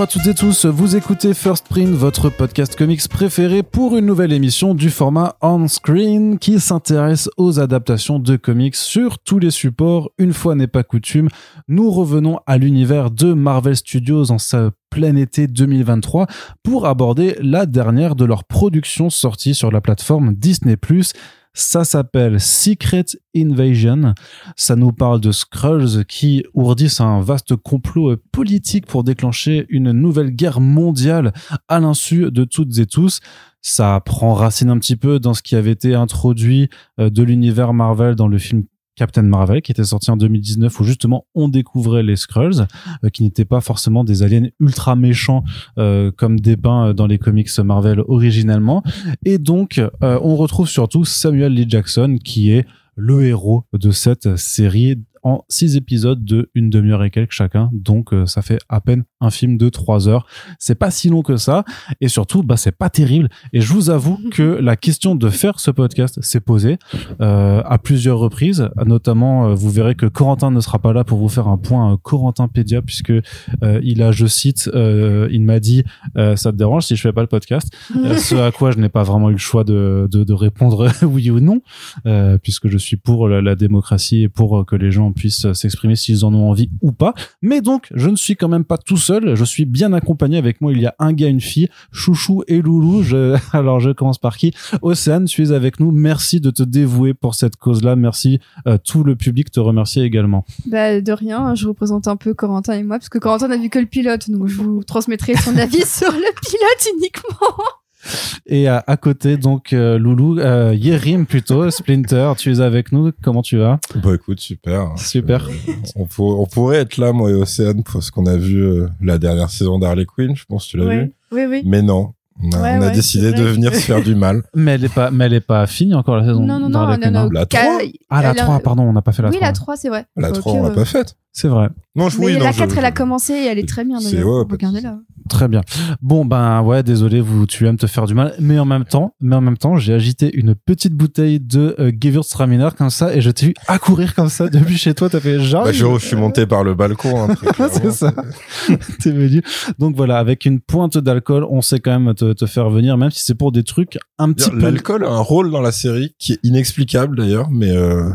Bonjour à toutes et tous, vous écoutez First Print, votre podcast comics préféré pour une nouvelle émission du format On Screen qui s'intéresse aux adaptations de comics sur tous les supports. Une fois n'est pas coutume, nous revenons à l'univers de Marvel Studios en sa plein été 2023 pour aborder la dernière de leurs productions sorties sur la plateforme Disney+. Ça s'appelle Secret Invasion. Ça nous parle de Skrulls qui ourdissent un vaste complot politique pour déclencher une nouvelle guerre mondiale à l'insu de toutes et tous. Ça prend racine un petit peu dans ce qui avait été introduit euh, de l'univers Marvel dans le film Captain Marvel qui était sorti en 2019 où justement on découvrait les Skrulls euh, qui n'étaient pas forcément des aliens ultra méchants euh, comme dépeints dans les comics Marvel originellement et donc euh, on retrouve surtout Samuel Lee Jackson qui est le héros de cette série en six épisodes de une demi-heure et quelques chacun. Donc, euh, ça fait à peine un film de trois heures. C'est pas si long que ça. Et surtout, bah, c'est pas terrible. Et je vous avoue que la question de faire ce podcast s'est posée euh, à plusieurs reprises. Notamment, euh, vous verrez que Corentin ne sera pas là pour vous faire un point Corentin Pédia puisque il a, je cite, il m'a dit, ça te dérange si je fais pas le podcast? ce à quoi je n'ai pas vraiment eu le choix de, de, de répondre oui ou non, puisque je suis pour la, la démocratie et pour que les gens puissent s'exprimer s'ils en ont envie ou pas. Mais donc, je ne suis quand même pas tout seul. Je suis bien accompagné avec moi. Il y a un gars, une fille, Chouchou et Loulou. Je... Alors, je commence par qui? Océane, tu es avec nous. Merci de te dévouer pour cette cause-là. Merci. Euh, tout le public te remercie également. Bah, de rien. Je représente un peu Corentin et moi, parce que Corentin n'a vu que le pilote. Donc, je vous transmettrai son avis sur le pilote uniquement. Et à, côté, donc, euh, Loulou, euh, Yerim plutôt, Splinter, tu es avec nous. Comment tu vas? Bah écoute, super. Super. on, on, pourrait être là, moi et Océane, parce qu'on a vu euh, la dernière saison d'Harley Quinn, je pense que tu l'as vu. Oui, oui. Mais non, on a, décidé de venir se faire du mal. Mais elle est pas, mais elle est pas finie encore la saison. Non, non, non, non, non, La 3 Ah, la 3, pardon, on n'a pas fait la 3. Oui, la 3, c'est vrai. La 3, on l'a pas faite. C'est vrai. Non, je, mais oui, la non, 4, je, elle a commencé et elle est très bien d'ailleurs. Regardez-la. Très bien. Bon ben ouais, désolé, vous tu aimes te faire du mal, mais en même temps, mais en même temps, j'ai agité une petite bouteille de euh, Gewürztraminer comme ça et je t'ai vu accourir comme ça depuis chez toi. T'as fait genre. Bah, je, suis monté par le balcon. Hein, c'est ça. T'es venu. Donc voilà, avec une pointe d'alcool, on sait quand même te, te faire venir, même si c'est pour des trucs un petit peu. L'alcool a un rôle dans la série qui est inexplicable d'ailleurs, mais. Euh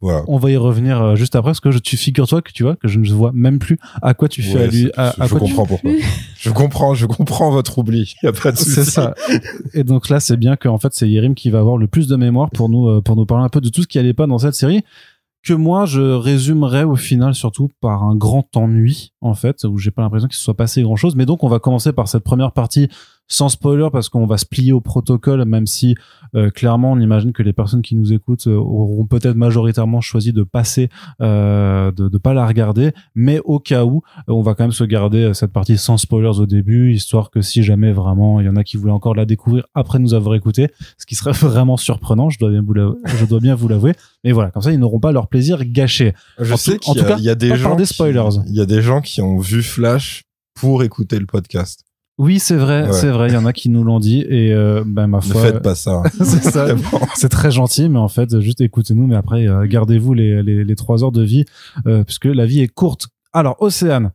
on va y revenir euh, juste après parce que je, tu figures-toi que tu vois que je ne vois même plus à quoi tu fais lui. À, je, comprends pourquoi. je comprends, je comprends votre oubli. Il y a pas de C'est ça. Et donc là, c'est bien qu'en fait, c'est Yerim qui va avoir le plus de mémoire pour nous euh, pour nous parler un peu de tout ce qui allait pas dans cette série que moi je résumerai au final surtout par un grand ennui en fait où j'ai pas l'impression qu'il se soit passé grand chose mais donc on va commencer par cette première partie sans spoiler parce qu'on va se plier au protocole, même si euh, clairement on imagine que les personnes qui nous écoutent euh, auront peut-être majoritairement choisi de passer, euh, de ne pas la regarder, mais au cas où, on va quand même se garder cette partie sans spoilers au début, histoire que si jamais vraiment il y en a qui voulaient encore la découvrir après nous avoir écouté, ce qui serait vraiment surprenant, je dois bien vous je dois bien vous l'avouer, mais voilà, comme ça ils n'auront pas leur plaisir gâché. Je sais qu'il y, y, a des gens, des spoilers. il y a des gens qui ont vu Flash pour écouter le podcast. Oui, c'est vrai, c'est vrai. Il y en a qui nous l'ont dit et euh, ben ma foi. Ne faites pas ça. c'est ça. c'est très gentil, mais en fait, juste écoutez-nous. Mais après, euh, gardez-vous les, les, les trois heures de vie, euh, puisque la vie est courte. Alors, Océane,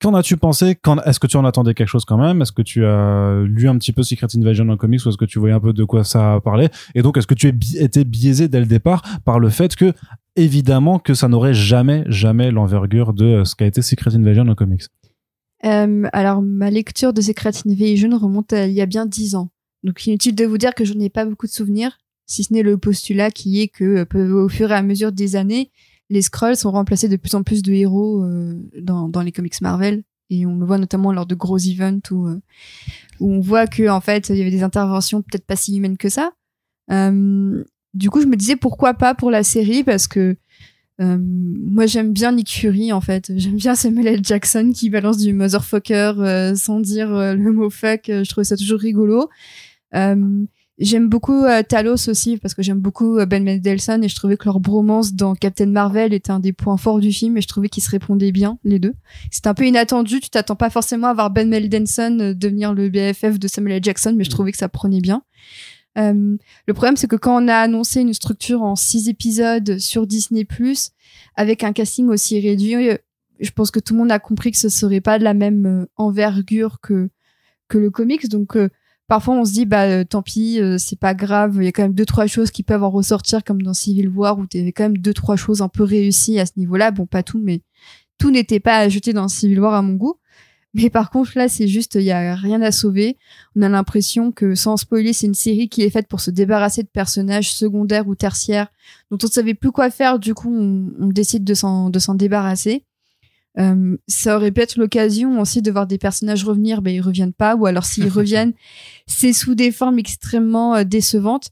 qu'en as-tu pensé? Quand est-ce que tu en attendais quelque chose quand même? Est-ce que tu as lu un petit peu Secret Invasion en comics ou est-ce que tu voyais un peu de quoi ça parlait Et donc, est-ce que tu étais biaisé dès le départ par le fait que évidemment que ça n'aurait jamais, jamais l'envergure de ce qu'a été Secret Invasion en comics? Euh, alors, ma lecture de Secret Invasion remonte à il y a bien dix ans. Donc, inutile de vous dire que je n'ai pas beaucoup de souvenirs, si ce n'est le postulat qui est que, euh, au fur et à mesure des années, les Skrulls sont remplacés de plus en plus de héros euh, dans, dans les comics Marvel. Et on le voit notamment lors de gros events où, où on voit que en fait il y avait des interventions peut-être pas si humaines que ça. du coup, je me disais pourquoi pas pour la série parce que euh, moi, j'aime bien Nick Fury, en fait. J'aime bien Samuel L. Jackson qui balance du motherfucker euh, sans dire euh, le mot fuck. je trouve ça toujours rigolo. j'aime beaucoup Talos aussi parce que j'aime beaucoup Ben Mendelsohn et je trouvais que leur bromance dans Captain Marvel était un des points forts du film et je trouvais qu'ils se répondaient bien, les deux. C'était un peu inattendu. Tu t'attends pas forcément à voir Ben Mendelsohn devenir le BFF de Samuel L. Jackson, mais je mm. trouvais que ça prenait bien. Euh, le problème, c'est que quand on a annoncé une structure en six épisodes sur Disney+, avec un casting aussi réduit, je pense que tout le monde a compris que ce serait pas de la même euh, envergure que que le comics. Donc euh, parfois on se dit bah euh, tant pis, euh, c'est pas grave. Il y a quand même deux trois choses qui peuvent en ressortir comme dans Civil War où t'avais quand même deux trois choses un peu réussies à ce niveau-là. Bon pas tout, mais tout n'était pas à jeter dans Civil War à mon goût. Mais par contre là c'est juste il y a rien à sauver. On a l'impression que sans spoiler c'est une série qui est faite pour se débarrasser de personnages secondaires ou tertiaires dont on ne savait plus quoi faire. Du coup on, on décide de s'en de s'en débarrasser. Euh, ça aurait pu être l'occasion aussi de voir des personnages revenir, ben ils reviennent pas, ou alors s'ils reviennent, c'est sous des formes extrêmement euh, décevantes.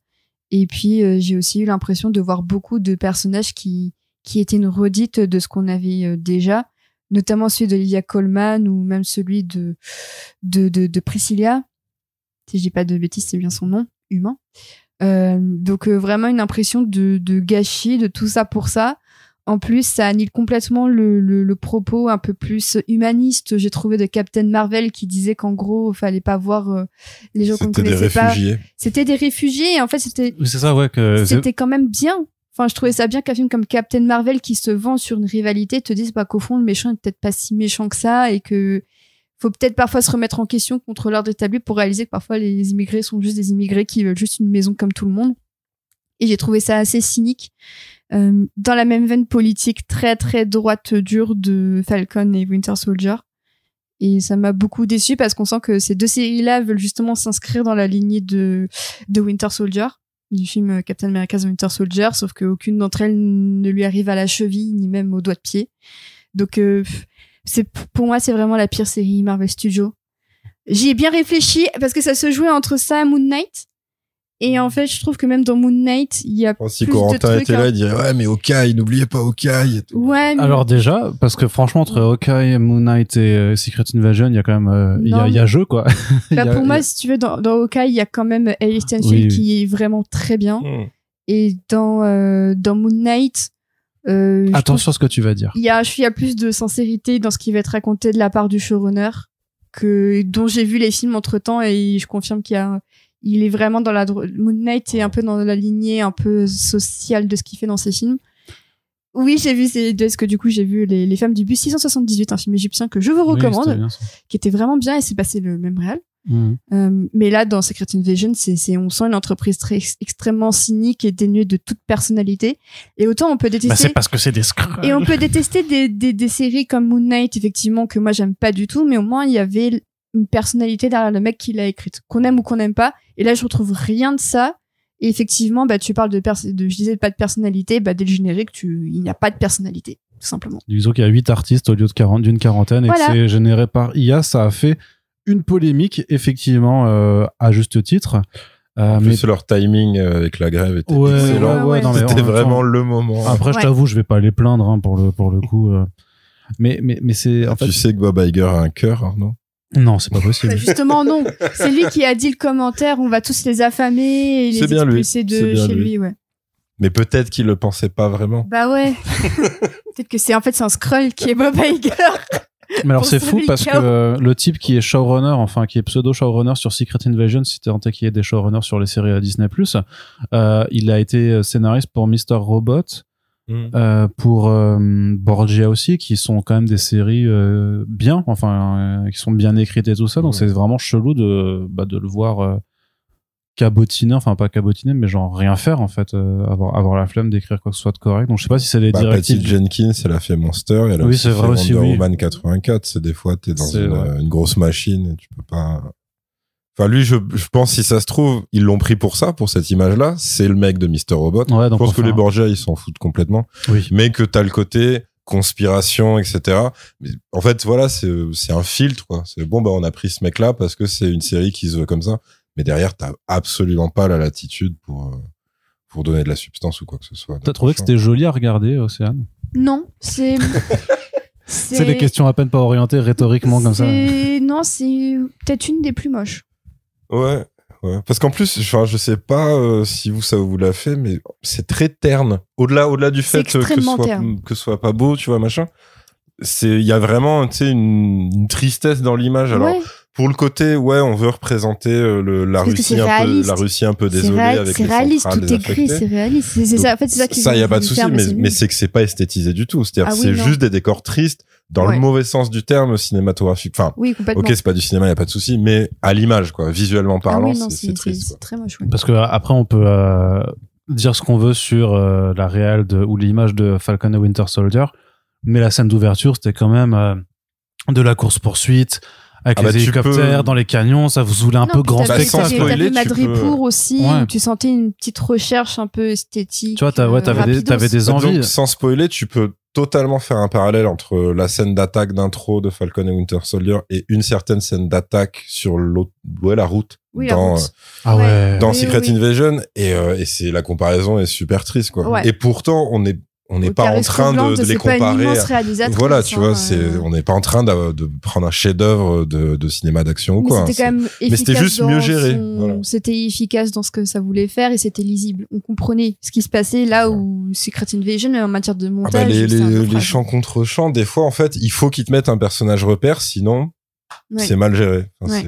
Et puis euh, j'ai aussi eu l'impression de voir beaucoup de personnages qui qui étaient une redite de ce qu'on avait euh, déjà, notamment celui d'Olivia Colman ou même celui de de de, de Priscilla. Si je dis pas de bêtises, c'est bien son nom, humain. Euh, donc euh, vraiment une impression de, de gâchis de tout ça pour ça. En plus, ça annule complètement le, le, le propos un peu plus humaniste. J'ai trouvé de Captain Marvel qui disait qu'en gros, fallait pas voir euh, les gens qu'on C'était des connaissait pas. réfugiés. C'était des réfugiés. Et en fait, c'était Oui, c'est ça, ouais. Que c'était quand même bien. Enfin, je trouvais ça bien qu'un film comme Captain Marvel qui se vend sur une rivalité te dise bah, qu'au fond, le méchant est peut-être pas si méchant que ça et que faut peut-être parfois se remettre en question contre l'ordre établi pour réaliser que parfois les immigrés sont juste des immigrés qui veulent juste une maison comme tout le monde. Et j'ai trouvé ça assez cynique. Euh, dans la même veine politique très très droite dure de Falcon et Winter Soldier. Et ça m'a beaucoup déçu parce qu'on sent que ces deux séries-là veulent justement s'inscrire dans la lignée de, de Winter Soldier, du film Captain America's Winter Soldier, sauf qu'aucune d'entre elles ne lui arrive à la cheville ni même au doigt de pied. Donc euh, c'est pour moi c'est vraiment la pire série Marvel Studios. J'y ai bien réfléchi parce que ça se jouait entre ça et Moon Knight. Et en fait, je trouve que même dans Moon Knight, il y a Si plus de Corentin trucs, était là, il dirait ouais mais Hawkeye, n'oubliez pas Hawkeye. Et tout. Ouais, mais- Alors déjà, parce que franchement, entre Hawkeye, Moon Knight et euh, Secret Invasion, il y a quand même, euh, il y, a, il y a jeu, quoi. Il y Bah, a- pour il y moi, a- si tu veux, dans, dans Hawkeye, il y a quand même Ellie Stanfield Oui, oui. qui est vraiment très bien. Hmm. Et dans, euh, dans Moon Knight, euh, Attention à ce que tu vas dire. Il y a, je suis à plus de sincérité dans ce qui va être raconté de la part du showrunner que dont j'ai vu les films entre temps et je confirme qu'il y a, il est vraiment dans la Moon Knight est un peu dans la lignée un peu sociale de ce qu'il fait dans ses films. Oui, j'ai vu ces deux, parce que du coup j'ai vu les, les femmes du bus 678, un film égyptien que je vous recommande, bien, qui était vraiment bien et c'est passé le même réel. Mhm. Euh, mais là, dans Secret Invasion, c'est, c'est, on sent une entreprise très extrêmement cynique et dénuée de toute personnalité. Et autant on peut détester. Bah, c'est parce que c'est des. Et on peut détester des, des, des séries comme Moon Knight, effectivement, que moi j'aime pas du tout, mais au moins il y avait une personnalité derrière le mec qui l'a écrite, qu'on aime ou qu'on n'aime pas. Et là, je retrouve rien de ça. Et effectivement, bah, tu parles de, je disais pas de personnalité, bah, dès le générique, tu, il n'y a pas de personnalité, tout simplement. Disons qu'il y a 8 artistes au lieu de 40, d'une quarantaine et que c'est généré par IA. Ça a fait une polémique, effectivement, euh, à juste titre. Euh, En mais plus, leur timing euh, avec la grève était Ouais, excellent. ouais, ouais. C'était vraiment temps- le moment. Après, je t'avoue, je vais pas les plaindre hein, pour le pour le coup. euh. Mais mais mais c'est en fait Tu sais que Bob Iger a un cœur, Arnaud non, c'est pas possible. Bah, justement, non. C'est lui qui a dit le commentaire, on va tous les affamer et les expulser de chez lui. lui, ouais. Mais peut-être qu'il le pensait pas vraiment. Bah ouais. Peut-être que c'est en fait c'est un scroll qui est Bob Iger. Mais alors c'est fou parce que euh, le type qui est showrunner, enfin qui est pseudo showrunner sur Secret Invasion, si tant est qu'il y ait des showrunners sur les séries à Disney+, euh, il a été scénariste pour Mr. Robot, Hmm. euh, pour euh, Borgia aussi, qui sont quand même des séries euh, bien, enfin euh, qui sont bien écrites et tout ça. Donc c'est vraiment chelou de bah, de le voir euh, cabotiner, enfin pas cabotiner, mais genre rien faire en fait, euh, avoir avoir la flemme d'écrire quoi que ce soit de correct. Donc je sais pas si c'est les Bah, directives. Patty Jenkins, elle a fait Monster, et elle a Oui, fait vrai aussi, Wonder oui. Woman 84. C'est des fois, t'es dans une, une grosse machine, et tu peux pas. Enfin, lui, je, je pense, si ça se trouve, ils l'ont pris pour ça, pour cette image-là. C'est le mec de Mr. Robot. Ouais, je pense que les Borgia, ils s'en foutent complètement. Oui. Mais que t'as le côté conspiration, etc. Mais en fait, voilà, c'est un filtre, quoi. C'est bon, bah, on a pris ce mec-là parce que c'est une série qui se veut comme ça. Mais derrière, t'as absolument pas la latitude pour, euh, pour donner de la substance ou quoi que ce soit. T'as trouvé que c'était joli à regarder, Océane? Non, c'est. C'est des questions à peine pas orientées rhétoriquement comme ça. Non, c'est peut-être une des plus moches. Ouais, ouais. Parce qu'en plus, enfin, je sais pas euh, si vous ça vous l'a fait, mais c'est très terne. Au-delà, au-delà du fait que soit terne. que soit pas beau, tu vois, machin. C'est, il y a vraiment, tu sais, une, une tristesse dans l'image. Alors, ouais, pour le côté, ouais, on veut représenter euh, le, la Russie un peu, la Russie un peu désolée avec c'est réaliste, centrales tout est désaffectées. c'est réaliste. C'est ça, en fait, c'est ça qu'ils Ça, y a pas de souci, mais, c'est mais c'est que c'est pas esthétisé du tout. C'est-à-dire, Ah oui, c'est juste des décors tristes dans Ouais. le mauvais sens du terme cinématographique. Enfin, Oui, complètement. ok, c'est pas du cinéma, y a pas de souci, mais à l'image, quoi, visuellement Ah parlant, oui, non, c'est- triste. c'est quoi. très moche. ouais. Parce que après, on peut euh, dire ce qu'on veut sur euh, la réelle de, ou l'image de Falcon et Winter Soldier, mais la scène d'ouverture, c'était quand même euh, de la course poursuite avec Ah bah, les hélicoptères peux- dans les canyons, ça vous voulait un Non, peu grand Bah, spectacle. t'avais- tu Madripour aussi, Ouais. où tu sentais une petite recherche un peu esthétique. Tu vois, ouais, euh, t'avais des- rapidos. t'avais des Bah, envies. donc, sans spoiler, tu peux totalement faire un parallèle entre la scène d'attaque d'intro de Falcon et Winter Soldier et une certaine scène d'attaque sur l'autre, ouais, la route Oui, dans, route. Ah Ouais. ouais. dans Oui, Secret oui. Invasion et, euh, et c'est la comparaison est super triste quoi. Ouais. Et pourtant on est on n'est pas en train de, de les comparer. Voilà, tu vois, euh, c'est on n'est pas en train de, de prendre un chef-d'œuvre de, de cinéma d'action ou quoi. c'était hein, Mais c'était efficace juste dans mieux géré, son- voilà. C'était efficace dans ce que ça voulait faire et c'était lisible. On comprenait ce qui se passait là où Secret Invasion en matière de Ah bah, montage. les, les, champs contre champs, des fois, en fait, il faut qu'ils te mettent un personnage repère, sinon Ouais. c'est mal géré. Enfin, Ouais.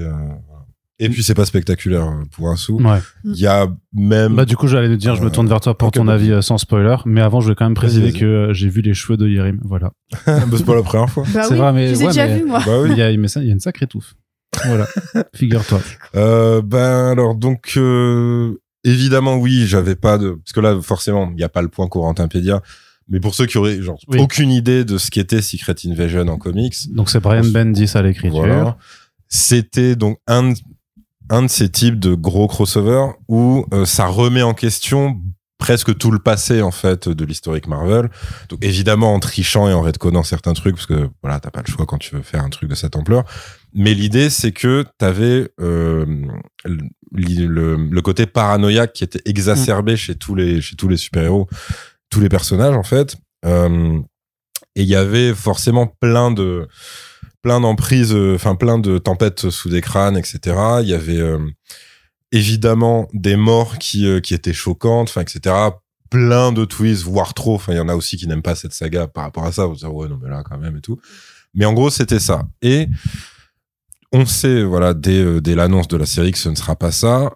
Et puis c'est pas spectaculaire euh, pour un sou. Ouais. Il y a même Bah, du coup, j'allais te dire, je me tourne vers toi pour ton avis euh, sans spoiler. Mais avant, je vais quand même préciser que euh, j'ai vu les cheveux de Yerim. Voilà. Bah, c'est pas la première fois. Bah C'est oui, vrai, mais- je ouais, déjà mais- vus moi. bah oui. Il y a, mais ça, il y a une sacrée touffe. Voilà. Figure-toi. Euh, ben alors donc euh, évidemment oui, j'avais pas de parce que là forcément il n'y a pas le point Corentin Pédia, mais pour ceux qui auraient genre Oui. aucune idée de ce qu'était Secret Invasion en comics, Donc, c'est Brian Bendis à l'écriture. voilà, c'était donc un de- un de ces types de gros crossover où euh, ça remet en question presque tout le passé en fait de l'historique Marvel. Donc évidemment en trichant et en redconnant certains trucs parce que voilà t'as pas le choix quand tu veux faire un truc de cette ampleur. Mais l'idée c'est que t'avais euh, le, le, le côté paranoïaque qui était exacerbé chez tous les chez tous les super héros, tous les personnages en fait. Euh, et il y avait forcément plein de plein d'emprises, euh, enfin plein de tempêtes sous des crânes, etc. Il y avait euh, évidemment des morts qui euh, qui étaient choquantes, enfin etc. Plein de twists, voire trop. Enfin, il y en a aussi qui n'aiment pas cette saga par rapport à ça. Vous dire ouais non mais là quand même et tout. Mais en gros c'était ça. Et on sait voilà dès dès l'annonce de la série que ce ne sera pas ça.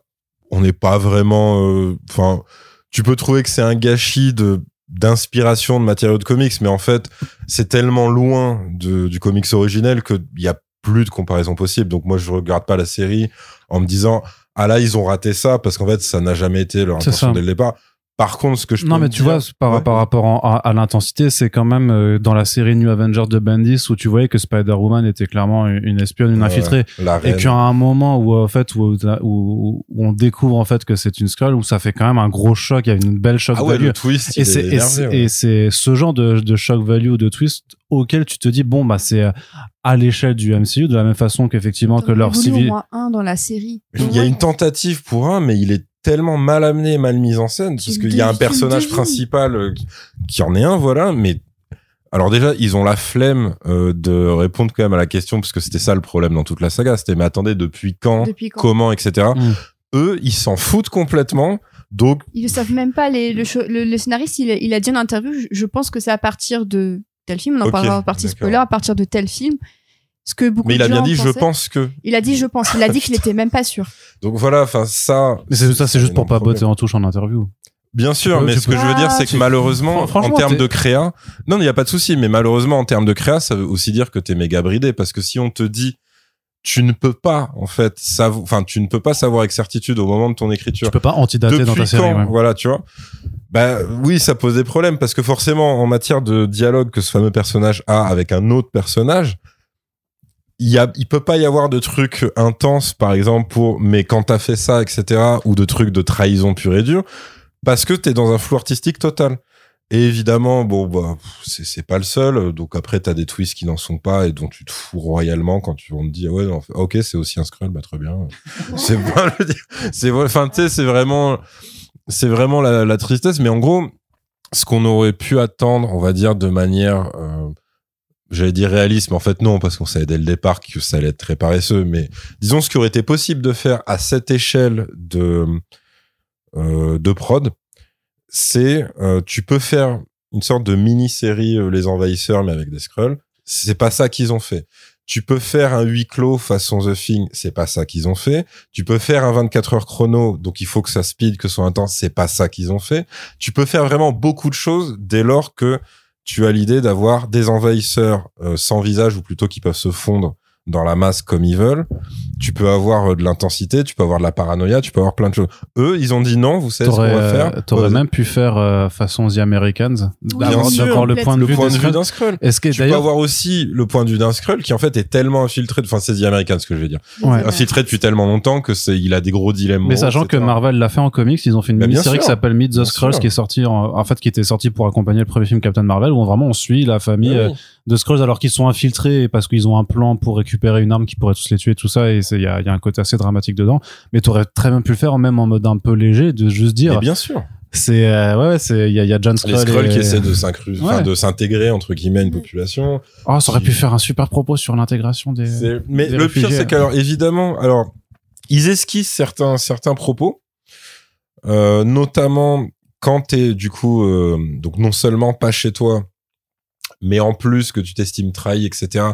On n'est pas vraiment. Enfin, tu peux trouver que c'est un gâchis de d'inspiration de matériaux de comics, mais en fait, c'est tellement loin de, du comics originel qu'il y a plus de comparaison possible. Donc moi, je regarde pas la série en me disant ah là ils ont raté ça parce qu'en fait ça n'a jamais été leur intention dès le départ. Par contre, ce que je Non, peux mais tu dire- vois, par, Ouais. par rapport en- à, à l'intensité, c'est quand même euh, dans la série New Avengers de Bendis où tu voyais que Spider-Woman était clairement une, une espionne, une Ouais, infiltrée. Et qu'à un moment où, en fait, où, où, où on découvre en fait que c'est une Skrull, où ça fait quand même un gros choc, il y a une belle choc ah ouais, value. le twist. Et c'est, est et c'est, ce genre de, de shock value ou de twist auquel tu te dis, bon, bah, c'est euh, à l'échelle du MCU, de la même façon qu'effectivement que leur civil. au moins un dans la série. Il y a une tentative pour un, mais il est tellement mal amené, mal mis en scène, parce qu'il y a un personnage principal euh, qui- en est un, voilà, mais alors déjà, ils ont la flemme euh, de répondre quand même à la question, parce que c'était ça le problème dans toute la saga, c'était mais attendez, depuis quand, Depuis quand comment, etc. Mm. Eux, ils s'en foutent complètement, donc Ils ne savent même pas. Les, le, cho- le, le scénariste, il, a- il a dit en interview, je, je pense que c'est à partir de tel film, on en parlera en partie spoiler, à partir de tel film. Ce que beaucoup mais il de a bien dit, je pense que. Il a dit, je pense. Il a dit qu'il était même pas sûr. Donc voilà, enfin ça. Mais c'est, ça, c'est juste pour pas botter botter en touche en interview. Bien sûr, mais ce que je veux dire, Ah, c'est que malheureusement, en termes de créa, non, il n'y a pas de souci, mais malheureusement, en termes de créa, ça veut aussi dire que t'es méga bridé, parce que si on te dit, tu ne peux pas, en fait, savoir, enfin, tu ne peux pas savoir avec certitude au moment de ton écriture. Tu peux pas antidater Depuis dans ta quand, série. ouais. voilà, tu vois. Bah oui, ça pose des problèmes parce que forcément, en matière de dialogue que ce fameux personnage a avec un autre personnage, il y a, il peut pas y avoir de trucs intenses, par exemple pour, mais quand t'as fait ça, etc., ou de trucs de trahison pure et dure, parce que t'es dans un flou artistique total. Et évidemment, bon, bah, c'est, c'est pas le seul. Donc après, t'as des twists qui n'en sont pas et dont tu te fous royalement quand tu, on te dit, ah ouais, non, ok, c'est aussi un scroll, bah, très bien. pas, c'est, enfin, tu sais, c'est vraiment, c'est vraiment la, la tristesse. Mais en gros, ce qu'on aurait pu attendre, on va dire, de manière, euh, j'allais dire réaliste, mais en fait non, parce qu'on savait dès le départ que ça allait être très paresseux. Mais disons ce qui aurait été possible de faire à cette échelle de euh, de prod, c'est euh, tu peux faire une sorte de mini-série euh, Les Envahisseurs, mais avec des Skrulls. C'est pas ça qu'ils ont fait. Tu peux faire un huis clos façon The Thing, c'est pas ça qu'ils ont fait. Tu peux faire un 24 heures chrono, donc il faut que ça speed, que ce soit intense, c'est pas ça qu'ils ont fait. Tu peux faire vraiment beaucoup de choses dès lors que tu as l'idée d'avoir des envahisseurs euh, sans visage ou plutôt qui peuvent se fondre dans la masse comme ils veulent. Tu peux avoir euh, de l'intensité, tu peux avoir de la paranoïa, tu peux avoir plein de choses. Eux, ils ont dit non, vous savez ce qu'on va faire. euh, t'aurais même pu faire euh, façon The Americans, Oui, d'avoir bien sûr. d'avoir le point de le vue d'un Skrull. Est-ce que Tu peux avoir aussi le point de vue d'un Skrull qui en fait est tellement infiltré, enfin c'est The Americans ce que je vais dire, Ouais. infiltré depuis tellement longtemps que c'est, il a des gros dilemmes. mais sachant que. Marvel l'a fait en comics, ils ont fait une Bah, mini-série sûr. qui s'appelle Meet the Bien Skrulls sûr. qui est sortie en, en fait qui était sortie pour accompagner le premier film Captain Marvel où vraiment on suit la famille Oui, euh, oui. De Skrulls alors qu'ils sont infiltrés parce qu'ils ont un plan pour récupérer une arme qui pourrait tous les tuer tout ça et c'est il y a, il y a un côté assez dramatique dedans mais t'aurais très bien pu le faire même en mode un peu léger de juste Mais dire bien sûr. c'est euh, ouais, ouais c'est il y a, il y a John Les Skrull Skrulls et- qui essaient de enfin, Ouais. de s'intégrer entre guillemets une population. oh ça aurait qui- pu faire un super propos sur l'intégration des Mais des le pire, réfugiés. c'est qu'alors, évidemment, alors, ils esquissent certains, certains propos, euh, notamment quand t'es, du coup, euh, donc non seulement pas chez toi, mais en plus que tu t'estimes trahi, etc.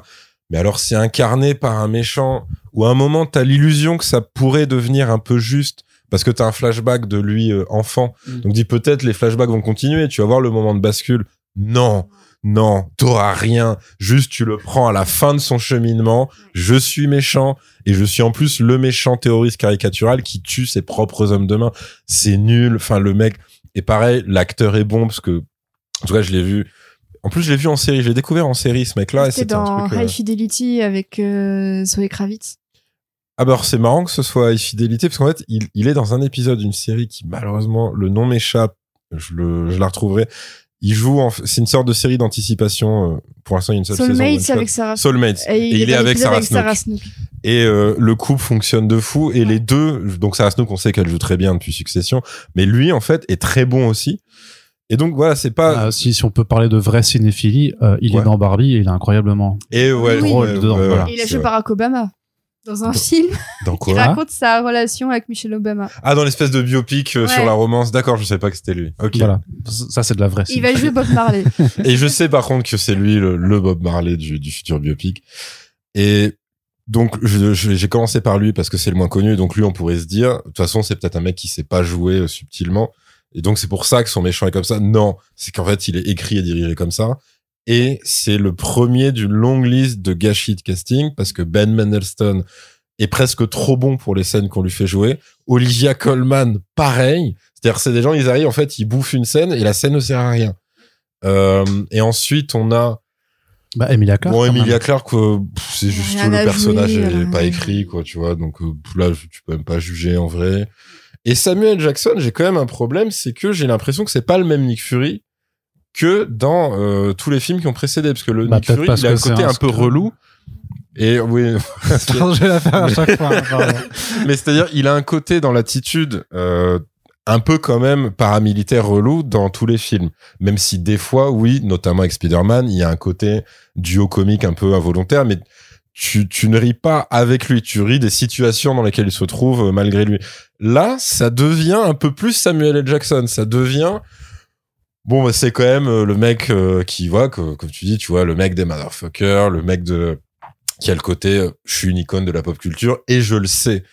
Mais alors, c'est incarné par un méchant où à un moment, t'as l'illusion que ça pourrait devenir un peu juste parce que t'as un flashback de lui euh, enfant. Mm. Donc, dis peut-être les flashbacks vont continuer, tu vas voir le moment de bascule. Non, non, t'auras rien. Juste, tu le prends à la fin de son cheminement. Je suis méchant et je suis en plus le méchant terroriste caricatural qui tue ses propres hommes de main. C'est nul. Enfin, le mec. Et pareil, l'acteur est bon parce que, en tout cas, je l'ai vu. En plus, je l'ai vu en série. Je l'ai découvert en série, ce mec-là. C'était un dans euh, High Fidelity avec euh, Zoé Kravitz. Ah bah c'est marrant que ce soit Fidélité parce qu'en fait il, il est dans un épisode d'une série qui malheureusement le nom m'échappe. Je le je la retrouverai. Il joue en c'est une sorte de série d'anticipation. euh, Pour l'instant il y a une seule saison. Soulmates shot. avec Sarah Soulmates. Et Et il est avec Sarah Snook. Snook. Et euh, le couple fonctionne de fou. Et Ouais. les deux, donc Sarah Snook, on sait qu'elle joue très bien depuis Succession, mais lui en fait est très bon aussi. Et donc voilà, c'est pas. Ah, si, si on peut parler de vraie cinéphilie, euh, il Ouais. est dans Barbie et il est incroyablement. et ouais, Oui. Drôle dedans, ouais, voilà. Et il a joué. Barack Obama dans un film Dans qui quoi raconte sa relation avec Michelle Obama. Ah, dans l'espèce de biopic euh, Ouais. sur la romance. D'accord, je sais pas que c'était lui. Ok. Voilà. Ça, c'est de la vraie Il va jouer Bob Marley. Et je sais par contre que c'est lui le, le Bob Marley du, du futur biopic. Et donc j'ai commencé par lui parce que c'est le moins connu. Donc lui, on pourrait se dire, de toute façon, c'est peut-être un mec qui sait pas jouer euh, subtilement. Et donc c'est pour ça que son méchant est comme ça. Non, c'est qu'en fait, il est écrit et dirigé comme ça. Et c'est le premier d'une longue liste de gâchis de casting parce que Ben Mendelsohn est presque trop bon pour les scènes qu'on lui fait jouer. Olivia Colman, pareil. C'est-à-dire, c'est des gens, ils arrivent, en fait, ils bouffent une scène et la scène ne sert à rien. Euh, et ensuite, on a Bah, Emilia Clarke. bon Emilia. Clarke, euh, c'est juste Rien le personnage jouer, est rien. pas écrit, quoi, tu vois. Donc euh, là, tu peux même pas juger en vrai. Et Samuel Jackson, j'ai quand même un problème, c'est que j'ai l'impression que c'est pas le même Nick Fury que dans euh, tous les films qui ont précédé, parce que le Bah, Nick Fury, il a un côté un un peu relou. Et oui, je la faire à chaque fois. hein, mais c'est-à-dire, il a un côté dans l'attitude euh, un peu quand même paramilitaire relou dans tous les films. Même si des fois, oui, notamment avec Spider-Man, il y a un côté duo comique un peu involontaire, mais tu, tu ne ris pas avec lui, tu ris des situations dans lesquelles il se trouve euh, malgré lui. Là, ça devient un peu plus Samuel L. Jackson, ça devient... Bon, bah, c'est quand même euh, le mec euh, qui voit, que, comme tu dis, tu vois, le mec des motherfuckers, le mec de qui a le côté je suis une icône de la pop culture et je le sais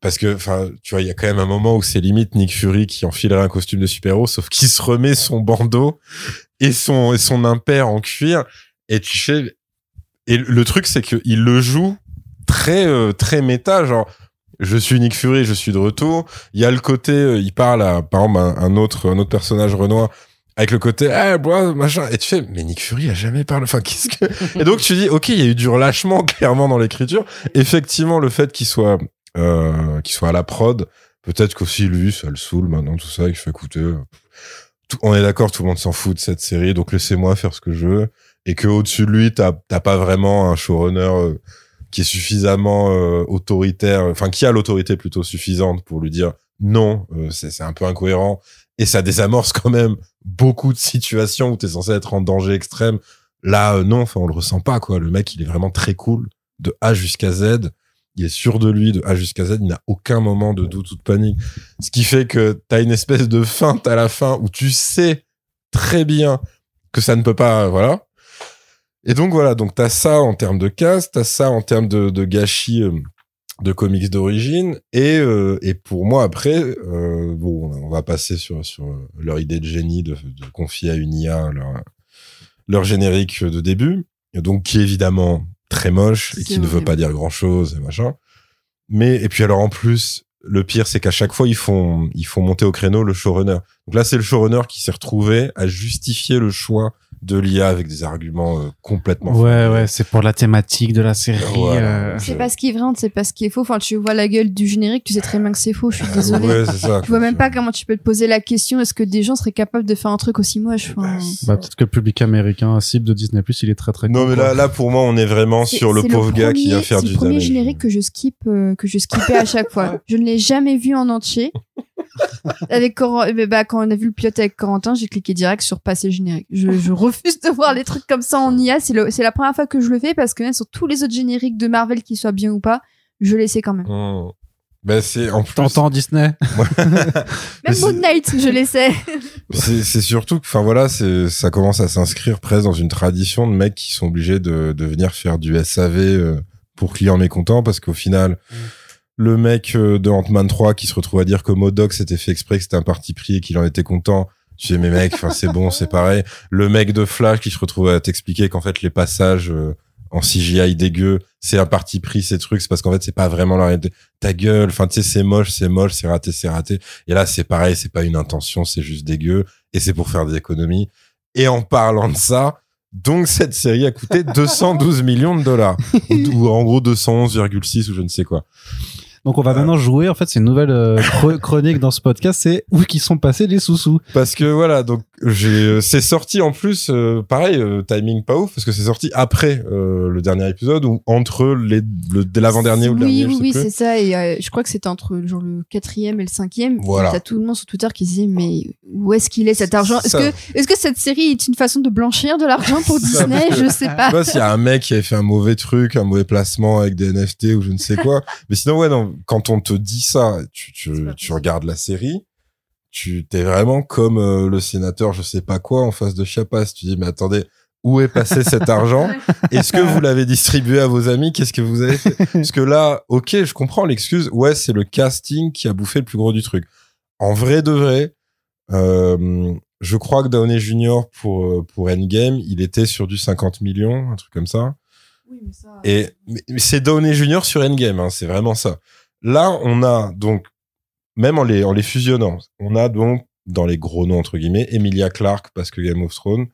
parce que enfin tu vois il y a quand même un moment où c'est limite Nick Fury qui enfilerait un costume de super-héros sauf qu'il se remet son bandeau et son et son impair en cuir et tu sais et le truc c'est que il le joue très euh, très méta genre je suis Nick Fury, je suis de retour. Il y a le côté, euh, il parle à, par exemple, un, un autre, un autre personnage Renoir avec le côté, eh, bro, machin. Et tu fais, mais Nick Fury a jamais parlé. Enfin, qu'est-ce que. Et donc, tu dis, OK, il y a eu du relâchement, clairement, dans l'écriture. Effectivement, le fait qu'il soit, euh, qu'il soit à la prod, peut-être qu'aussi lui, ça le saoule maintenant, tout ça, il fait écouter. euh, tout- on est d'accord, tout le monde s'en fout de cette série, donc laissez-moi faire ce que je veux. Et que au-dessus de lui, t'as pas vraiment un showrunner euh, qui est suffisamment euh, autoritaire, enfin qui a l'autorité plutôt suffisante pour lui dire non, euh, c'est un peu incohérent. Et ça désamorce quand même beaucoup de situations où t'es censé être en danger extrême. Là, euh, non, enfin on le ressent pas quoi. Le mec, il est vraiment très cool de A jusqu'à Z. Il est sûr de lui de A jusqu'à Z. Il n'a aucun moment de doute ou de panique. Ce qui fait que t'as une espèce de feinte à la fin où tu sais très bien que ça ne peut pas, voilà. Et donc voilà, donc t'as ça en termes de cast, t'as ça en termes de, de gâchis euh, de comics d'origine, et euh, et pour moi après, euh, bon, on va passer sur sur leur idée de génie de, de confier à une IA leur leur générique de début, donc qui est évidemment très moche et qui ne veut pas dire grand chose et machin. Mais et puis alors en plus, le pire c'est qu'à chaque fois ils font ils font monter au créneau le showrunner. Donc là c'est le showrunner qui s'est retrouvé à justifier le choix de l'IA avec des arguments euh, complètement Ouais, ouais, c'est pour la thématique de la série. Voilà. euh, C'est pas ce qui est vrai, c'est pas ce qui est faux. Enfin, tu vois la gueule du générique, tu sais très bien que c'est faux. Je suis désolée. Ouais, c'est ça. Tu vois même pas comment tu peux te poser la question est-ce que des gens seraient capables de faire un truc aussi moche enfin, Bah, peut-être que le public américain cible de Disney Plus, il est très très Non mais quoi. là là pour moi on est vraiment C'est- sur le c'est pauvre gars qui vient faire c'est du le premier générique que je skip euh, que je skippais à chaque fois. Je ne l'ai jamais vu en entier. Avec Coran- ben, bah, quand on a vu le pilote avec Corentin, j'ai cliqué direct sur passer générique. Je, je refuse de voir les trucs comme ça en IA. C'est le- c'est la première fois que je le fais parce que même sur tous les autres génériques de Marvel, qu'ils soient bien ou pas, je laissais quand même. Mmh. Ben c'est en plus T'entends Disney? Mais Même Moon Knight, je laissais. C'est c'est surtout que, enfin voilà, c'est ça commence à s'inscrire presque dans une tradition de mecs qui sont obligés de, de venir faire du SAV euh, pour clients mécontents parce qu'au final, le mec euh, de Ant-Man 3 qui se retrouve à dire que Modoc s'était fait exprès que c'était un parti pris et qu'il en était content. Je dis mais mec, enfin c'est bon, c'est pareil. Le mec de Flash qui se retrouve à t'expliquer qu'en fait les passages euh, en CGI dégueu, c'est un parti pris ces trucs, c'est parce qu'en fait c'est pas vraiment la réalité. Ta gueule, enfin tu sais c'est moche, c'est moche, c'est raté, c'est raté. Et là, c'est pareil, c'est pas une intention, c'est juste dégueu. Et c'est pour faire des économies. Et en parlant de ça, donc cette série a coûté 212 millions de dollars. ou en gros 211,6 ou je ne sais quoi. Donc on va maintenant jouer. En fait, c'est une nouvelle euh, chro- chronique dans ce podcast. C'est où qui sont passés les sous-sous. Parce que voilà, donc j'ai, euh, c'est sorti en plus, euh, pareil, euh, timing pas ouf, parce que c'est sorti après euh, le dernier épisode ou entre les, le, de l'avant-dernier ou le oui, dernier. oui, je sais oui, c'est ça. Et euh, je crois que c'était entre genre le quatrième et le cinquième. Voilà. T'as tout le monde sur Twitter qui se dit mais où est-ce qu'il est cet argent? Est-ce que est-ce que cette série est une façon de blanchir de l'argent pour Disney? Je sais Je sais pas. pas s'il y a un mec qui avait fait un mauvais truc, un mauvais placement avec des NFT ou je ne sais quoi. Mais sinon, ouais, non, quand on te dit ça, tu, tu, regardes la série, tu t'es vraiment comme euh, le sénateur, je sais pas quoi, en face de Chiapas. Tu dis, mais attendez, où est passé cet argent? Est-ce que vous l'avez distribué à vos amis? Qu'est-ce que vous avez fait? Parce que là, ok, je comprends l'excuse. Ouais, c'est le casting qui a bouffé le plus gros du truc. En vrai de vrai, euh, je crois que Downey Jr. pour euh, pour Endgame, il était sur du 50 millions, un truc comme ça. Et mais- mais c'est Downey Jr. sur Endgame, hein, c'est vraiment ça. Là, on a donc même en les en les fusionnant, on a donc dans les gros noms entre guillemets Emilia Clarke parce que Game of Thrones,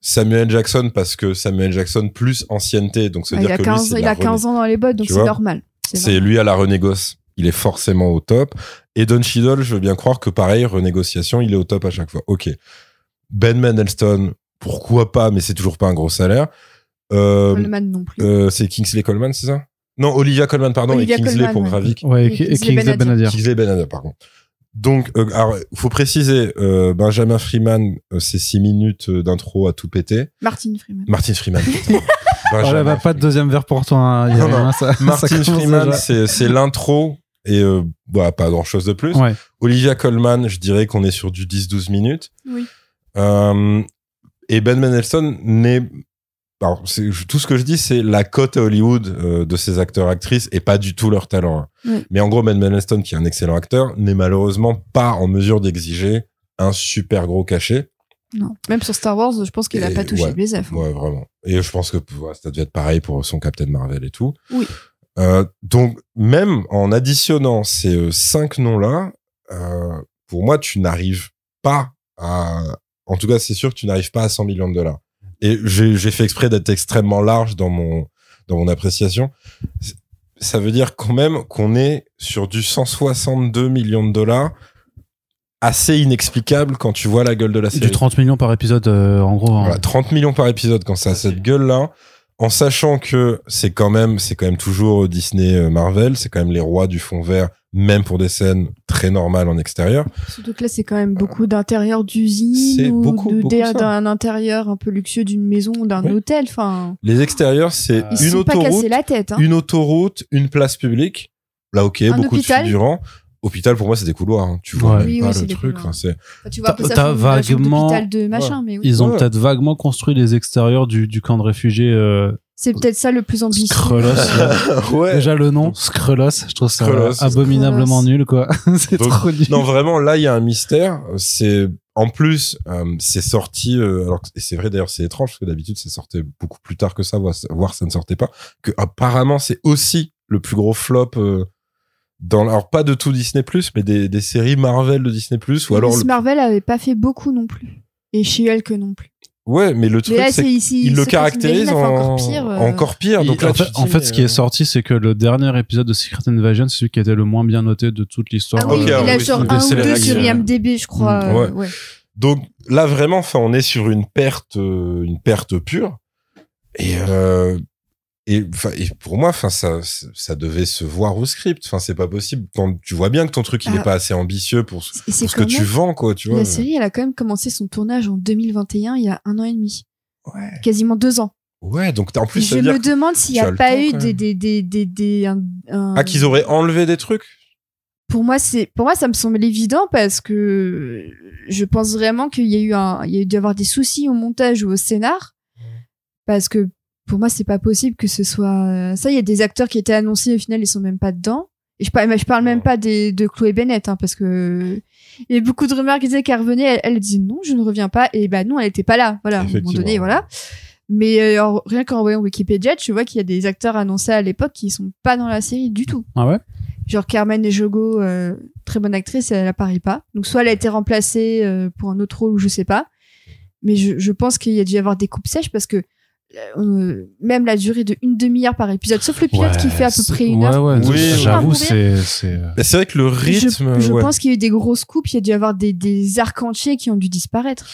Samuel Jackson parce que Samuel Jackson plus ancienneté, donc ça veut il dire a que 15 lui il a 15 ans dans les bottes, donc c'est normal. c'est lui à la renégoce. Il est forcément au top. Et Don Cheadle, je veux bien croire que pareil, renégociation, il est au top à chaque fois. Ok. Ben Mendelsohn, pourquoi pas, mais c'est toujours pas un gros salaire. Euh, Coleman non plus. euh, c'est Kingsley Coleman, c'est ça? Non, Olivia Coleman, pardon, Olivia et Kingsley Colman, pour ouais. Gravik. Ouais, Et et, Kingsley Benadir. Benadir. Kingsley Benadir, pardon. Donc, euh, alors, faut préciser, euh, Benjamin Freeman, euh, c'est six minutes euh, d'intro à tout péter. Martin Freeman. Martin Freeman. Oh là, Benjamin va pas de deuxième verre pour toi. hein. Il y a Non, non. rien, ça- ça Martin Freeman, c'est c'est l'intro et euh, bah, pas grand chose de plus. Ouais. Olivia Colman, je dirais qu'on est sur du 10-12 minutes. Oui. Euh, et Ben Mendelsohn n'est. Alors, tout ce que je dis, c'est la cote à Hollywood euh, de ces acteurs-actrices et pas du tout leur talent. hein. Oui. Mais en gros, Ben Mendelsohn, qui est un excellent acteur, n'est malheureusement pas en mesure d'exiger un super gros cachet. Non. Même sur Star Wars, je pense qu'il a Et pas touché ouais. le BZF. hein. Ouais, vraiment. Et je pense que ouais, ça devait être pareil pour son Captain Marvel et tout. Oui. Euh, donc, même en additionnant ces euh, cinq noms-là, pour moi, tu n'arrives pas à... En tout cas, c'est sûr que tu n'arrives pas à 100 millions de dollars. Et j'ai fait exprès d'être extrêmement large dans mon, dans mon appréciation. Ça veut dire quand même qu'on est sur du 162 millions de dollars, assez inexplicable quand tu vois la gueule de la série. Du 30 millions par épisode, euh, en gros. hein. Voilà, 30 millions par épisode quand ça a cette gueule là en sachant que c'est quand même c'est quand même toujours Disney euh, Marvel c'est quand même les rois du fond vert même pour des scènes très normales en extérieur Surtout que là, c'est quand même beaucoup d'intérieur d'usine C'est ou d'un intérieur un peu luxueux d'une maison ou d'un Oui. hôtel. Enfin, les extérieurs c'est une autoroute cassés la tête. Hein. une autoroute une place publique là ok Un beaucoup hôpital. de figurants hôpital pour moi c'est des couloirs hein. tu vois Ouais. même Oui, pas oui, le c'est des truc enfin, c'est Enfin, tu vois un peu T'as- vaguement- de machin, mais oui. Ils ont Ouais. peut-être vaguement construit les extérieurs du, du camp de réfugiés euh, C'est peut-être ça le plus ambitieux. Ouais Déjà le nom, Skrullos, je trouve ça abominablement nul, quoi. c'est trop nul. non vraiment là il y a un mystère c'est en plus, euh, c'est sorti. euh, alors, c'est vrai d'ailleurs, c'est étrange parce que d'habitude, ça sortait beaucoup plus tard que ça, voire, voire ça ne sortait pas. Que apparemment, c'est aussi le plus gros flop. Euh, dans, alors pas de tout Disney mais des, des séries Marvel de Disney ou alors Miss le- Marvel avait pas fait beaucoup non plus. Et She-Hulk non plus. ouais mais le Mais truc c'est c'est ici. qu'il le Secret caractérise en encore pire. euh, encore pire donc là, en, fait, en ce qui euh, est sorti, c'est que le dernier épisode de Secret Invasion, c'est celui qui était le moins bien noté de toute l'histoire. Ah oui, il a oui, genre c'est un ou deux sur. IMDB, je crois. Mm, euh, ouais. ouais. Donc là vraiment, enfin, on est sur une perte, euh, une perte pure. Et euh, et, et pour moi, enfin, ça, ça devait se voir au script. Enfin, c'est pas possible. Quand tu vois bien que ton truc, il Ah. est pas assez ambitieux pour, ce- pour que tu vends, quoi. Tu vois. La série, elle a quand même commencé son tournage en 2021, il y a un an et demi. Ouais. Quasiment deux ans. Ouais. Donc en plus, je me demande s'il n'y a pas eu des, des, des, des, des- un- un- ah qu'ils auraient enlevé des trucs? Pour moi, c'est, pour moi, ça me semble évident parce que je pense vraiment qu'il y a eu un, il y a dû avoir des soucis au montage ou au scénar. Parce que pour moi, c'est pas possible que ce soit, ça, il y a des acteurs qui étaient annoncés, au final, ils sont même pas dedans. Et je parle, je parle même pas des, de Chloé Bennett, hein, parce que il y a beaucoup de rumeurs qui disaient qu'elle revenait. Elle, elle disait non, je ne reviens pas. Et bah non, elle était pas là. Voilà, à un moment donné, voilà. Mais euh, rien qu'en voyant Wikipédia, tu vois qu'il y a des acteurs annoncés à l'époque qui sont pas dans la série du tout. Ah ouais? Genre Carmen Ejogo, euh, très bonne actrice, elle apparaît pas. Donc soit elle a été remplacée euh, pour un autre rôle ou je sais pas. Mais je, je pense qu'il y a dû y avoir des coupes sèches parce que euh, même la durée de une demi-heure par épisode, sauf le pilote qui fait à peu près une ouais, heure. Ouais, Oui, j'avoue, c'est. c'est- vrai que le rythme. je je ouais. pense qu'il y a eu des grosses coupes, il y a dû y avoir des, des arcs entiers qui ont dû disparaître.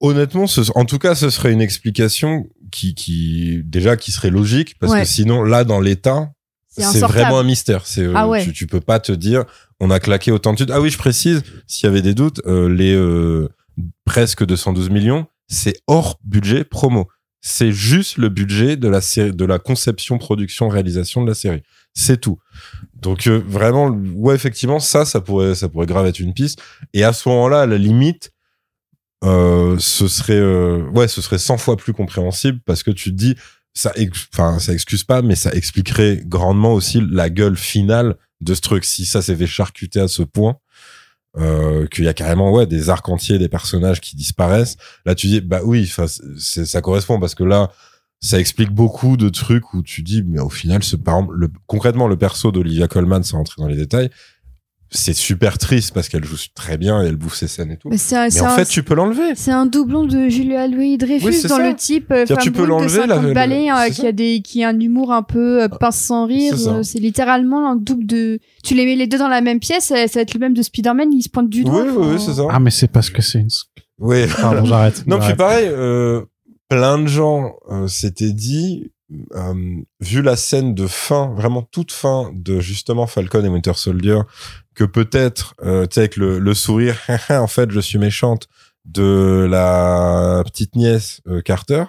Honnêtement, ce- en tout cas, ce serait une explication qui, qui déjà qui serait logique parce Ouais. que sinon, là, dans l'état, C'est vraiment un mystère. C'est euh, Ah ouais. tu, tu peux pas te dire, on a claqué autant de. Ah oui, je précise, s'il y avait des doutes, euh, les euh, presque 212 millions, c'est hors budget promo. C'est juste le budget de la série, de la conception, production, réalisation de la série. C'est tout. Donc euh, vraiment, ouais, effectivement, ça, ça pourrait, ça pourrait grave être une piste. Et à ce moment-là, à la limite, euh, ce serait, euh, ouais, ce serait 100 fois plus compréhensible parce que tu te dis, ça, enfin, ça excuse pas, mais ça expliquerait grandement aussi la gueule finale de ce truc. Si ça s'est fait charcuter à ce point, euh, qu'il y a carrément, ouais, des arcs entiers, des personnages qui disparaissent. Là, tu dis, bah oui, ça correspond parce que là, ça explique beaucoup de trucs où tu dis, mais au final, ce, par exemple, le, concrètement, le perso d'Olivia Colman, sans rentrer dans les détails, c'est super triste parce qu'elle joue très bien et elle bouffe ses scènes et tout. Mais un, en un- fait, tu peux l'enlever. c'est un doublon de Julia Louis-Dreyfus Oui, dans ça. le type euh, tu peux l'enlever, la- 50 le- balais, euh, c'est qui ça. a des qui a un humour un peu euh, pince sans rire. C'est euh, C'est littéralement un double de. Tu les mets les deux dans la même pièce, ça, ça va être le même de Spider-Man. Il se pointe du doigt. Oui, oui, oui, c'est ça. Ah, mais c'est parce que c'est une. Oui. Pardon, j'arrête. Non, puis pareil, euh, plein de gens euh, s'étaient dit, euh, vu la scène de fin, vraiment toute fin de justement Falcon et Winter Soldier, que peut-être, euh, tu sais, avec le, le sourire, en fait, je suis méchante, de la petite nièce euh, Carter,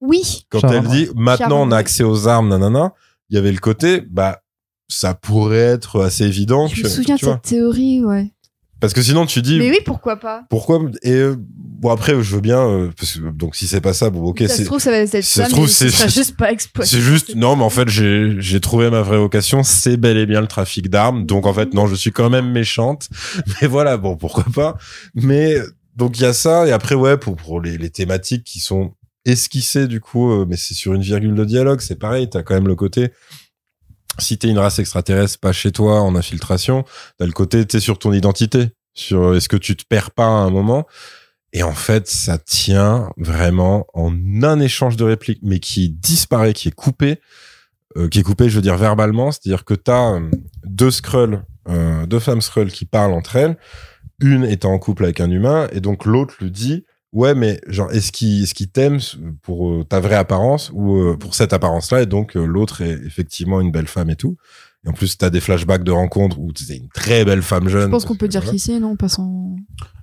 Oui. quand elle dit, maintenant on a accès aux armes, nanana, il y avait le côté, bah, ça pourrait être assez évident Je que, me souviens de vois. cette théorie, ouais. Parce que sinon, tu dis, Mais oui, pourquoi pas pourquoi, et euh, bon, après, je veux bien, euh, parce que, donc si c'est pas ça, bon, ok, Ça c'est, se trouve, ça va être ça ça, se trouve, ce c'est- juste pas exploité. C'est juste, non, mais en fait, j'ai, j'ai trouvé ma vraie vocation. C'est bel et bien le trafic d'armes. Donc, en fait, non, je suis quand même méchante. Mais voilà, bon, pourquoi pas. Mais, donc, il y a ça. Et après, ouais, pour, pour les, les thématiques qui sont esquissées, du coup, euh, mais c'est sur une virgule de dialogue. C'est pareil. T'as quand même le côté, si t'es une race extraterrestre, pas chez toi, en infiltration, t'as le côté, t'es sur ton identité. Sur, euh, est-ce que tu te perds pas à un moment? Et en fait, ça tient vraiment en un échange de répliques, mais qui disparaît, qui est coupé, euh, qui est coupé, je veux dire verbalement, c'est-à-dire que t'as euh, deux Skrulls, euh, deux femmes Skrulls qui parlent entre elles, une étant en couple avec un humain, et donc l'autre lui dit, ouais, mais genre, est-ce qu'il est-ce qu'il t'aime pour euh, ta vraie apparence ou euh, pour cette apparence-là, et donc euh, l'autre est effectivement une belle femme et tout? Et en plus, t'as des flashbacks de rencontres où c'est une très belle femme jeune. Je pense qu'on peut dire qui c'est, non Pas sans.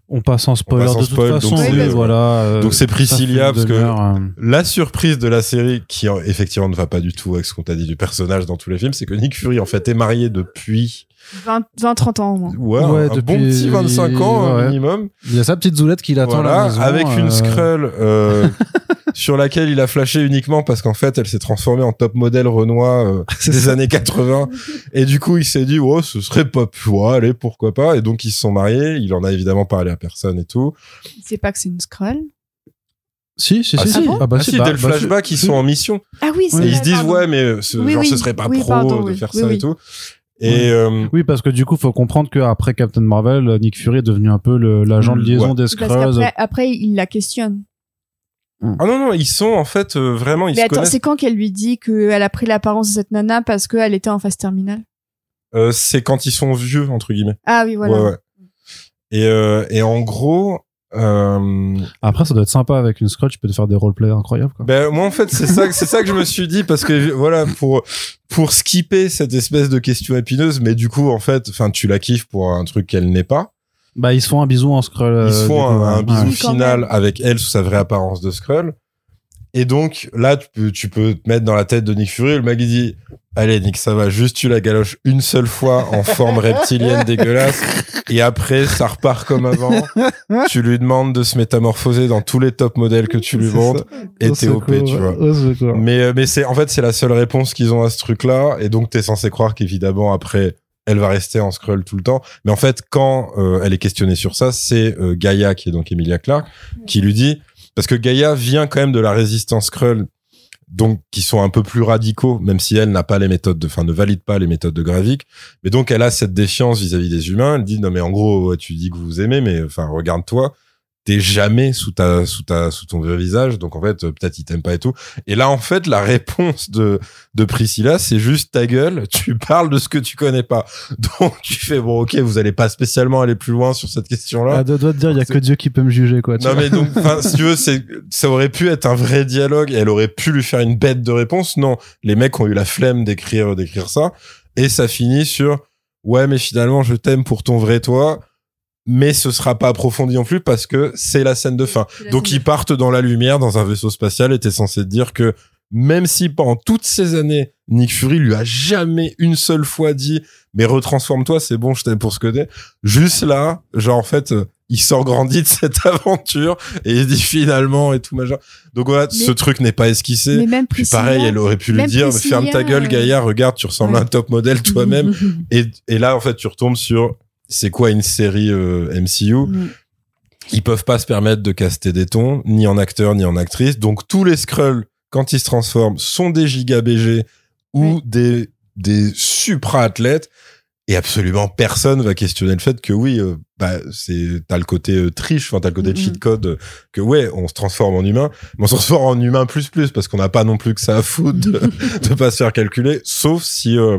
On passe en spoiler On passe en de toute spoil, donc façon. c'est- oui, voilà. euh, Priscilla, parce que euh, La surprise de la série, qui euh, effectivement ne va pas du tout avec ce qu'on t'a dit du personnage dans tous les films, c'est que Nick Fury en fait est marié depuis 20-30 ans au moins. ouais, Ouais, un depuis- bon petit 25 ans ouais. minimum. Il y a sa petite zoulette qu'il attend à Voilà, la maison. avec une euh, Skrull euh, sur laquelle il a flashé uniquement parce qu'en fait, elle s'est transformée en top modèle Renoir euh, des années 80. Et du coup, il s'est dit, oh, ce serait pas, ouais, allez, pourquoi pas? Et donc, ils se sont mariés. Il en a évidemment parlé à personne et tout. Il sait pas que c'est une scroll? Si, si, Ah, si. si. si. bon Ah, bah, Ah si, si, bah, dès le bah, flashback, ils sont en mission. Ah oui, c'est Et ils se disent, pardon. ouais, mais euh, ce, Oui, genre, oui. ce serait pas Oui, pro pardon, de oui. faire Oui, ça oui. et tout. Et, euh, Oui, parce que du coup, faut comprendre qu'après Captain Marvel, Nick Fury est devenu un peu le- l'agent de Mm, liaison ouais. des Skrulls. qu'après, après, il la questionne. Ah non, non, ils sont, en fait, euh, vraiment, ils Mais se attends, connaissent. c'est quand qu'elle lui dit qu'elle a pris l'apparence de cette nana parce qu'elle était en phase terminale? Euh, c'est quand ils sont vieux, entre guillemets. Ah oui, voilà. Ouais, ouais. Et, euh, et en gros, euh, Après, ça doit être sympa avec une Skrull, tu peux te faire des roleplays incroyables, quoi. ben moi en fait c'est ça, c'est ça que je me suis dit parce que voilà pour pour skipper cette espèce de question épineuse, mais du coup en fait, enfin tu la kiffes pour un truc qu'elle n'est pas. Bah, ils se font un bisou en Skrull. Ils se euh, font coup, un, un ouais. bisou Ouais. Final avec elle sous sa vraie apparence de Skrull. Et donc là tu peux tu peux te mettre dans la tête de Nick Fury, le mec il dit Allez Nick, ça va, juste tu la galoches une seule fois en forme reptilienne dégueulasse et après ça repart comme avant. tu lui demandes de se métamorphoser dans tous les top modèles que tu lui montres ça. et t'es OP, tu vois. Mais euh, mais c'est en fait c'est la seule réponse qu'ils ont à ce truc-là et donc t'es censé croire qu'évidemment après elle va rester en scroll tout le temps. Mais en fait quand euh, elle est questionnée sur ça, c'est euh, Gaïa qui est donc Emilia Clarke qui lui dit parce que Gaïa vient quand même de la résistance Skrull donc qui sont un peu plus radicaux même si elle n'a pas les méthodes de enfin ne valide pas les méthodes de Gravik. Mais donc elle a cette défiance vis-à-vis des humains. Elle dit non mais en gros tu dis que vous aimez mais enfin regarde-toi t'es jamais sous ta sous ta sous ton vrai visage donc en fait euh, peut-être il t'aime pas et tout et là en fait la réponse de de Priscilla c'est juste ta gueule tu parles de ce que tu connais pas donc tu fais bon ok vous allez pas spécialement aller plus loin sur cette question là Ah, doit, doit te dire, il y a que Dieu qui peut me juger, quoi. tu non vois. mais donc, si tu veux, c'est, ça aurait pu être un vrai dialogue et elle aurait pu lui faire une bête de réponse. Non, les mecs ont eu la flemme d'écrire, d'écrire ça et ça finit sur ouais, mais finalement, je t'aime pour ton vrai toi, mais ce sera pas approfondi non plus parce que c'est la scène de fin. Donc ils partent dans la lumière dans un vaisseau spatial et t'es censé te dire que même si pendant toutes ces années, Nick Fury lui a jamais une seule fois dit mais retransforme-toi, c'est bon, je t'aime pour ce que t'es. Juste là, genre en fait, il sort grandi de cette aventure et il dit finalement et tout machin. Donc voilà, Mais- ce truc n'est pas esquissé. Mais même Puis Priscilla, pareil, elle aurait pu lui dire ferme ta gueule, euh, Gaïa, regarde, tu ressembles à un top modèle toi-même. et, et là, en fait, tu retombes sur c'est quoi une série euh, MCU Mm. ils peuvent pas se permettre de caster des tons, ni en acteur, ni en actrice. Donc tous les Skrulls, quand ils se transforment, sont des giga BG ou Oui. des, des supra-athlètes. Et absolument personne va questionner le fait que oui, euh, bah, c'est, t'as le côté euh, triche, enfin, t'as le côté cheat code, euh, que ouais, on se transforme en humain, mais on se transforme en humain plus plus, parce qu'on n'a pas non plus que ça à foutre de, de pas se faire calculer, sauf si, euh,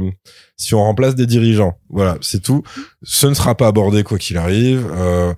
si on remplace des dirigeants. Voilà, c'est tout. Ce ne sera pas abordé quoi qu'il arrive. Euh,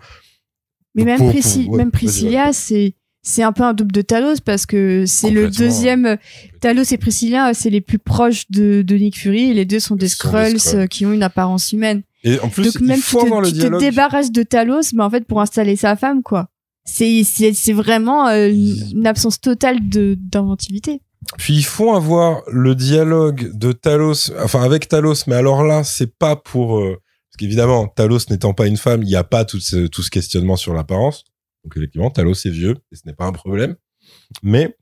Mais même, pour- Prisci- pour- ouais, même Priscilla, c'est c'est un peu un double de Talos parce que c'est le deuxième. Talos et Priscilla, c'est les plus proches de, de Nick Fury. Les deux sont des Ils Skrulls euh, qui ont une apparence humaine. Et en plus, Donc il même faut tu, te, avoir le tu te débarrasses de Talos, mais en fait pour installer sa femme, quoi. C'est c'est vraiment euh, une absence totale de d'inventivité. Puis il faut avoir le dialogue de Talos, enfin avec Talos, mais alors là, c'est pas pour... euh, parce qu'évidemment, Talos n'étant pas une femme, il n'y a pas tout ce, tout ce questionnement sur l'apparence. Donc effectivement, Talos est vieux, et ce n'est pas un problème. Mais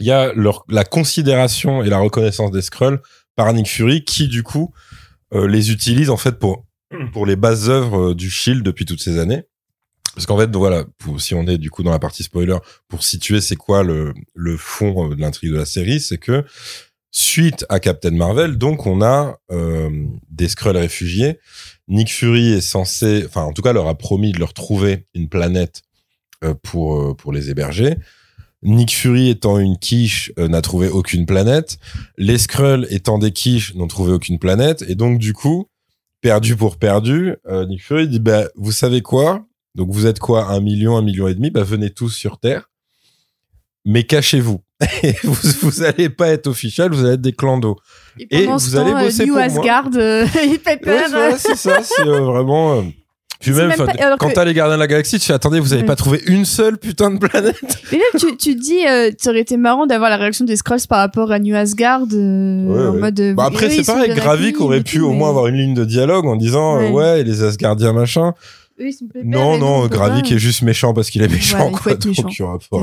il y a leur, la considération et la reconnaissance des Skrulls par Nick Fury, qui du coup euh, les utilise en fait pour, pour les bases œuvres euh, du Shield depuis toutes ces années. Parce qu'en fait, voilà, pour, si on est du coup dans la partie spoiler, pour situer c'est quoi le, le fond euh, de l'intrigue de la série, c'est que suite à Captain Marvel, donc on a euh, des Skrulls réfugiés. Nick Fury est censé, enfin en tout cas leur a promis de leur trouver une planète euh, pour euh, pour les héberger. Nick Fury étant une quiche euh, n'a trouvé aucune planète. Les Skrulls étant des quiches n'ont trouvé aucune planète. Et donc du coup perdu pour perdu, euh, Nick Fury dit bah vous savez quoi? Donc vous êtes quoi? Un million un million et demi? Bah venez tous sur Terre mais cachez-vous Et vous vous allez pas être officiel vous allez être des clandos Et pendant vous allez euh, bosser New pour moi. Asgard, euh, il fait Ouais, peur. voilà, c'est ça, c'est euh, vraiment. euh, Puis même, même pas- quand que- t'as les gardiens de la galaxie, tu fais attendez, vous avez Ouais. pas trouvé une seule putain de planète Mais là, tu, tu dis, euh, ça aurait été marrant d'avoir la réaction des Skrulls par rapport à New Asgard, euh, Ouais, en ouais. mode. euh, Bah après, c'est pareil, Gravik aurait et pu au moins avoir une ligne de dialogue en disant euh, Ouais. ouais, et les Asgardiens machin. Eux, ils sont pépères. Non, non, Gravik est juste méchant parce qu'il est méchant, Ouais, quoi. Donc, méchant. il y aura, pas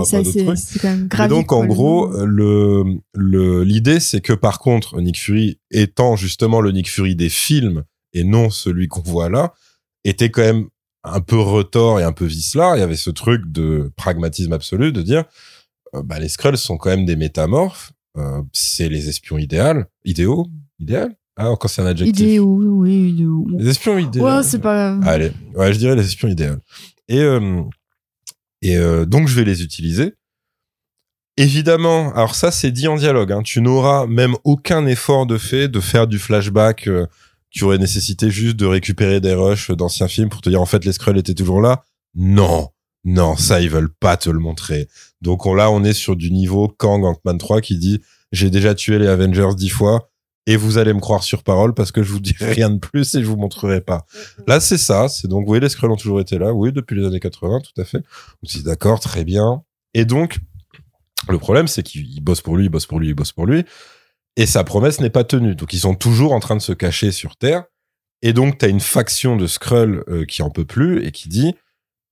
en gros, le, le, l'idée, c'est que par contre, Nick Fury, étant justement le Nick Fury des films et non celui qu'on voit là, était quand même un peu retors et un peu vicelard. Il y avait ce truc de pragmatisme absolu de dire, euh, bah, les Skrulls sont quand même des métamorphes. Euh, c'est les espions idéaux, idéaux, idéal. Ah, encore c'est un adjectif. idéaux, oui, idéaux. Les espions idéaux. Ouais, c'est pas. Allez, ouais, je dirais les espions idéaux. Et, euh, et euh, donc, je vais les utiliser. Évidemment, alors ça, c'est dit en dialogue. Hein, tu n'auras même aucun effort de fait de faire du flashback euh, qui aurait nécessité juste de récupérer des rushs d'anciens films pour te dire en fait les Skrulls étaient toujours là. Non, non, ça ils veulent pas te le montrer. Donc on, là, on est sur du niveau Kang Ant-Man 3 qui dit j'ai déjà tué les Avengers dix fois et vous allez me croire sur parole parce que je vous dirai rien de plus et je vous montrerai pas. Là, c'est ça. C'est donc, oui, les Skrulls ont toujours été là. Oui, depuis les années 80, tout à fait. On se dit, d'accord, très bien. Et donc, le problème, c'est qu'il bosse pour lui, il bosse pour lui, il bosse pour lui. Et sa promesse n'est pas tenue. Donc, ils sont toujours en train de se cacher sur Terre. Et donc, t'as une faction de Skrulls euh, qui en peut plus et qui dit,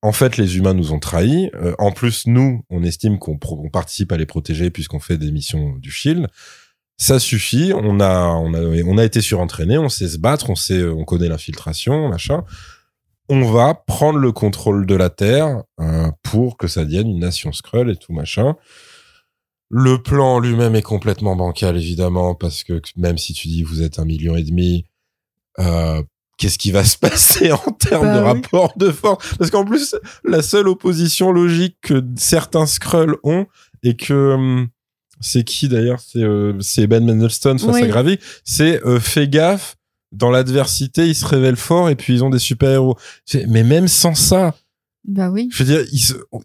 en fait, les humains nous ont trahis. Euh, en plus, nous, on estime qu'on participe à les protéger puisqu'on fait des missions du Shield. Ça suffit. On a, on a, on a été surentraîné. On sait se battre. On sait, on connaît l'infiltration, machin. On va prendre le contrôle de la Terre euh, pour que ça devienne une nation Skrull et tout machin. Le plan lui-même est complètement bancal, évidemment, parce que même si tu dis vous êtes un million et demi, euh, qu'est-ce qui va se passer en termes Bah de oui. rapport de force? Parce qu'en plus, la seule opposition logique que certains Skrulls ont, et que hum, c'est qui d'ailleurs? C'est euh, c'est Ben Mendelsohn face Oui. à Gravik. C'est euh, fais gaffe, dans l'adversité, ils se révèlent forts et puis ils ont des super-héros. C'est- Mais même sans ça, Bah oui. je veux dire,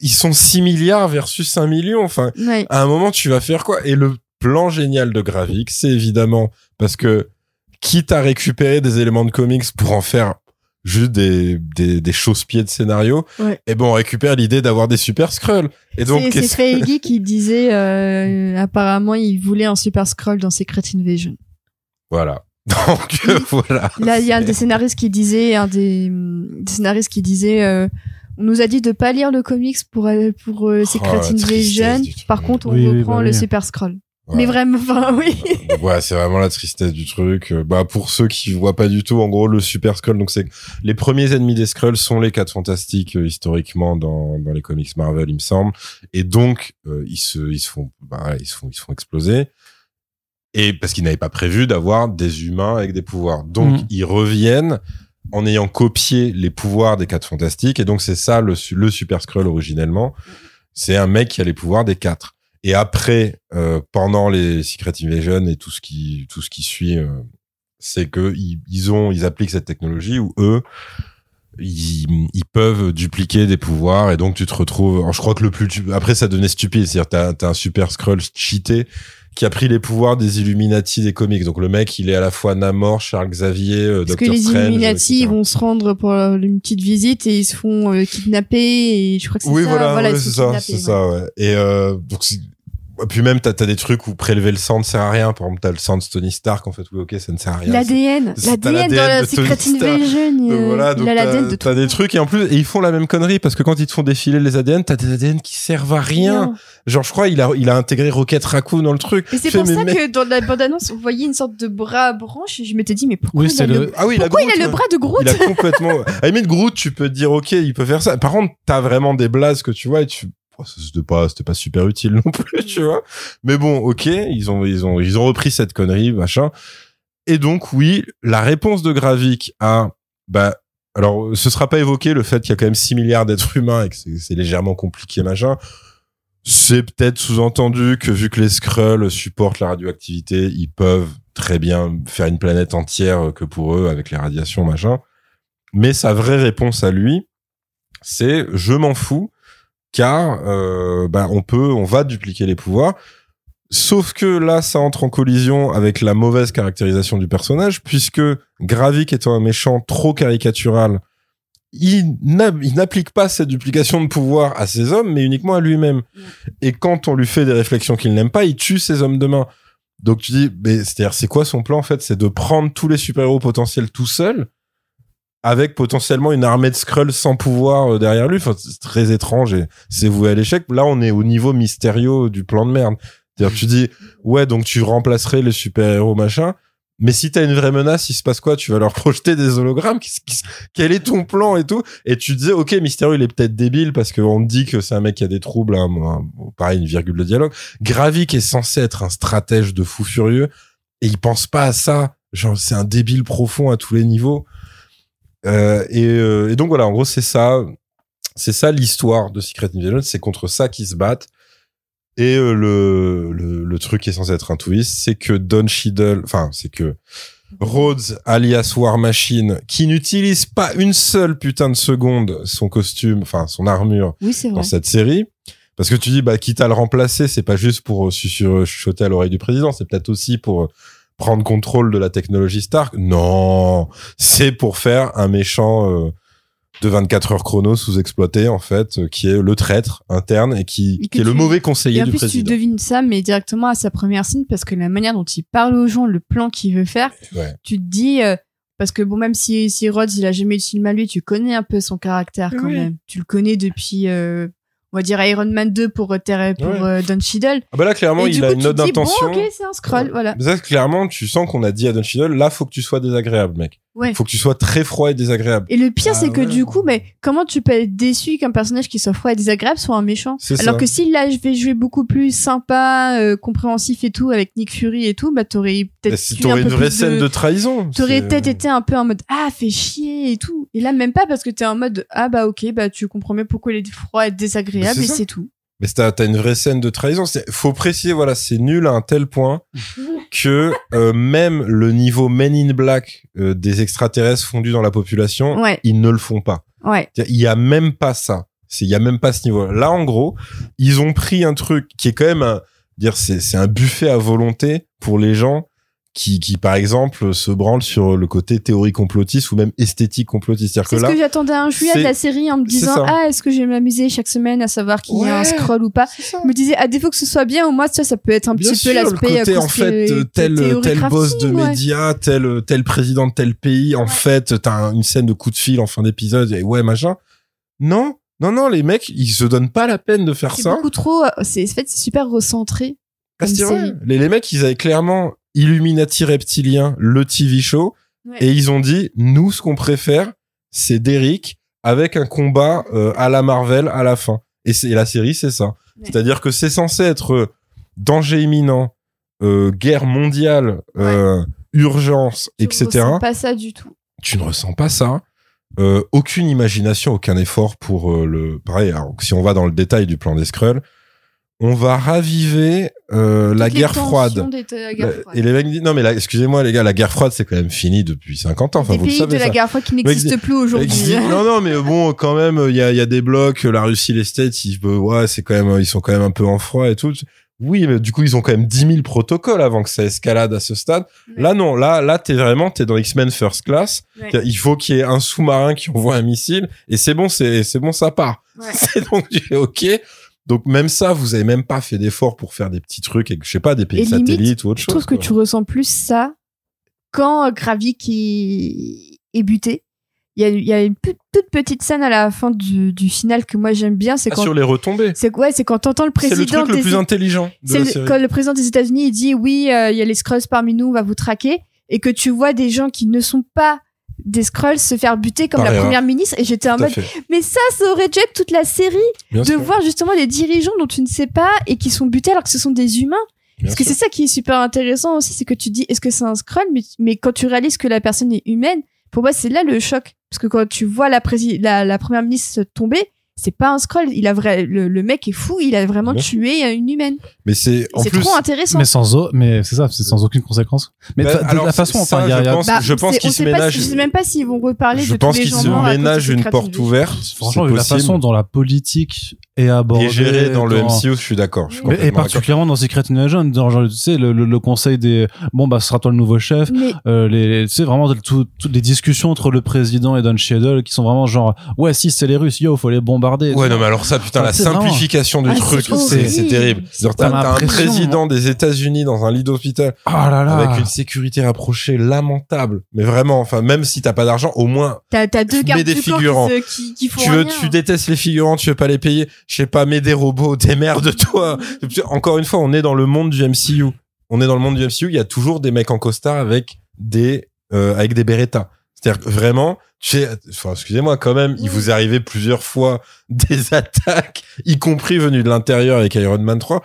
ils, sont 6 milliards versus 5 millions. Enfin, à un moment, tu vas faire quoi? Et le plan génial de Gravik, c'est évidemment parce que, quitte à récupérer des éléments de comics pour en faire juste des, des, des chausse-pieds de scénario, Ouais. et ben on récupère l'idée d'avoir des super Skrulls. Et donc, C'est- C'est qu'est-ce- Feige qui disait, euh, apparemment, il voulait un super scroll dans Secret Invasion. voilà. Donc, euh, voilà. Là, il y a un des scénaristes qui disait, un des, des scénaristes qui disait, euh, on nous a dit de pas lire le comics pour euh, pour euh, Secret Oh, tristesse Invasion. Par contre, on Oui, oui, reprend bah le oui. super scroll. Ouais. Mais vraiment, enfin, oui. Ouais, c'est vraiment la tristesse du truc. Euh, Bah, pour ceux qui voient pas du tout, en gros, le Super Skrull, donc c'est les premiers ennemis des Skrulls sont les quatre fantastiques euh, historiquement dans, dans les comics Marvel, il me semble. Et donc, euh, ils se, ils se font, bah, ils se font, ils se font exploser. Et parce qu'ils n'avaient pas prévu d'avoir des humains avec des pouvoirs. Donc, Mhm. ils reviennent en ayant copié les pouvoirs des quatre fantastiques. Et donc, c'est ça le, le Super Skrull originellement. C'est un mec qui a les pouvoirs des quatre. Et après, euh, pendant les Secret Invasion et tout ce qui, tout ce qui suit, euh, c'est que ils, ont, ils appliquent cette technologie où eux, ils, ils peuvent dupliquer des pouvoirs et donc tu te retrouves. alors, je crois que le plus, après ça devenait stupide, c'est-à-dire t'as, t'as un super Skrull cheaté qui a pris les pouvoirs des Illuminati des comics. Donc le mec, il est à la fois Namor, Charles Xavier, euh, Parce que Doctor les Strange, Illuminati etc. ils vont se rendre pour euh, une petite visite et ils se font euh, kidnapper et je crois que c'est Oui, ça. voilà, voilà ils c'est ça, c'est ça, ouais. Et euh, donc, puis même, t'as as des trucs où prélever le sang ne sert à rien. Par exemple, t'as le sang de Tony Stark, en fait, oui, ok, ça ne sert à rien. L'ADN, l'ADN dans la l'ADN de Tony Secret Stark. Invasion, euh, voilà, donc il a l'ADN t'as de des trucs et en plus et ils font la même connerie parce que quand ils te font défiler les ADN, t'as des ADN qui servent à rien. Genre je crois il a il a intégré Rocket Raccoon dans le truc. Et c'est pour mais ça que dans la bande-annonce, on voyait une sorte de bras branche et je m'étais dit, mais pourquoi, Oui, il, a le... le- Ah oui, pourquoi il Groot, a le bras de Groot? Il a complètement. À la limite, Groot, tu peux dire, ok, il peut faire ça. Par contre, t'as vraiment des blases que tu vois et tu. Oh, C'était pas, c'était pas super utile non plus, tu vois. Mais bon, ok, ils ont, ils ont, ils ont repris cette connerie, machin. Et donc, oui, la réponse de Gravik à, bah, alors, ce sera pas évoqué le fait qu'il y a quand même 6 milliards d'êtres humains et que c'est légèrement compliqué, machin. C'est peut-être sous-entendu que vu que les Skrulls supportent la radioactivité, ils peuvent très bien faire une planète entière que pour eux avec les radiations, machin. Mais sa vraie réponse à lui, c'est je m'en fous, car euh, bah, on peut, on va dupliquer les pouvoirs. Sauf que là, ça entre en collision avec la mauvaise caractérisation du personnage, puisque Gravik étant un méchant trop caricatural, il n'a- il n'applique pas cette duplication de pouvoir à ses hommes, mais uniquement à lui-même. Et quand on lui fait des réflexions qu'il n'aime pas, il tue ses hommes de main. Donc tu dis, mais c'est-à-dire, c'est quoi son plan en fait? C'est de prendre tous les super-héros potentiels tout seul avec potentiellement une armée de Skrulls sans pouvoir euh, derrière lui. Enfin, c'est très étrange et c'est voué à l'échec. Là, on est au niveau mystérieux du plan de merde. C'est-à-dire, tu dis, ouais, donc tu remplacerais les super-héros, machin. Mais si t'as une vraie menace, il se passe quoi? Tu vas leur projeter des hologrammes? Quel est ton plan et tout? Et tu disais, ok, Mysterio, il est peut-être débile parce qu'on dit que c'est un mec qui a des troubles, un, un- pareil, une virgule de dialogue. Gravik est censé être un stratège de fou furieux et il pense pas à ça. Genre, c'est un débile profond à tous les niveaux. Euh, et, euh, et donc voilà, en gros, c'est ça, c'est ça l'histoire de Secret Invasion. C'est contre ça qu'ils se battent. Et euh, le, le le truc qui est censé être un twist, c'est que Don Cheadle, enfin, c'est que Rhodes, alias War Machine, qui n'utilise pas une seule putain de seconde son costume, enfin son armure Oui, dans vrai. cette série. Parce que tu dis, bah, quitte à le remplacer, c'est pas juste pour chuchoter à l'oreille du président, c'est peut-être aussi pour prendre contrôle de la technologie Stark? Non, c'est pour faire un méchant euh, de 24 heures chrono sous-exploité, en fait, euh, qui est le traître interne et qui, Et est le tu- mauvais Et conseiller en du plus, tu président. devines ça, mais directement à sa première scène, parce que la manière dont il parle aux gens, le plan qu'il veut faire, Ouais. tu te dis, euh, parce que bon, même si, si Rhodes, il a jamais eu de film à lui, tu connais un peu son caractère quand Oui. même. Tu le connais depuis, euh, on va dire Iron Man 2 pour, euh, Terre- pour Ouais. euh, Don Cheadle. Ah bah là, clairement, et il a coup, une note d'intention. bon, ok, c'est un scroll, voilà. Mais ça, clairement, tu sens qu'on a dit à Don Cheadle, là, faut que tu sois désagréable, mec. Ouais. Faut que tu sois très froid et désagréable. Et le pire, Ah c'est que ouais. du coup, mais comment tu peux être déçu qu'un personnage qui soit froid et désagréable soit un méchant C'est Alors ça. que s'il là, je vais jouer beaucoup plus sympa, euh, compréhensif et tout, avec Nick Fury et tout, bah t'aurais Et peut-être si eu un t'aurais peu une vraie plus scène de, trahison. T'aurais peut-être été un peu en mode ah fais chier et tout. Et là même pas parce que t'es en mode ah bah ok bah tu comprends mieux pourquoi il est froid et désagréable et c'est tout. Mais t'as as une vraie scène de trahison. C'est- Faut préciser, voilà, c'est nul à un tel point que euh, même le niveau Men in Black euh, des extraterrestres fondus dans la population, Ouais ils ne le font pas. ouais Il y a même pas ça. Il y a même pas ce niveau. Là, en gros, ils ont pris un truc qui est quand même un dire c'est c'est un buffet à volonté pour les gens qui qui par exemple se branlent sur le côté théorie complotiste ou même esthétique complotiste. C'est-à-dire c'est que ce que j'attendais un juillet de c'est- la série en me c'est disant ah est-ce que je vais m'amuser chaque semaine à savoir qu'il y a un Ouais. scroll ou pas. c'est. Je me disais à défaut que ce soit bien au moins ça ça peut être un Bien petit sûr, peu le l'aspect côté euh, en fait conspira- euh, tel tel boss de ouais. médias, tel tel président de tel pays, en Ouais. fait, t'as un- une scène de coup de fil en fin d'épisode et ouais machin. Non, non non, les mecs, ils se donnent pas la peine de faire C'est ça. beaucoup trop euh, c'est en fait c'est super recentré. Ah, c'est vrai. Les, les mecs, ils avaient clairement Illuminati reptilien, le TV show, Ouais. et ils ont dit, nous, ce qu'on préfère, c'est Derrick avec un combat euh, à la Marvel à la fin. Et, la série, c'est ça. Ouais. C'est-à-dire que c'est censé être euh, danger imminent, euh, guerre mondiale, euh, urgence, Je etc. ressens pas ça du tout. Tu ne ressens pas ça. Aucune imagination, aucun effort pour le. Pareil, alors, si on va dans le détail du plan des Skrulls, on va raviver euh, la guerre tensions froide. la guerre. Et les mecs disent, non mais excusez-moi les gars, la guerre froide c'est quand même fini depuis 50 ans. Enfin, des vous le pays savez de la ça. guerre froide qui dit- plus aujourd'hui. non non mais bon quand même il y a, y a des blocs, la Russie, les States, ils, euh, ouais c'est quand même ils sont quand même un peu en froid et tout. Oui mais du coup ils ont quand même 10 000 protocoles avant que ça escalade à ce stade. Ouais. Là non, là là t'es vraiment t'es dans X-Men First Class. Ouais. Il faut qu'il y ait un sous-marin qui envoie un missile et c'est bon c'est c'est bon ça part. Ouais. C'est donc ok. Donc même ça, vous avez même pas fait d'efforts pour faire des petits trucs avec, je sais pas, des pays Et limite, satellites ou autre Je chose. trouve que quoi. tu ressens plus ça quand euh, Gravik est, est buté. Il y a, il y a une toute, petite scène à la fin du, du final que moi j'aime bien. C'est Ah, quand, sur les retombées. c'est ouais, c'est quand t'entends le C'est président le truc le des plus intelligent de c'est le- quand le président des États-Unis il dit oui, euh, il y a les Skrulls parmi nous, on va vous traquer, et que tu vois des gens qui ne sont pas des Skrulls se faire buter comme la première ministre, et j'étais en Tout mode, fait. mais ça, ça aurait dû être toute la série Bien de sûr. voir justement des dirigeants dont tu ne sais pas et qui sont butés alors que ce sont des humains. Bien Parce que c'est ça qui est super intéressant aussi, c'est que tu dis est-ce que c'est un scroll, mais, mais quand tu réalises que la personne est humaine, pour moi c'est là le choc. Parce que quand tu vois la, prési- la, la première ministre tomber, c'est pas un scroll, il a vrai, le, le mec est fou, il a vraiment Bien tué une humaine. Mais c'est en C'est plus. trop intéressant. Mais sans o- mais c'est ça, c'est sans aucune conséquence. Mais Bah, de, la façon, ça, enfin, il y a, je pense- Bah, je pense c'est- qu'il on se sait pas ménage- si- Je sais même pas s'ils vont reparler je de pense tous les qu'il gens se morts à cause de ménage Secret une porte ouverte. franchement, la façon dont la politique est abordée. Et géré dans le dans- MCU, je suis d'accord. et particulièrement dans Secret Invasion, dans genre, tu sais, le, le, le conseil des, bon, bah, ce sera toi le nouveau chef. Mais Euh, les, tu sais, vraiment, tout- toutes les discussions entre le président et Don Cheadle qui sont vraiment genre, ouais, si c'est les Russes, yo, faut les bombarder. Ouais, non, mais alors ça, putain, Ah, la vraiment- simplification du Ah, truc, c'est terrible. Genre, T'as un président des États-Unis dans un lit d'hôpital Oh là là. avec une sécurité rapprochée lamentable. Mais vraiment, enfin, même si t'as pas d'argent, au moins, T'as t'as deux gardes des figurants. qui, se- qui, qui font tu veux, rien. tu détestes les figurants, tu veux pas les payer. Je sais pas, mets des robots, démerde-toi. Encore une fois, on est dans le monde du MCU. On est dans le monde du MCU, il y a toujours des mecs en costard avec des, euh, avec des Beretta. C'est-à-dire que vraiment, excusez-moi, quand même, il vous arrivé plusieurs fois des attaques, y compris venues de l'intérieur avec Iron Man 3.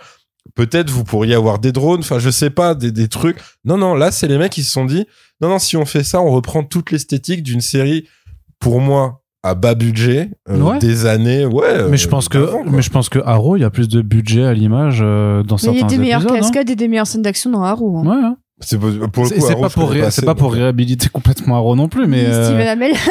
Peut-être vous pourriez avoir des drones, enfin, je sais pas, des, des trucs. Non, non, là, c'est les mecs qui se sont dit, non, non, si on fait ça, on reprend toute l'esthétique d'une série, pour moi, à bas budget, euh, Ouais. des années, ouais. euh, mais je pense que, d'avant, quoi. mais je pense que Arrow, il y a plus de budget à l'image euh, dans Mais il y certains a des meilleures épisodes. hein. cascades et des meilleures scènes d'action dans Arrow. hein. Ouais, hein. C'est pour, pour le C'est coup, c'est Arrow, pas pour assez, pas euh. réhabiliter complètement Arrow non plus, mais Et euh, Steven Amell.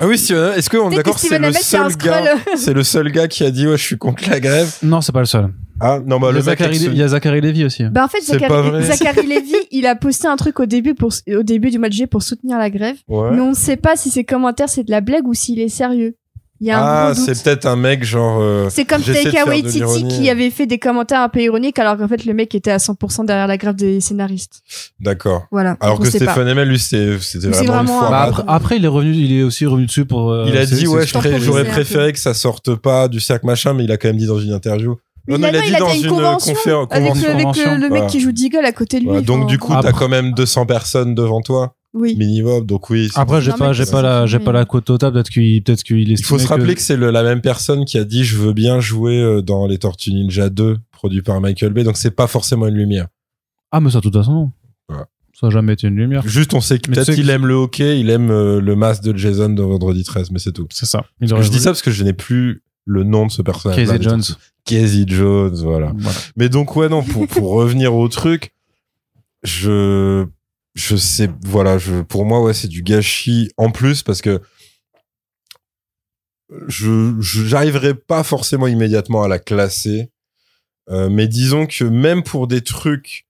Ah oui, Steven, est-ce qu'on est d'accord, c'est Steven le seul gars, c'est le seul gars qui a dit, ouais, je suis contre la grève. non, c'est pas le seul. Ah, non, bah, il, y a le mec Zachary, il y a Zachary Levy aussi. Bah en fait. Zachary, Zachary Levy, il a posté un truc au début pour au début du mois de juillet pour soutenir la grève, Ouais. mais on ne sait pas si ses commentaires c'est de la blague ou s'il est sérieux. Il y a un Ah, c'est peut-être un mec genre. euh, C'est comme Taika Waititi qui avait fait des commentaires un peu ironiques alors qu'en fait le mec était à 100% derrière la grève des scénaristes. D'accord. Voilà. Alors on que. Stéphane Emel, lui, c'était vraiment, une vraiment un- Bah, après, après, il est revenu, il est aussi revenu dessus pour. euh, il a dit, ouais, j'aurais préféré que ça sorte pas du cercle machin, mais il a quand même dit dans une interview. Non, non, là, non, il a dans fait une une convention conféren- avec, convention. le, avec le- convention. le mec Voilà. qui joue Deagle à côté de lui. Voilà, donc enfin, du coup, t'as quand même 200 personnes devant toi, oui. minimum. Donc oui. Après, j'ai pas, j'ai pas la, j'ai pas la quote totale. Peut-être qu'il, peut-être qu'il il faut se rappeler que, c'est le- la même personne qui a dit je veux bien jouer euh, dans les Tortues Ninja 2 produit par Michael Bay. Donc c'est pas forcément une lumière. Ah, mais ça, de toute façon, non. Ça a jamais été une lumière. Juste, on sait que peut-être tu sais il que- aime le hockey, il aime euh, le masque de Jason de Vendredi 13, mais c'est tout. C'est ça. Il Je dis ça parce que je n'ai plus le nom de ce personnage. Casey Jones. Casey Jones, voilà. Voilà. Mais donc ouais non pour pour revenir au truc, je je sais voilà je pour moi ouais c'est du gâchis en plus parce que je j'arriverai pas forcément immédiatement à la classer, Euh, mais disons que même pour des trucs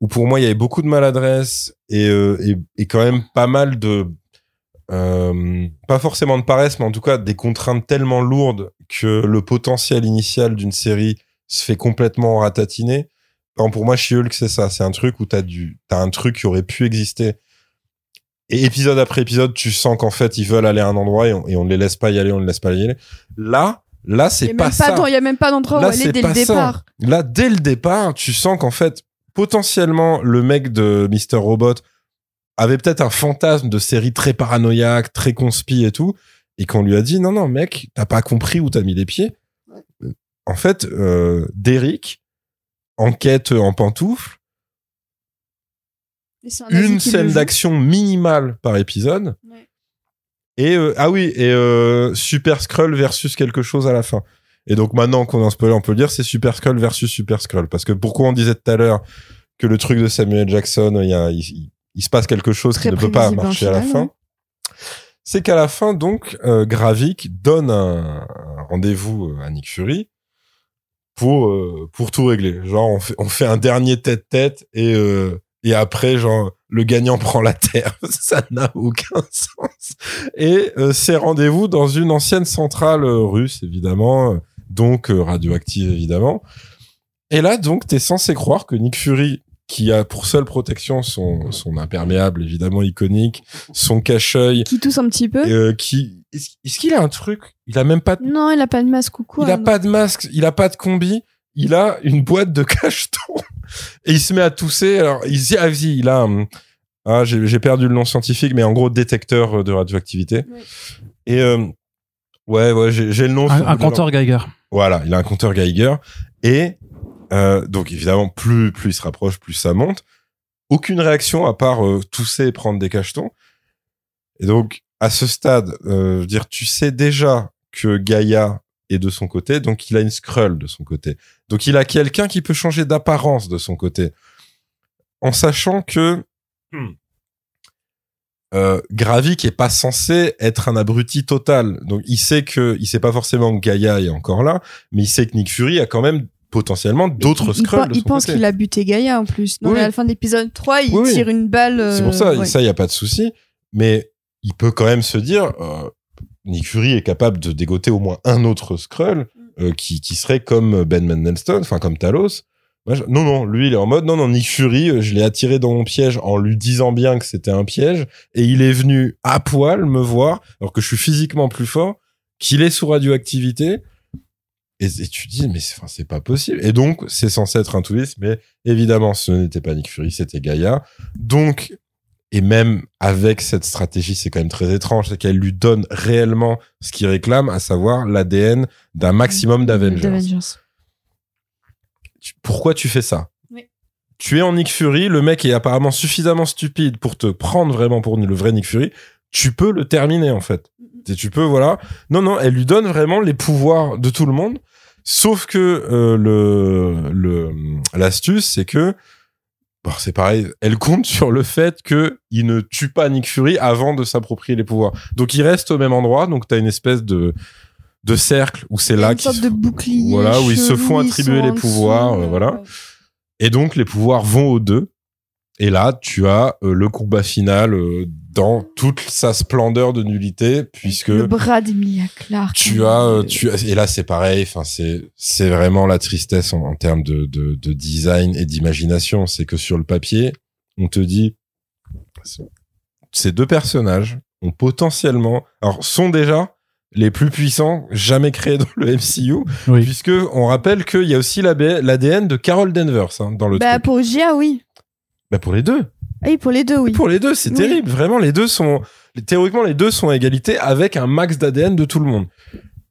où pour moi il y avait beaucoup de maladresse et euh, et, et quand même pas mal de euh, pas forcément de paresse, mais en tout cas des contraintes tellement lourdes que le potentiel initial d'une série se fait complètement ratatiner. Pour moi, She-Hulk, c'est ça. C'est un truc où t'as du, t'as un truc qui aurait pu exister. Et épisode après épisode, tu sens qu'en fait, ils veulent aller à un endroit et on, et on ne les laisse pas y aller, on ne les laisse pas y aller. Là, là, c'est a pas ça. Il y a même pas d'endroit où Là, aller dès le ça. départ. Là, dès le départ, tu sens qu'en fait, potentiellement, le mec de Mr. Robot avait peut-être un fantasme de série très paranoïaque, très conspi et tout, et qu'on lui a dit non, non, mec, t'as pas compris où t'as mis les pieds. En fait, euh, Derrick, enquête en pantoufle, Et c'est un nazi une scène d'action minimale par épisode. Ouais. Et euh, ah oui, et euh, Super Skrull versus quelque chose à la fin. Et donc maintenant qu'on est en spoiler, on peut le dire, c'est Super Skrull versus Super Skrull. Parce que pourquoi on disait tout à l'heure que le truc de Samuel Jackson, il, y a, il, il- il se passe quelque chose Très qui ne peut pas marcher à la fin. C'est qu'à la fin, donc, euh, Gravik donne un, un rendez-vous à Nick Fury pour euh, pour tout régler. Genre, on fait on fait un dernier tête-tête et euh, et après, genre, le gagnant prend la terre. Ça n'a aucun sens. Et euh, c'est rendez-vous dans une ancienne centrale euh, russe, évidemment, euh, donc euh, radioactive, évidemment. Et là, donc, t'es censé croire que Nick Fury, qui a pour seule protection son, son imperméable, évidemment iconique, son cache-œil, Qui tousse un petit peu. euh, qui... Est-ce qu'il a un truc? Il a même pas de Non, il a pas de masque ou quoi. il a non. pas de masque, il a pas de combi, il a une boîte de cachetons et il se met à tousser. Alors il se dit ah il a un- ah j'ai perdu le nom scientifique mais en gros détecteur de radioactivité. Oui. Et euh, ouais ouais j'ai le nom. Un, compteur Geiger. Voilà, il a un compteur Geiger et euh, donc évidemment plus plus il se rapproche plus ça monte. Aucune réaction à part euh, tousser et prendre des cachetons. Et donc à ce stade, euh, dire tu sais déjà que Gaïa est de son côté, donc il a une Skrull de son côté. Donc il a quelqu'un qui peut changer d'apparence de son côté. En sachant que hmm, euh, Gravik est pas censé être un abruti total. Donc il sait que il sait pas forcément que Gaïa est encore là, mais il sait que Nick Fury a quand même potentiellement d'autres Il- il, Skrulls il pense qu'il a buté Gaïa en plus. Non, Oui. mais à la fin de l'épisode 3, il Oui, oui. tire une balle. C'est euh, pour ça, ouais. ça y a pas de souci, mais il peut quand même se dire euh, Nick Fury est capable de dégoter au moins un autre Skrull euh, qui, qui serait comme Ben Mendelsohn, enfin comme Talos. Moi, je- Non, non, lui, il est en mode, non, non, Nick Fury, je l'ai attiré dans mon piège en lui disant bien que c'était un piège, et il est venu à poil me voir, alors que je suis physiquement plus fort, qu'il est sous radioactivité, et, et tu dis, mais c'est enfin, c'est pas possible. Et donc, c'est censé être un twist, mais évidemment, ce n'était pas Nick Fury, c'était Gaïa. Donc, et même avec cette stratégie, c'est quand même très étrange, c'est qu'elle lui donne réellement ce qu'il réclame, à savoir l'ADN d'un maximum d'Avengers. Pourquoi tu fais ça? Oui. Tu es en Nick Fury, le mec est apparemment suffisamment stupide pour te prendre vraiment pour le vrai Nick Fury. Tu peux le terminer en fait. Et tu peux, voilà. Non, non, elle lui donne vraiment les pouvoirs de tout le monde. Sauf que euh, le le l'astuce, c'est que bon, c'est pareil. Elle compte sur le fait que il ne tue pas Nick Fury avant de s'approprier les pouvoirs. Donc il reste au même endroit. Donc t'as une espèce de de cercle où c'est là qu'ils se- de bouclier. voilà où ils se font attribuer les pouvoirs, euh, voilà. Et donc les pouvoirs vont aux deux. Et là, tu as euh, le combat final euh, dans toute sa splendeur de nullité, puisque Le bras d'Emilia Clarke. tu as, euh, tu as- et là c'est pareil. Enfin, c'est c'est vraiment la tristesse en, en termes de, de de design et d'imagination. C'est que sur le papier, on te dit ces deux personnages ont potentiellement, alors sont déjà les plus puissants jamais créés dans le MCU, Oui. puisque on rappelle qu'il y a aussi l'ADN de Carol Danvers hein, dans le Bah, truc. pour Gia, oui. Bah, pour les deux. Ah Oui, pour les deux, oui. Pour les deux, c'est Oui. terrible. Vraiment, les deux sont théoriquement les deux sont à égalité avec un max d'ADN de tout le monde.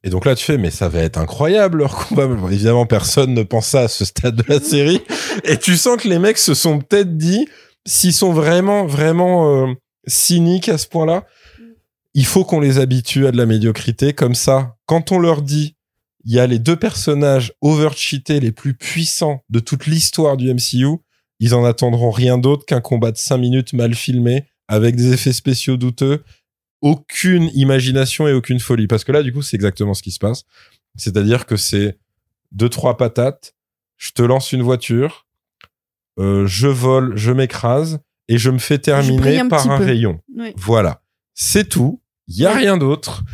Et donc là, tu fais, mais ça va être incroyable leur combat. Bon, évidemment, personne ne pense ça à ce stade de la série. Et tu sens que les mecs se sont peut-être dit, s'ils sont vraiment, vraiment euh, cyniques à ce point-là, il faut qu'on les habitue à de la médiocrité. Comme ça, quand on leur dit, il y a les deux personnages overcheatés les plus puissants de toute l'histoire du MCU, ils en attendront rien d'autre qu'un combat de 5 minutes mal filmé, avec des effets spéciaux douteux, aucune imagination et aucune folie. Parce que là, du coup, c'est exactement ce qui se passe. C'est-à-dire que c'est deux, trois patates, je te lance une voiture, euh, je vole, je m'écrase, et je me fais terminer un par un peu. rayon. Oui. Voilà. C'est tout. Il y a rien d'autre.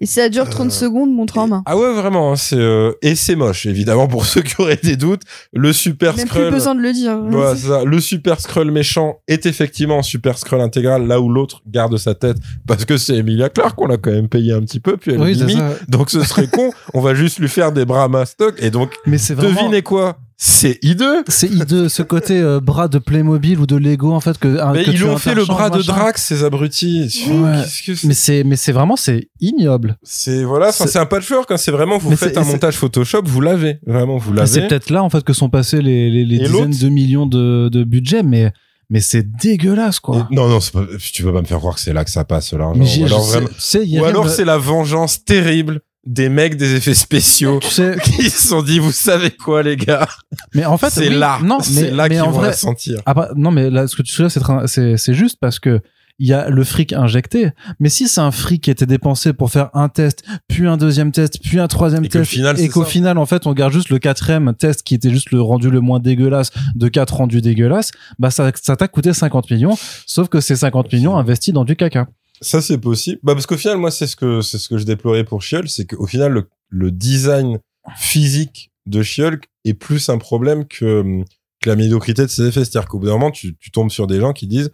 Et ça dure 30 Euh, secondes, montre en main. Ah ouais, vraiment. hein, c'est euh, et c'est moche, évidemment, pour ceux qui auraient des doutes. Le super Même plus Skrull. besoin de le dire. Voilà, ça. Le super Skrull méchant est effectivement un super Skrull intégral, là où l'autre garde sa tête parce que c'est Emilia Clarke qu'on l'a quand même payé un petit peu, puis elle Oui, est Mimi. ça. Donc ce serait con. On va juste lui faire des bras mastoc et donc Mais c'est vraiment. devinez quoi? C'est hideux. C'est hideux, ce côté euh, bras de Playmobil ou de Lego en fait que. un- Mais que ils ont fait le bras de. Drax, ces abrutis. Ouais. que Mais c'est mais c'est vraiment c'est ignoble. C'est voilà, C'est- un patchwork. Hein, c'est vraiment vous Mais faites un montage Photoshop, vous l'avez vraiment, vous Mais C'est l'avez. peut-être là en fait que sont passés les, les, les dizaines de millions de, de budget, mais mais c'est dégueulasse quoi. Et- Non, non, c'est pas- tu peux pas me faire croire que c'est là que ça passe l'argent. Mais j'y- Ou alors, c'est la vengeance terrible des mecs des effets spéciaux tu sais, qui se sont dit, vous savez quoi, les gars mais en fait C'est oui, là, non, c'est là qu'ils vont vrai, la sentir. Ah bah, non, mais là, ce que tu souviens, c'est c'est juste parce que il y a le fric injecté. Mais si c'est un fric qui était dépensé pour faire un test, puis un deuxième test, puis un troisième Et test, final, et qu'au final, en fait, on garde juste le quatrième test qui était juste le rendu le moins dégueulasse de quatre rendus dégueulasses, bah ça, ça t'a coûté 50 millions. Sauf que c'est 50 millions investis dans du caca. Ça, c'est possible. Bah, parce qu'au final, moi, c'est ce que, c'est ce que je déplorais pour Shield, c'est qu'au final, le, le design physique de Shield est plus un problème que, hum, que la médiocrité de ses effets. C'est-à-dire qu'au bout d'un moment, tu, tu tombes sur des gens qui disent,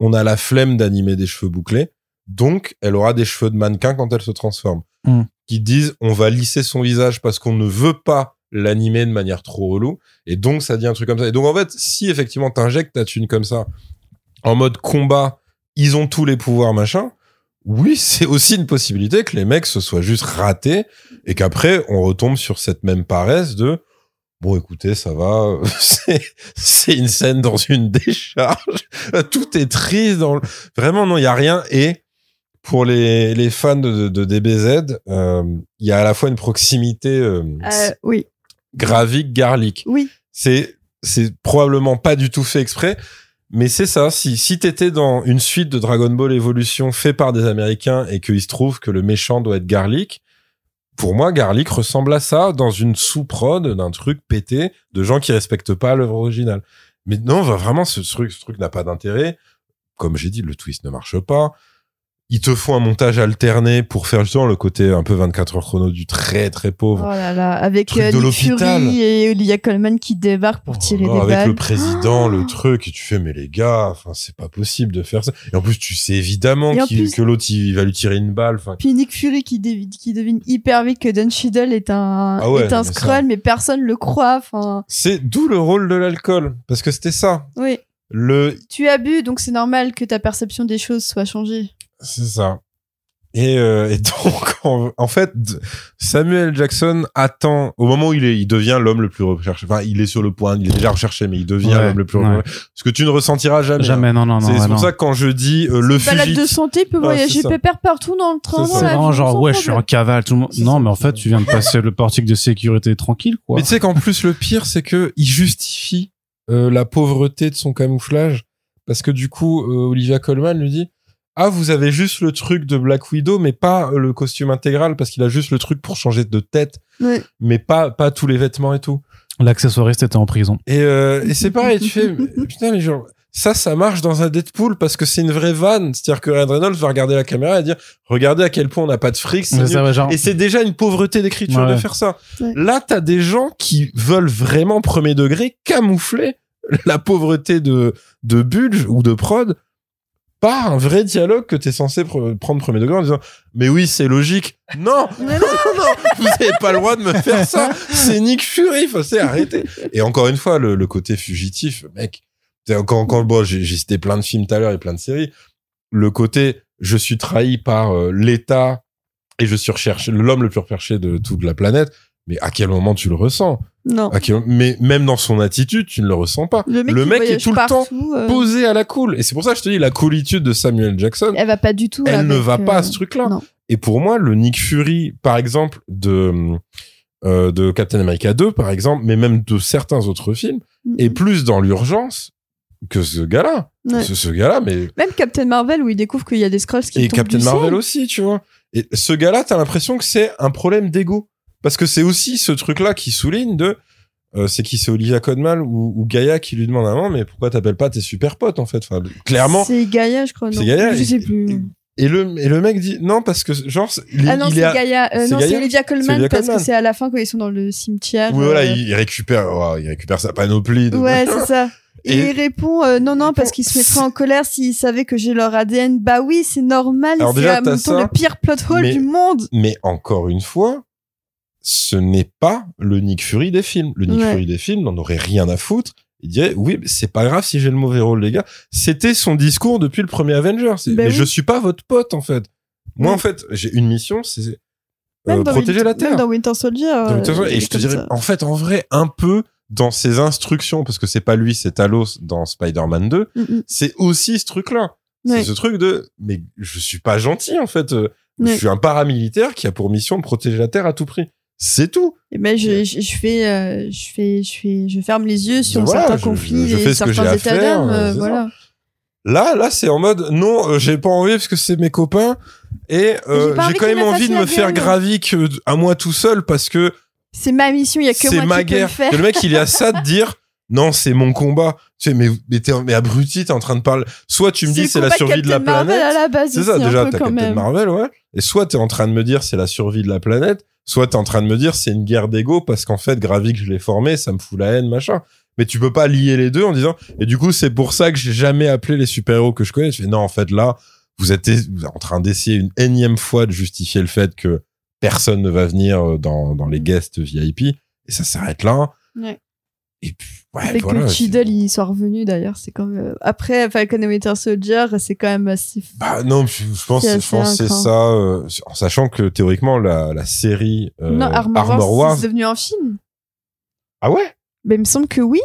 on a la flemme d'animer des cheveux bouclés, donc elle aura des cheveux de mannequin quand elle se transforme. Hmm. Qui disent, on va lisser son visage parce qu'on ne veut pas l'animer de manière trop relou, et donc ça dit un truc comme ça. Et donc, en fait, si effectivement t'injectes ta thune comme ça, en mode combat, ils ont tous les pouvoirs, machin, oui, c'est aussi une possibilité que les mecs se soient juste ratés et qu'après on retombe sur cette même paresse de bon écoutez ça va c'est une scène dans une décharge. Tout est triste dans le... vraiment non il y a rien. Et pour les les fans de, de DBZ euh, il y a à la fois une proximité euh, Euh, oui, gravique garlic. Oui. c'est probablement pas du tout fait exprès mais c'est ça si si t'étais dans une suite de Dragon Ball Evolution fait par des américains et qu'il se trouve que le méchant doit être Garlic pour moi Garlic ressemble à ça dans une sous-prod d'un truc pété de gens qui respectent pas l'œuvre originale. Mais non vraiment ce ce truc n'a pas d'intérêt. Comme j'ai dit le twist ne marche pas ils te font un montage alterné pour faire justement le côté un peu 24 heures chrono du très très Oh pauvre. là là, avec euh, Nick. Fury et Olivia Colman qui débarquent pour tirer Oh, des avec balles. le président, le truc, et tu fais, mais les gars, enfin, c'est pas possible de faire ça. Et en plus, tu sais évidemment plus- que l'autre, il va lui tirer une balle. Enfin, Puis Nick Fury qui, dévi- qui devine hyper vite que Don Cheadle est un, Ah ouais, est un mais ça- scroll, mais personne le croit. Enfin, c'est d'où le rôle de l'alcool. Parce que c'était ça. oui. Le, Tu as bu, donc c'est normal que ta perception des choses soit changée. C'est ça. Et, euh, et donc, en, en fait, Samuel Jackson attend au moment où il est, il devient l'homme le plus recherché. Enfin, il est sur le point, il est déjà recherché, mais il devient Ouais, l'homme le plus ouais. recherché. Ce que tu ne ressentiras jamais. Jamais, non, non, non. C'est ouais, pour non. ça que quand je dis euh, le Balade de fugitif, santé, il peut Ah, voyager pépère partout dans le train. C'est vraiment genre, ouais, je suis en cavale, tout le monde. Non, ça. mais en fait, tu viens de passer le portique de sécurité tranquille, quoi. Mais tu sais qu'en plus, le pire, c'est que il justifie euh, la pauvreté de son camouflage. Parce que du coup, euh, Olivia Colman lui dit Ah, vous avez juste le truc de Black Widow, mais pas euh, le costume intégral, parce qu'il a juste le truc pour changer de tête, Ouais. mais pas, pas tous les vêtements et tout. L'accessoiriste était en prison. Et, euh, et c'est pareil, tu fais Putain, mais genre. Ça, ça marche dans un Deadpool parce que c'est une vraie vanne. C'est-à-dire que Ryan Reynolds va regarder la caméra et dire Regardez à quel point on n'a pas de fric. c'est ça genre, Et c'est déjà une pauvreté d'écriture Ouais. de faire ça. Ouais. Là, t'as des gens qui veulent vraiment premier degré camoufler la pauvreté de, de Budge ou de prod par un vrai dialogue que t'es censé pr- prendre premier degré en disant mais oui c'est logique. Non. Mais non. Non. Vous avez pas le droit de me faire ça. C'est Nick Fury faut c'est arrêter. Et encore une fois le, le côté fugitif mec quand quand bon j'ai j'ai cité plein de films tout à l'heure et plein de séries. Le côté je suis trahi par euh, l'État et je suis recherché l'homme le plus recherché de toute la planète. Mais à quel moment tu le ressens? Non. Quel- mais même dans son attitude tu ne le ressens pas Le mec, le il mec est tout le temps euh, posé à la cool et c'est pour ça que je te dis la coolitude de Samuel Jackson Elle va pas du tout. elle ne va pas à euh, ce truc-là. Et pour moi, le Nick Fury, par exemple, de, euh, de Captain America 2, par exemple, mais même de certains autres films, est plus dans l'urgence que ce gars-là. Ouais. Ce, ce gars-là, mais. Même Captain Marvel où il découvre qu'il y a des scrolls qui Et tombent Captain du Marvel ciel. aussi, tu vois. Et ce gars-là, t'as l'impression que c'est un problème d'ego. Parce que c'est aussi ce truc-là qui souligne de. euh, c'est qui c'est Olivia Colman ou, ou Gaïa qui lui demande à moment mais pourquoi t'appelles pas tes super potes en fait? Enfin clairement C'est Gaïa, je crois. C'est non Gaïa, Je sais plus. et le et le mec dit non parce que genre il, Ah non, il c'est Gaïa. euh, non, c'est Olivia Colman parce que c'est à la fin quand ils sont dans le cimetière. Oui, voilà, euh, il, il récupère, oh, il récupère sa panoplie. De... Ouais, c'est ça. Et, Et- il répond euh, non non parce qu'il se mettrait en colère s'il savait que j'ai leur ADN. Bah oui, c'est normal. C'est le pire plot hole mais- du monde. Mais encore une fois, ce n'est pas le Nick Fury des films. Le Nick Ouais. Fury des films n'en aurait rien à foutre. Il dirait, oui, mais c'est pas grave si j'ai le mauvais rôle, les gars. C'était son discours depuis le premier Avenger. Ben mais oui. je suis pas votre pote, en fait. Moi, Ouais. en fait, j'ai une mission, c'est euh, dans protéger Winter- la Terre. Même dans Winter Soldier. Toute façon, euh, et je te dirais, ça. en fait, en vrai, un peu dans ses instructions, parce que c'est pas lui, c'est Talos dans Spider-Man 2, Mm, mm. c'est aussi ce truc-là. Ouais. C'est ce truc de, mais je suis pas gentil, en fait. Euh. Je suis un paramilitaire qui a pour mission de protéger la Terre à tout prix. C'est tout. Et ben je, je, je fais euh, je fais je fais je ferme les yeux sur Voilà, certains je- conflits et certains états d'âme. euh, euh, voilà. Là, là, c'est en mode, non, euh, j'ai pas envie parce que c'est mes copains. Et J'ai quand même me envie de me faire euh, à moi tout seul parce que C'est ma mission. Il y a que c'est moi ma qui peux le guerre. faire. Le mec, il est à ça de dire, non, c'est mon combat. Tu sais, mais, mais t'es, mais abruti, t'es en train de parler. Soit tu me dis c'est la survie de la Marvel planète. C'est ça, déjà, t'as Captain. Marvel, ouais. Et soit t'es en train de me dire c'est la survie de la planète, soit t'es en train de me dire c'est une guerre d'ego parce qu'en fait, Gravik, je l'ai formé, ça me fout la haine, machin. Mais tu peux pas lier les deux en disant, et du coup, c'est pour ça que j'ai jamais appelé les super-héros que je connais. Je fais, non, en fait, là, vous êtes, vous êtes en train d'essayer une énième fois de justifier le fait que personne ne va venir euh, dans, dans les Mm. guests VIP. Et ça s'arrête là. Ouais. Et puis, ouais, Avec voilà. que c'est- Cheadle il soit revenu d'ailleurs, c'est quand même après Falcon et Winter Soldier, c'est quand même assez. Bah non, je je pense, je pense que c'est ça, euh, en sachant que théoriquement la, la série euh, non, Armor, Wars, c'est devenu un film. ah ouais? Mais il me semble que oui.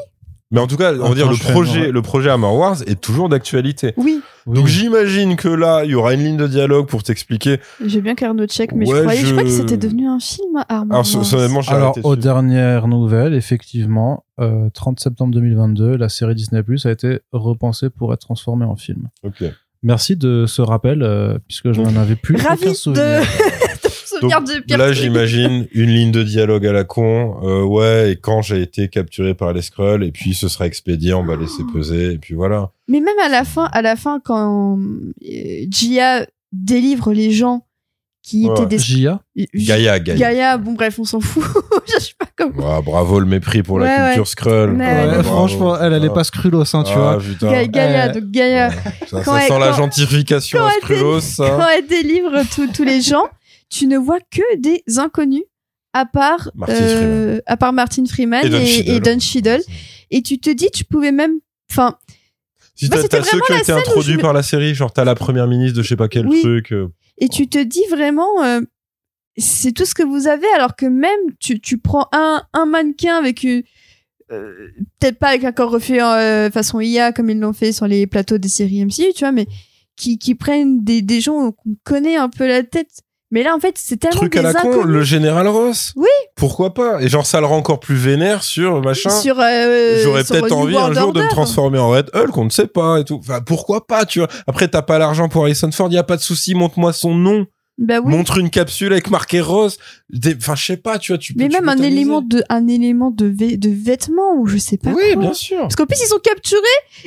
Mais en tout cas, on va dire le projet, ouais. le projet Armor Wars est toujours d'actualité. Oui. Donc j'imagine que là, il y aura une ligne de dialogue pour t'expliquer. J'ai bien qu'Arnaud check, mais Ouais, je croyais, je... je- crois que c'était devenu un film, Armor Alors, Wars. ça, honnêtement, j'ai Alors, aux dessus. dernières nouvelles, effectivement, euh, 30 septembre 2022, la série Disney Plus a été repensée pour être transformée en film. Ok. Merci de ce rappel, euh, puisque je n'en avais plus Ravi aucun de souvenir. de souvenir Donc, du pire là, j'imagine une ligne de dialogue à la con. Euh, ouais, et quand j'ai été capturé par les Skrulls, et puis ce sera expédié, on va laisser peser, et puis voilà. Mais même à la fin, à la fin, quand euh, Gia délivre les gens qui Ouais. étaient des Jia. Gaïa, Gaïa. Gaïa, bon bref, on s'en fout. je sais pas comment. Ouais, bravo le mépris pour la culture ouais. Skrull. Franchement, elle, elle est Ah. pas scrulos, hein, tu Ah, vois. putain. Ga- Gaïa, donc Gaïa, Ouais. Ça, Quand ça elle- sent la quand- gentrification quand à elle Skrulos, quand ça. elle délivre tous les gens, tu ne vois que des inconnus, à part, Martin euh, à part Martin Freeman Et Don et, et Don Cheadle. Et tu te dis, tu pouvais même, enfin, Si Bah, t'as ceux vraiment qui ont la été introduits me- par la série, genre t'as la première ministre de je sais pas quel Oui. truc. euh, et tu te dis vraiment, euh, c'est tout ce que vous avez, alors que même tu, tu prends un, un mannequin avec une, peut-être pas avec un corps refait façon IA comme ils l'ont fait sur les plateaux des séries MCU, tu vois, mais qui, qui prennent des, des gens qu'on connaît un peu la tête. Mais là, en fait, c'est tellement Truc des à la con, le général Ross. Oui. Pourquoi pas? Et genre ça le rend encore plus vénère sur machin. sur euh, J'aurais peut-être envie un jour de me transformer en Red Hulk, on ne sait pas et tout. Enfin, pourquoi pas, tu vois? Après, t'as pas l'argent pour Harrison Ford, y a pas de souci, montre-moi son nom. Bah oui. Montre une capsule avec marqué Rose. Des- Enfin, je sais pas, tu vois, tu peux. mais même un élément de un élément de, vê- de vêtements ou je sais pas Oui, quoi. bien sûr. Parce qu'en plus ils sont capturés,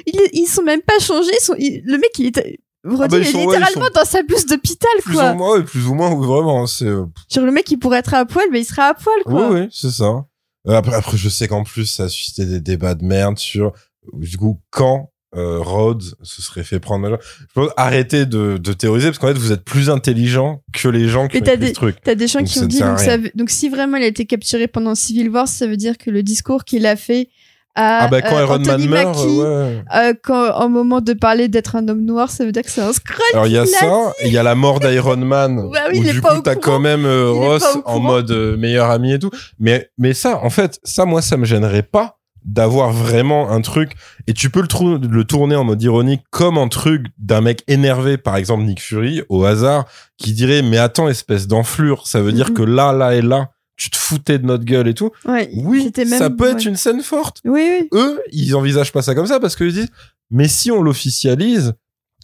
ils, ils sont même pas changés, ils sont, ils- le mec il est Brody, bah, ils il est sont- ouais, ils littéralement dans sa blouse d'hôpital Plus quoi. ou moins, plus ou moins, oui, vraiment. C'est. euh, Genre le mec il pourrait être à poil mais il serait à poil quoi. Oui, oui, c'est ça. Euh, Après, après, je sais qu'en plus, ça a suscité des débats de merde sur, du coup, quand euh, Rhodes se serait fait prendre. Je pense arrêter de, de théoriser parce qu'en fait, vous êtes plus intelligent que les gens qui Mais ont des- ce truc. T'as des gens Donc, qui ont dit donc, ça veut- donc si vraiment il a été capturé pendant Civil War, ça veut dire que le discours qu'il a fait Ah, bah, quand euh, Iron Man meurt, ouais. euh, quand au moment de parler d'être un homme noir, ça veut dire que c'est un scroll. Alors, il y a ça, il y a la mort d'Iron Man. Bah oui, où il est du pas coup, t'as quand même euh, est Ross en mode euh, meilleur ami et tout. Mais, mais ça, en fait, ça, moi, ça me gênerait pas d'avoir vraiment un truc et tu peux le, tourner en mode ironique comme un truc d'un mec énervé par exemple Nick Fury au hasard qui dirait mais attends espèce d'enflure ça veut dire que là là et là tu te foutais de notre gueule et tout Ouais, oui c'était même- ça peut être ouais. une scène forte Oui oui. eux, ils envisagent pas ça comme ça parce qu'ils disent, mais si on l'officialise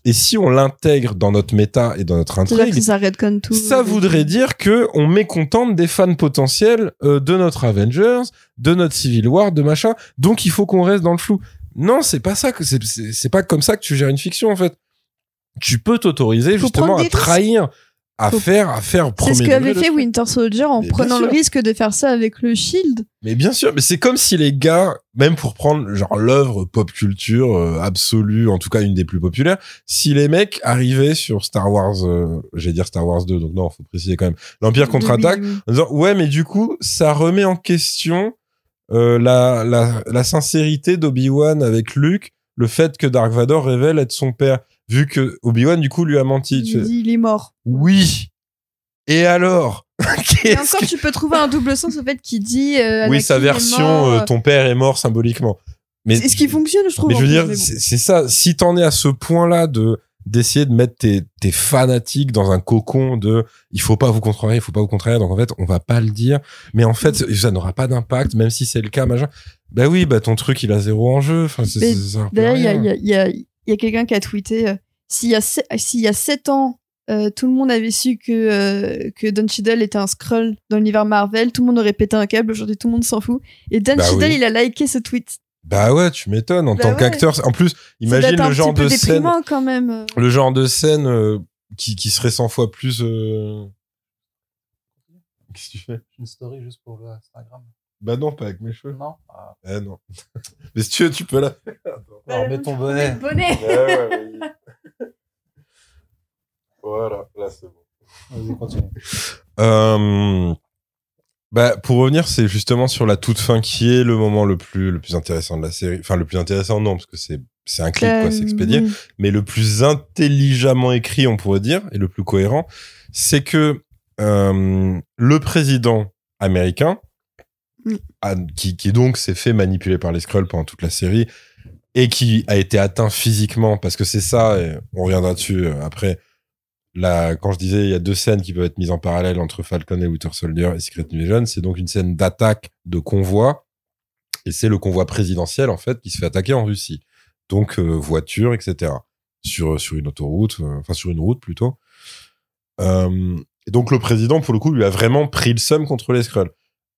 et si on l'intègre dans notre méta et dans notre intrigue, ça tout. ça voudrait dire que on mécontente des fans potentiels euh, de notre Avengers, de notre Civil War, de machin. Donc il faut qu'on reste dans le flou. Non, c'est pas ça que c'est pas comme ça que tu gères une fiction en fait. Tu peux t'autoriser justement à risques. À Faut- faire, à faire C'est ce qu'avait fait. Winter Soldier en Mais prenant le risque de faire ça avec le Shield. Mais bien sûr, mais c'est comme si les gars, même pour prendre genre l'œuvre pop culture euh, absolue, en tout cas une des plus populaires, si les mecs arrivaient sur Star Wars, euh, j'allais dire Star Wars 2, donc non, faut préciser quand même, l'Empire contre-attaque, en disant ouais, mais du coup, ça remet en question euh, la, la, la sincérité d'Obi-Wan avec Luke, le fait que Dark Vador révèle être son père, vu que Obi-Wan du coup lui a menti. Tu Il fais, dit il est mort. oui. Et alors Et encore, que- tu peux trouver un double sens au fait qu'il dit. euh, Oui, sa est version, mort, euh, ton père est mort symboliquement. Mais C'est ce qui fonctionne, je trouve. Mais je veux dire, bon. c'est ça. Si t'en es à ce point-là de d'essayer de mettre tes, tes fanatiques dans un cocon de il faut pas vous contrarier, il faut pas vous contrarier, donc en fait on va pas le dire, mais en fait ça n'aura pas d'impact, même si c'est le cas, machin. Bah oui, bah ton truc il a zéro enjeu. Enfin, D'ailleurs, il y a, y a- il y a, il y a quelqu'un qui a tweeté euh, s'il y a s'il y a sept ans, euh, tout le monde avait su que euh, que Don Cheadle était un Skrull dans l'univers Marvel, tout le monde aurait pété un câble. Aujourd'hui, tout le monde s'en fout. Et Don Bah Cheadle, oui. il a liké ce tweet. Bah ouais, tu m'étonnes. En Bah tant ouais. qu'acteur, en plus, imagine le genre de peu scène, déprimant quand même. le genre de scène qui qui serait 100 fois plus. euh, Qu'est-ce que tu fais? Une story juste pour le Instagram. Bah non, pas avec mes cheveux. Non Eh non. Mais si tu veux, tu peux la faire. Alors, mets ton bonnet. Bonnet. Ouais, ouais, oui. voilà, là c'est bon. Vas-y, continue. Euh, bah, pour revenir, c'est justement sur la toute fin qui est le moment le plus, le plus intéressant de la série. Enfin, le plus intéressant, non, parce que c'est, c'est un clip, quoi, c'est expédié. Euh, oui. Mais le plus intelligemment écrit, on pourrait dire, et le plus cohérent, c'est que euh, le président américain, a- qui, qui donc s'est fait manipuler par les Skrulls pendant toute la série, et qui a été atteint physiquement, parce que c'est ça, et on reviendra dessus euh, après. Là, quand je disais, il y a deux scènes qui peuvent être mises en parallèle entre Falcon et Winter Soldier et Secret Invasion. C'est donc une scène d'attaque de convoi. Et c'est le convoi présidentiel, en fait, qui se fait attaquer en Russie. Donc, euh, voiture, etc. Sur, sur une autoroute, euh, enfin, sur une route plutôt. Euh, et donc, le président, pour le coup, lui a vraiment pris le seum contre les Skrulls.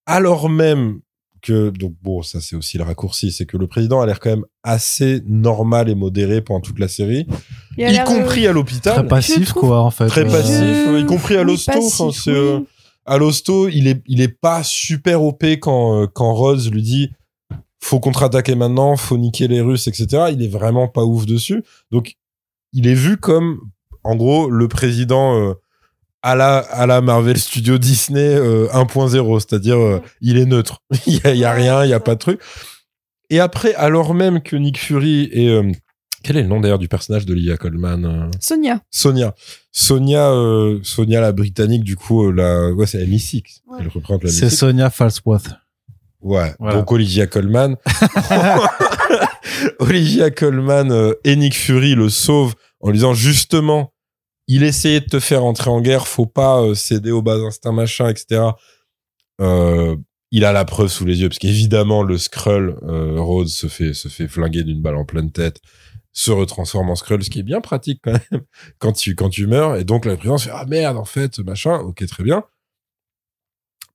Alors même que donc bon, ça c'est aussi le raccourci, c'est que le président a l'air quand même assez normal et modéré pendant toute la série, y euh, compris à l'hôpital. Très passif, quoi, en fait. Très Euh, passif, y compris à l'hosto. enfin, oui. euh, à l'hosto, il est, il est pas super OP quand, euh, quand Rhodes lui dit faut contre-attaquer maintenant, faut niquer les Russes, etc. Il est vraiment pas ouf dessus. Donc, il est vu comme, en gros, le président euh, à la à la Marvel Studio Disney euh, 1.0, c'est-à-dire euh, il est neutre. il y a, rien, il y a pas de truc. Et après, alors même que Nick Fury et euh, quel est le nom d'ailleurs du personnage d'Olivia Colman euh? Sonia. Sonia. Sonia, euh, Sonia la britannique, du coup, euh, la, ouais, c'est la MI6. Ouais. Elle représente la C'est MI6. Sonia Falsworth. Ouais. Voilà. Donc Olivia Colman. Olivia Colman euh, et Nick Fury le sauvent en lui disant justement, il essayait de te faire entrer en guerre, faut pas euh, céder aux bas instincts, machin, etc. Euh, il a la preuve sous les yeux parce qu'évidemment le Skrull euh, Rhodes se fait flinguer d'une balle en pleine tête, se retransforme en Skrull, ce qui est bien pratique quand même quand tu meurs et donc la présidence fait ah merde en fait machin, ok très bien.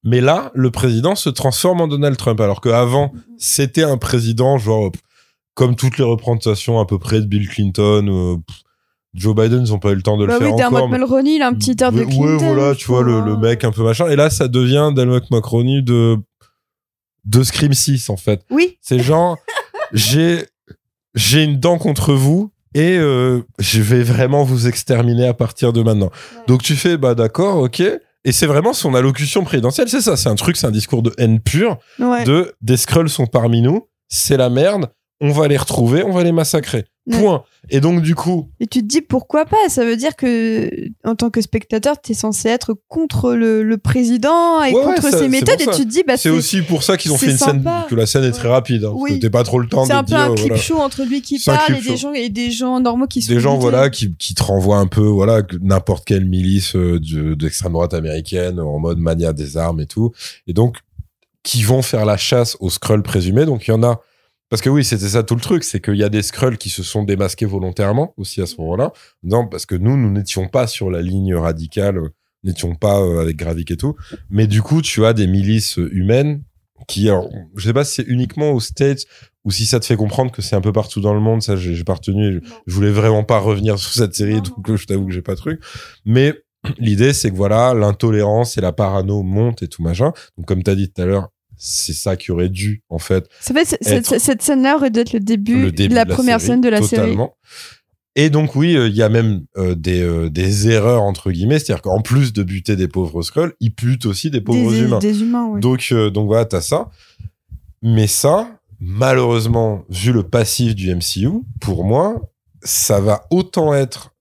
Mais là, le président se transforme en Donald Trump, alors qu'avant, c'était un président, genre, comme toutes les représentations à peu près de Bill Clinton, Joe Biden, ils n'ont pas eu le temps de le Bah faire oui, Dermot encore. Mulroney, il a un petit air de Clinton. Ouais, voilà, tu vois, le, le mec un peu machin. Et là, ça devient Dermot Mulroney de, de Scream 6, en fait. Oui, C'est genre, j'ai, j'ai une dent contre vous et euh, je vais vraiment vous exterminer à partir de maintenant. Ouais. Donc tu fais, bah d'accord, ok. Et c'est vraiment son allocution présidentielle, c'est ça, c'est un truc, c'est un discours de haine pure, ouais. de des Skrulls sont parmi nous, c'est la merde, on va les retrouver, on va les massacrer. Point. Et donc du coup, Et tu te dis pourquoi pas? Ça veut dire que en tant que spectateur, tu es censé être contre le, le président et Ouais, ouais, contre ça- ses c'est méthodes et tu te dis bah c'est aussi pour ça qu'ils ont c'est fait une scène, que la scène est très rapide. Hein, parce Oui. t'es pas trop le temps c'est de un peu un clip voilà. show entre lui qui C'est parle et des gens et des gens normaux qui sont des gens voilà qui, qui te renvoient un peu voilà n'importe quelle milice euh, de- d'extrême droite américaine en mode mania des armes et tout et donc qui vont faire la chasse aux Skrulls présumés donc il y en a parce que oui c'était ça tout le truc c'est qu'il y a des Skrulls qui se sont démasqués volontairement aussi à ce moment-là. Non parce que nous nous n'étions pas sur la ligne radicale euh, n'étions pas euh, avec Gravik et tout. Mais du coup tu as des milices euh, humaines qui alors, je sais pas si c'est uniquement aux States ou si ça te fait comprendre que c'est un peu partout dans le monde ça j'ai pas retenu je, je voulais vraiment pas revenir sur cette série donc je t'avoue que j'ai pas de truc. Mais l'idée c'est que voilà l'intolérance et la parano montent et tout machin. Donc comme t'as dit tout à l'heure c'est ça qui aurait dû en fait cette, être- cette scène-là aurait dû être le début, le début de la première scène de la série. Et donc oui, euh, il y a même euh, des, euh, des erreurs entre guillemets, c'est-à-dire qu'en plus de buter des pauvres Skrulls, ils butent aussi des pauvres Des, humains. des humains, oui. Donc, donc voilà, t'as ça. Mais ça, malheureusement, vu le passif du MCU, pour moi, ça va autant être.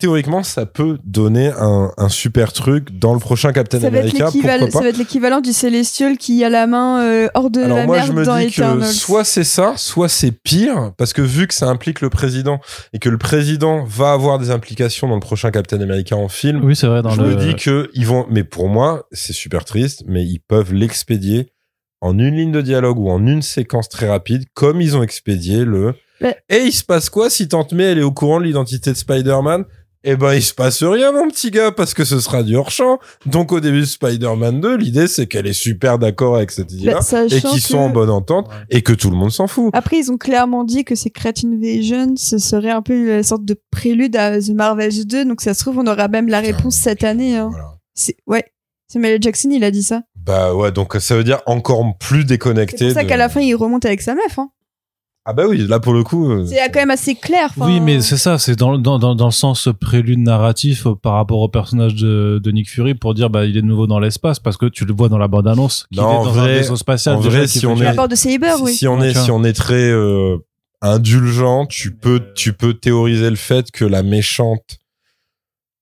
Théoriquement, ça peut donner un, un super truc dans le prochain Captain ça va, être America. Pourquoi ça va être l'équivalent du Celestial qui a la main euh, hors de alors la moi je me dans dis que soit c'est ça, soit c'est pire parce que vu que ça implique le président et que le président va avoir des implications dans le prochain Captain America en film, Oui, c'est vrai. Dans je le... me dis que ils vont. Mais pour moi, c'est super triste, mais ils peuvent l'expédier en une ligne de dialogue ou en une séquence très rapide, comme ils ont expédié le. Mais- Et il se passe quoi si Tante May elle est au courant de l'identité de Spider-Man? Eh ben, il se passe rien, mon petit gars, parce que ce sera du hors-champ. Donc, au début de Spider-Man 2, l'idée, c'est qu'elle est super d'accord avec cette idée-là Bah, sachant et qu'ils sont en bonne entente Ouais. et que tout le monde s'en fout. Après, ils ont clairement dit que Secret Invasion, ce serait un peu une sorte de prélude à The Marvels 2, donc ça se trouve, on aura même la Putain. réponse cette année. Hein. Voilà. C'est Ouais. Samuel. Jackson, il a dit ça. Bah ouais, donc ça veut dire encore plus déconnecté. C'est pour ça de- qu'à la fin, il remonte avec sa meuf. Hein. Ah bah oui, là pour le coup. euh, C'est quand même assez clair. Oui, mais c'est ça, c'est dans, dans, dans, dans le sens prélude narratif euh, par rapport au personnage de, de Nick Fury pour dire bah il est de nouveau dans l'espace parce que tu le vois dans la bande-annonce qu'il est Non, en dans vrai- un vaisseau spatial. en déjà vrai, si on est- de Saber, si, oui. si on est si on est très euh, indulgent, tu peux tu peux théoriser le fait que la méchante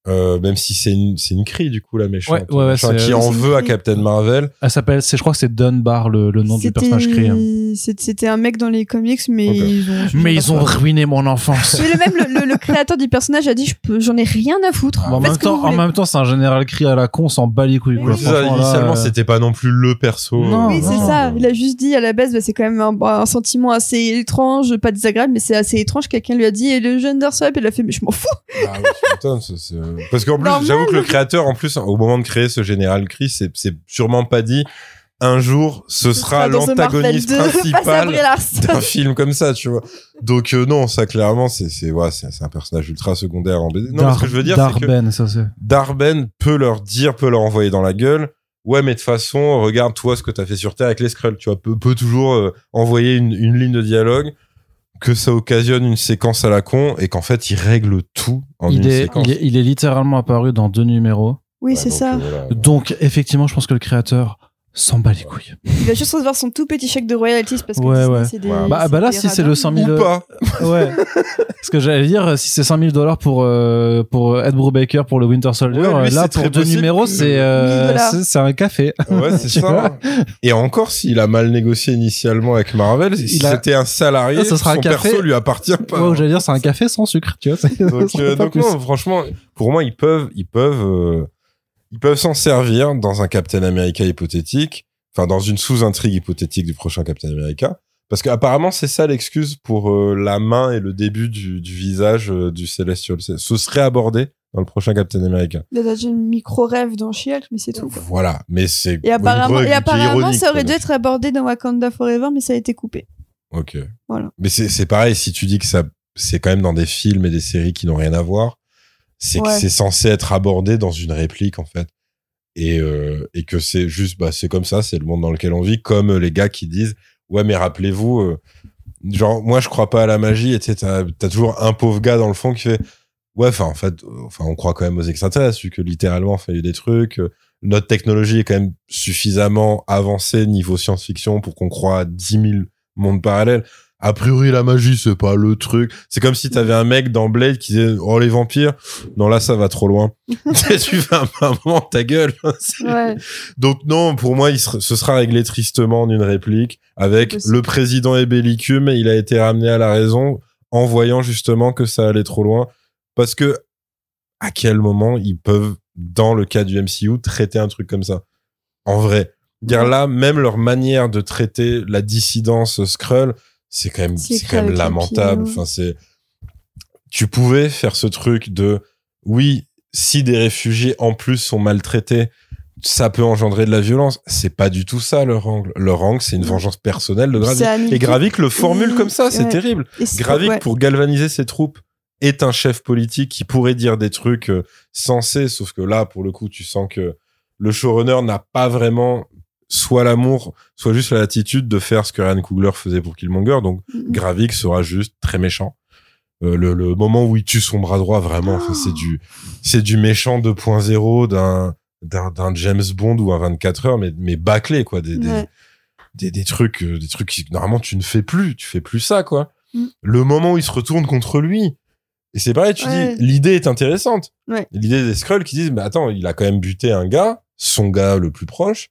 euh, même si c'est une c'est une cri du coup la méchante Ouais, ouais, ouais, Enfin, qui en c'est une veut à. Captain Marvel Elle s'appelle, c'est, je crois que c'est Dunbar le, le nom du personnage créé. hein. C'était un mec dans les comics, mais ils ont. Mais ils ont ruiné mon enfance. Mais le même le, le- le créateur du personnage a dit je peux- j'en ai rien à foutre. En, même temps, en même temps, c'est un général cri à la con, on s'en bat les couilles. Oui, ça, là, initialement euh, c'était pas non plus le perso Non, euh, Oui, c'est non. ça. Il a juste dit à la base, bah, c'est quand même un, un sentiment assez étrange, pas désagréable, mais c'est assez étrange. Quelqu'un lui a dit, et le jeune Ursop, il a fait, mais je m'en fous. Ah c'est- parce qu'en plus j'avoue que le créateur en plus au moment de créer ce général Chris c'est sûrement pas dit un jour, ce sera l'antagoniste 2, face à principal d'un film comme ça, tu vois. Donc euh, non, ça clairement, c'est c'est ouais, c'est un personnage ultra secondaire en BD. Non, mais ce que je veux dire, c'est que Darben, ça c'est. Darben peut leur dire, peut leur envoyer dans la gueule. Ouais, mais de toute façon, regarde toi ce que t'as fait sur Terre avec les Skrulls, tu vois, peut, peut toujours euh, envoyer une, une ligne de dialogue, que ça occasionne une séquence à la con et qu'en fait il règle tout en Il une est, séquence. il, est, il est littéralement apparu dans deux numéros. Oui, Ouais, c'est donc, ça. euh, voilà. Donc, effectivement, je pense que le créateur s'en bat les couilles. Il va juste recevoir son tout petit chèque de royalties parce que Ouais, Disney, ouais. c'est des. Ouais. Bah, bah là, des si c'est le 100 000 Ou pas. Ouais. Ce que j'allais dire, si c'est 100 000 dollars pour, euh, pour Ed Brubaker pour le Winter Soldier, Ouais, euh, là, pour deux possible numéros, c'est, euh, 1000 dollars. c'est, c'est un café. Ouais, c'est ça. vois Et encore, s'il a mal négocié initialement avec Marvel, si a- c'était un salarié, Ah, ça sera son un café. perso lui appartient pas. Ouais, j'allais dire, c'est un café sans sucre, tu vois. Donc, euh, non, franchement, pour moi, ils peuvent, ils peuvent, euh, ils peuvent s'en servir dans un Captain America hypothétique, enfin dans une sous-intrigue hypothétique du prochain Captain America, parce qu'apparemment c'est ça l'excuse pour euh, la main et le début du, du visage euh, du Celestial. Ce serait abordé dans le prochain Captain America. Il a déjà une micro-rêve dans She-Hulk, mais c'est tout. quoi. Voilà, mais c'est Et apparemment, et ironique, ça aurait dû être abordé dans Wakanda Forever, mais ça a été coupé. Ok. Voilà. Mais c'est c'est pareil, si tu dis que ça, c'est quand même dans des films et des séries qui n'ont rien à voir, c'est que c'est censé être abordé dans une réplique, en fait. Et, euh, et que c'est juste, bah, c'est comme ça, c'est le monde dans lequel on vit, comme euh, les gars qui disent, ouais, mais rappelez-vous, euh, genre, moi, je crois pas à la magie, et tu t'as toujours un pauvre gars dans le fond qui fait, ouais, enfin, en fait, enfin, on croit quand même aux extraterrestres, vu que littéralement, y a eu des trucs, euh, notre technologie est quand même suffisamment avancée niveau science-fiction pour qu'on croit à 10 000 mondes parallèles. A priori, la magie, c'est pas le truc. C'est comme si t'avais un mec dans Blade qui disait, oh, les vampires. Non, là, ça va trop loin. tu fais un moment, ta gueule. Ouais. Donc, non, pour moi, il sera- ce sera réglé tristement en une réplique avec le président est bellicum et il a été ramené à la raison en voyant justement que ça allait trop loin. Parce que, à quel moment ils peuvent, dans le cas du MCU, traiter un truc comme ça? En vrai. Dire là, même leur manière de traiter la dissidence Skrull, c'est quand même, C'est quand même lamentable. ouais. Enfin, c'est, tu pouvais faire ce truc de, oui, si des réfugiés en plus sont maltraités, ça peut engendrer de la violence. C'est pas du tout ça leur angle. Leur angle, c'est une vengeance personnelle de Gravik. Et Gravik le formule comme ça, c'est ouais. terrible. Gravik, ouais. pour galvaniser ses troupes, est un chef politique qui pourrait dire des trucs euh, sensés, sauf que là, pour le coup, tu sens que le showrunner n'a pas vraiment soit l'amour, soit juste la latitude de faire ce que Ryan Coogler faisait pour Killmonger. Donc. Gravik sera juste très méchant. Euh, le, le moment où il tue son bras droit, vraiment, enfin, c'est du, c'est du méchant 2.0 d'un, d'un, James Bond ou un 24 heures, mais, mais bâclé, quoi. Des, des, Ouais. des, des trucs, euh, des trucs qui, normalement, tu ne fais plus. Tu fais plus ça, quoi. Mm. Le moment où il se retourne contre lui. Et c'est pareil, tu Ouais. dis, l'idée est intéressante. Ouais. L'idée des Skrulls qui disent, mais attends, il a quand même buté un gars, son gars le plus proche.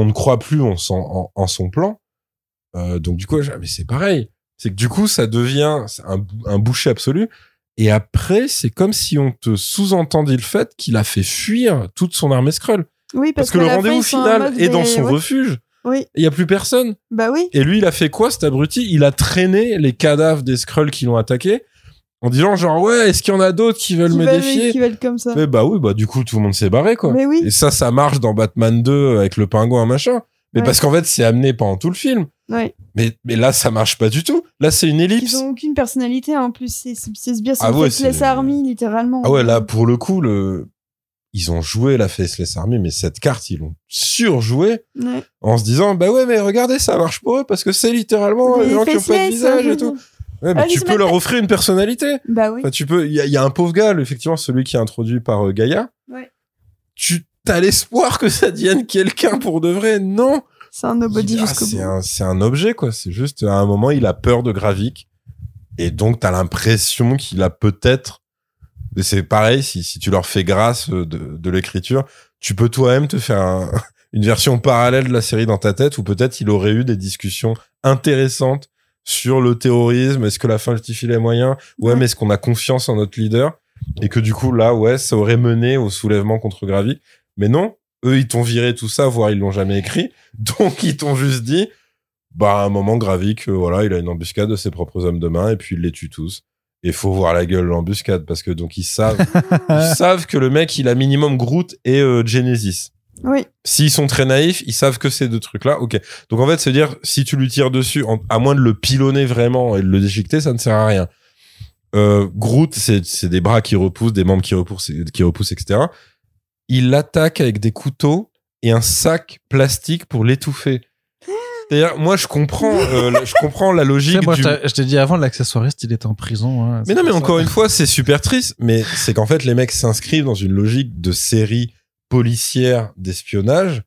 On ne croit plus en son, en, en son plan. Euh, donc, du coup, j'ai- mais c'est pareil. C'est que du coup, ça devient un, bou- un boucher absolu. Et après, c'est comme si on te sous-entendait le fait qu'il a fait fuir toute son armée Skrull. Oui, Parce, parce, que le rendez-vous final est dans son ouais. refuge. Oui, Il y a plus personne. bah oui. Et lui, il a fait quoi, cet abruti? Il a traîné les cadavres des Skrulls qui l'ont attaqué en disant genre ouais, est-ce qu'il y en a d'autres qui veulent Qui me veulent- défier Qui veulent comme ça. Mais bah oui, bah du coup tout le monde s'est barré quoi. Mais oui. Et ça, ça marche dans Batman 2 avec le pingouin machin. Mais Ouais. parce qu'en fait, c'est amené pendant tout le film. Ouais. Mais, mais là, ça marche pas du tout. Là, c'est une ellipse. Ils ont aucune personnalité en plus. C'est c'est- bien. C'est Ah ouais, Faceless Army littéralement. Ah ouais, là, pour le coup, le... ils ont joué la Faceless Army, mais cette carte, ils l'ont surjoué Ouais. en se disant, bah ouais, mais regardez, ça marche pas eux parce que c'est littéralement les Les gens qui ont pas de visage euh, et tout. Ouais, mais Ah, tu peux leur offrir une personnalité. Bah oui. Enfin, tu peux, il y a, il y a un pauvre gars, effectivement, celui qui est introduit par euh, Gaïa. Ouais. Tu as l'espoir que ça devienne quelqu'un pour de vrai? Non. C'est un nobody ah, jusqu'au c'est bout. c'est un objet, quoi. C'est juste, à un moment, il a peur de Gravik. Et donc, t'as l'impression qu'il a peut-être, mais c'est pareil, si, si tu leur fais grâce euh, de, de l'écriture, tu peux toi-même te faire un- une version parallèle de la série dans ta tête où peut-être il aurait eu des discussions intéressantes sur le terrorisme. Est-ce que la fin justifie les moyens? Ouais, Ouais. mais est-ce qu'on a confiance en notre leader? Et que du coup, là, ouais, ça aurait mené au soulèvement contre Gravik. Mais non, eux, ils t'ont viré tout ça, voire ils l'ont jamais écrit. Donc, ils t'ont juste dit, bah, à un moment, Gravik, euh, voilà, il a une embuscade de ses propres hommes de main et puis il les tue tous. Et faut voir la gueule de l'embuscade parce que donc ils savent, ils savent que le mec, il a minimum Groot et euh, Genesis. Oui. S'ils sont très naïfs, ils savent que ces deux trucs-là, ok. Donc en fait, c'est dire si tu lui tires dessus, en- à moins de le pilonner vraiment et de le déchiqueter, ça ne sert à rien. Euh, Groot, c'est des bras qui repoussent, des membres qui repoussent, qui repoussent, etc. Il l'attaque avec des couteaux et un sac plastique pour l'étouffer. C'est-à-dire, moi, je comprends, euh, la- je comprends la Tu logique. sais, moi, du- je t'ai- dit avant, l'accessoiriste, il est en prison. hein. mais non, mais encore ça. une fois, c'est super triste. Mais c'est qu'en fait, les mecs s'inscrivent dans une logique de série policière d'espionnage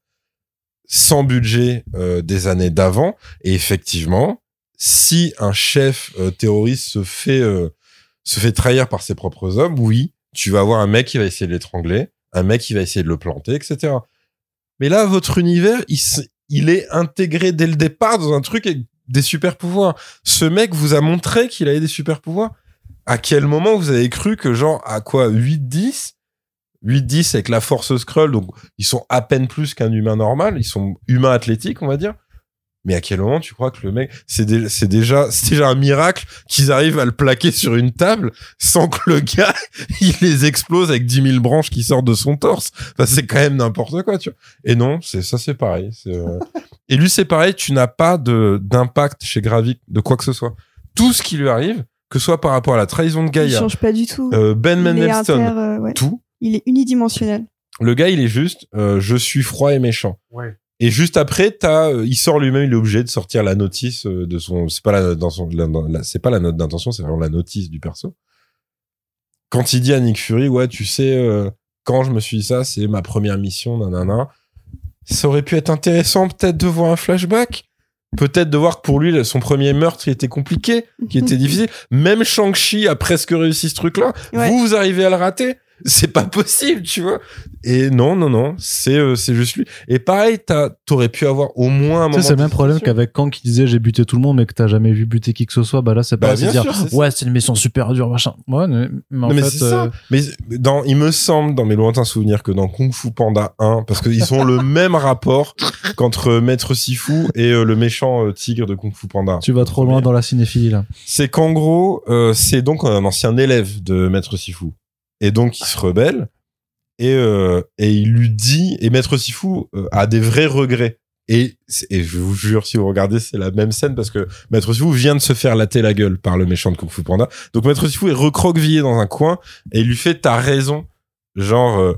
sans budget euh, des années d'avant. Et effectivement, si un chef euh, terroriste se fait euh, se fait trahir par ses propres hommes, oui, tu vas avoir un mec qui va essayer de l'étrangler, un mec qui va essayer de le planter, etc. Mais là, votre univers, il, il est intégré dès le départ dans un truc avec des super pouvoirs. Ce mec vous a montré qu'il avait des super pouvoirs. À quel moment vous avez cru que genre à quoi 8-10 8-10 avec la force Skrull, donc ils sont à peine plus qu'un humain normal, ils sont humains athlétiques, on va dire. Mais à quel moment tu crois que le mec, c'est dé- c'est déjà, c'est déjà un miracle qu'ils arrivent à le plaquer sur une table sans que le gars, il les explose avec 10 000 branches qui sortent de son torse? Enfin, c'est quand même n'importe quoi, tu vois. Et non, c'est ça, c'est pareil. euh, Et lui, c'est pareil, tu n'as pas de, d'impact chez Gravik de quoi que ce soit. Tout ce qui lui arrive, que ce soit par rapport à la trahison de Il Gaïa, change pas du tout. euh, Ben Mendelsohn, euh, ouais. tout, il est unidimensionnel. le gars, il est juste, euh, je suis froid et méchant. Ouais. Et juste après, t'as, euh, il sort lui-même, il est obligé de sortir la notice euh, de son, c'est pas la, dans son, la- dans la- c'est pas la note d'intention, c'est vraiment la notice du perso. Quand il dit à Nick Fury, ouais, tu sais, euh, quand je me suis dit ça, c'est ma première mission, nanana. Ça aurait pu être intéressant peut-être de voir un flashback. Peut-être de voir que pour lui, son premier meurtre, il était compliqué, qui était difficile. Même Shang-Chi a presque réussi ce truc-là. Ouais. Vous, vous arrivez à le rater. C'est pas possible, tu vois. Et non, non, non, c'est euh, c'est juste lui. Et pareil, t'as- t'aurais pu avoir au moins un moment. c'est le même problème qu'avec Kang qui disait j'ai buté tout le monde mais que t'as jamais vu buter qui que ce soit. Bah là, c'est Bah, pas c'est bien dire sûr, ouais, c'est une mission super dure, machin. Ouais, mais, mais en Non, mais fait, c'est ça. euh, Mais dans, il me semble, dans mes lointains souvenirs, que dans Kung Fu Panda 1, parce qu'ils ont le même rapport qu'entre Maître Sifu et euh, le méchant euh, tigre de Kung Fu Panda. tu vas trop loin dans la cinéphilie là. C'est qu'en gros, euh, c'est donc un ancien élève de Maître Sifu. Et donc, il se rebelle. Et, euh, et il lui dit, et Maître Sifu euh, a des vrais regrets. Et, et je vous jure, si vous regardez, c'est la même scène parce que Maître Sifu vient de se faire latter la gueule par le méchant de Kung Fu Panda. Donc Maître Sifu est recroquevillé dans un coin et il lui fait T'as raison. Genre, euh,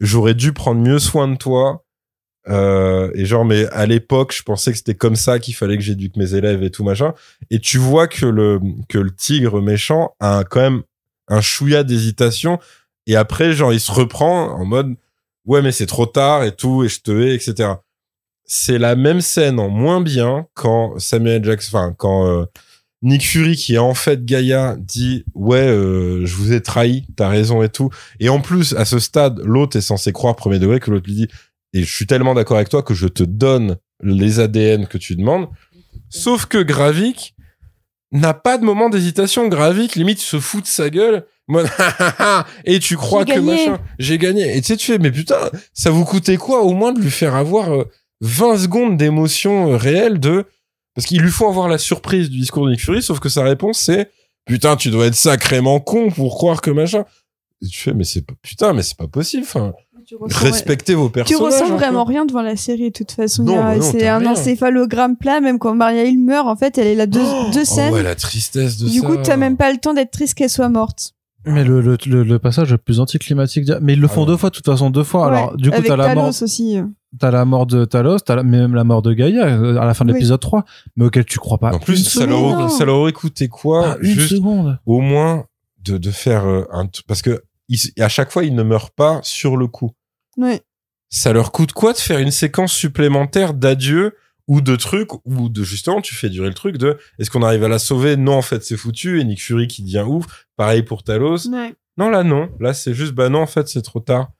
j'aurais dû prendre mieux soin de toi. Et genre, mais à l'époque, je pensais que c'était comme ça qu'il fallait que j'éduque mes élèves et tout machin. Et tu vois que le, que le tigre méchant a quand même un chouïa d'hésitation. Et après, genre, il se reprend en mode, ouais, mais c'est trop tard et tout, et je te hais, etc. C'est la même scène en moins bien quand Samuel Jackson, enfin, quand euh, Nick Fury, qui est en fait Gaïa, dit, ouais, euh, je vous ai trahi, t'as raison et tout. Et en plus, à ce stade, l'autre est censé croire premier degré que l'autre lui dit, et je suis tellement d'accord avec toi que je te donne les ADN que tu demandes. Sauf que Gravik n'a pas de moment d'hésitation. Gravik, limite, se fout de sa gueule. Et tu crois que machin, j'ai gagné. Et tu sais, tu fais, mais putain, ça vous coûtait quoi au moins de lui faire avoir euh, 20 secondes d'émotion euh, réelle de, parce qu'il lui faut avoir la surprise du discours de Nick Fury, sauf que sa réponse c'est, putain, tu dois être sacrément con pour croire que machin. Et tu fais, mais c'est pas, putain, mais c'est pas possible. Enfin, Tu ressens, respectez vos tu personnages. ressens un peu. vraiment rien devant la série de toute façon. C'est un rien. encéphalogramme plat, même quand Maria Hill meurt, en fait, elle est là deux, Oh, deux oh scènes. ouais, la tristesse de du ça. coup, t'as même pas le temps d'être triste qu'elle soit morte. Mais le, le, le, le passage le plus anticlimatique, mais ils le font Ah ouais. deux fois, de toute façon, deux fois. Alors, du coup, t'as la Talos mort, aussi. t'as la mort de Talos, t'as la- même la mort de Gaïa euh, à la fin de Oui. l'épisode 3, mais auquel tu crois pas. En plus, ça leur, ça leur aurait coûté quoi? Pas une Juste seconde. au moins de, de faire euh, un t- parce que ils- à chaque fois ils ne meurent pas sur le coup. Ouais. Ça leur coûte quoi de faire une séquence supplémentaire d'adieu ou de trucs ou de justement tu fais durer le truc de est-ce qu'on arrive à la sauver? Non en fait c'est foutu et Nick Fury qui devient ouf. Pareil pour Talos. Ouais. Non là non là c'est juste bah non en fait c'est trop tard.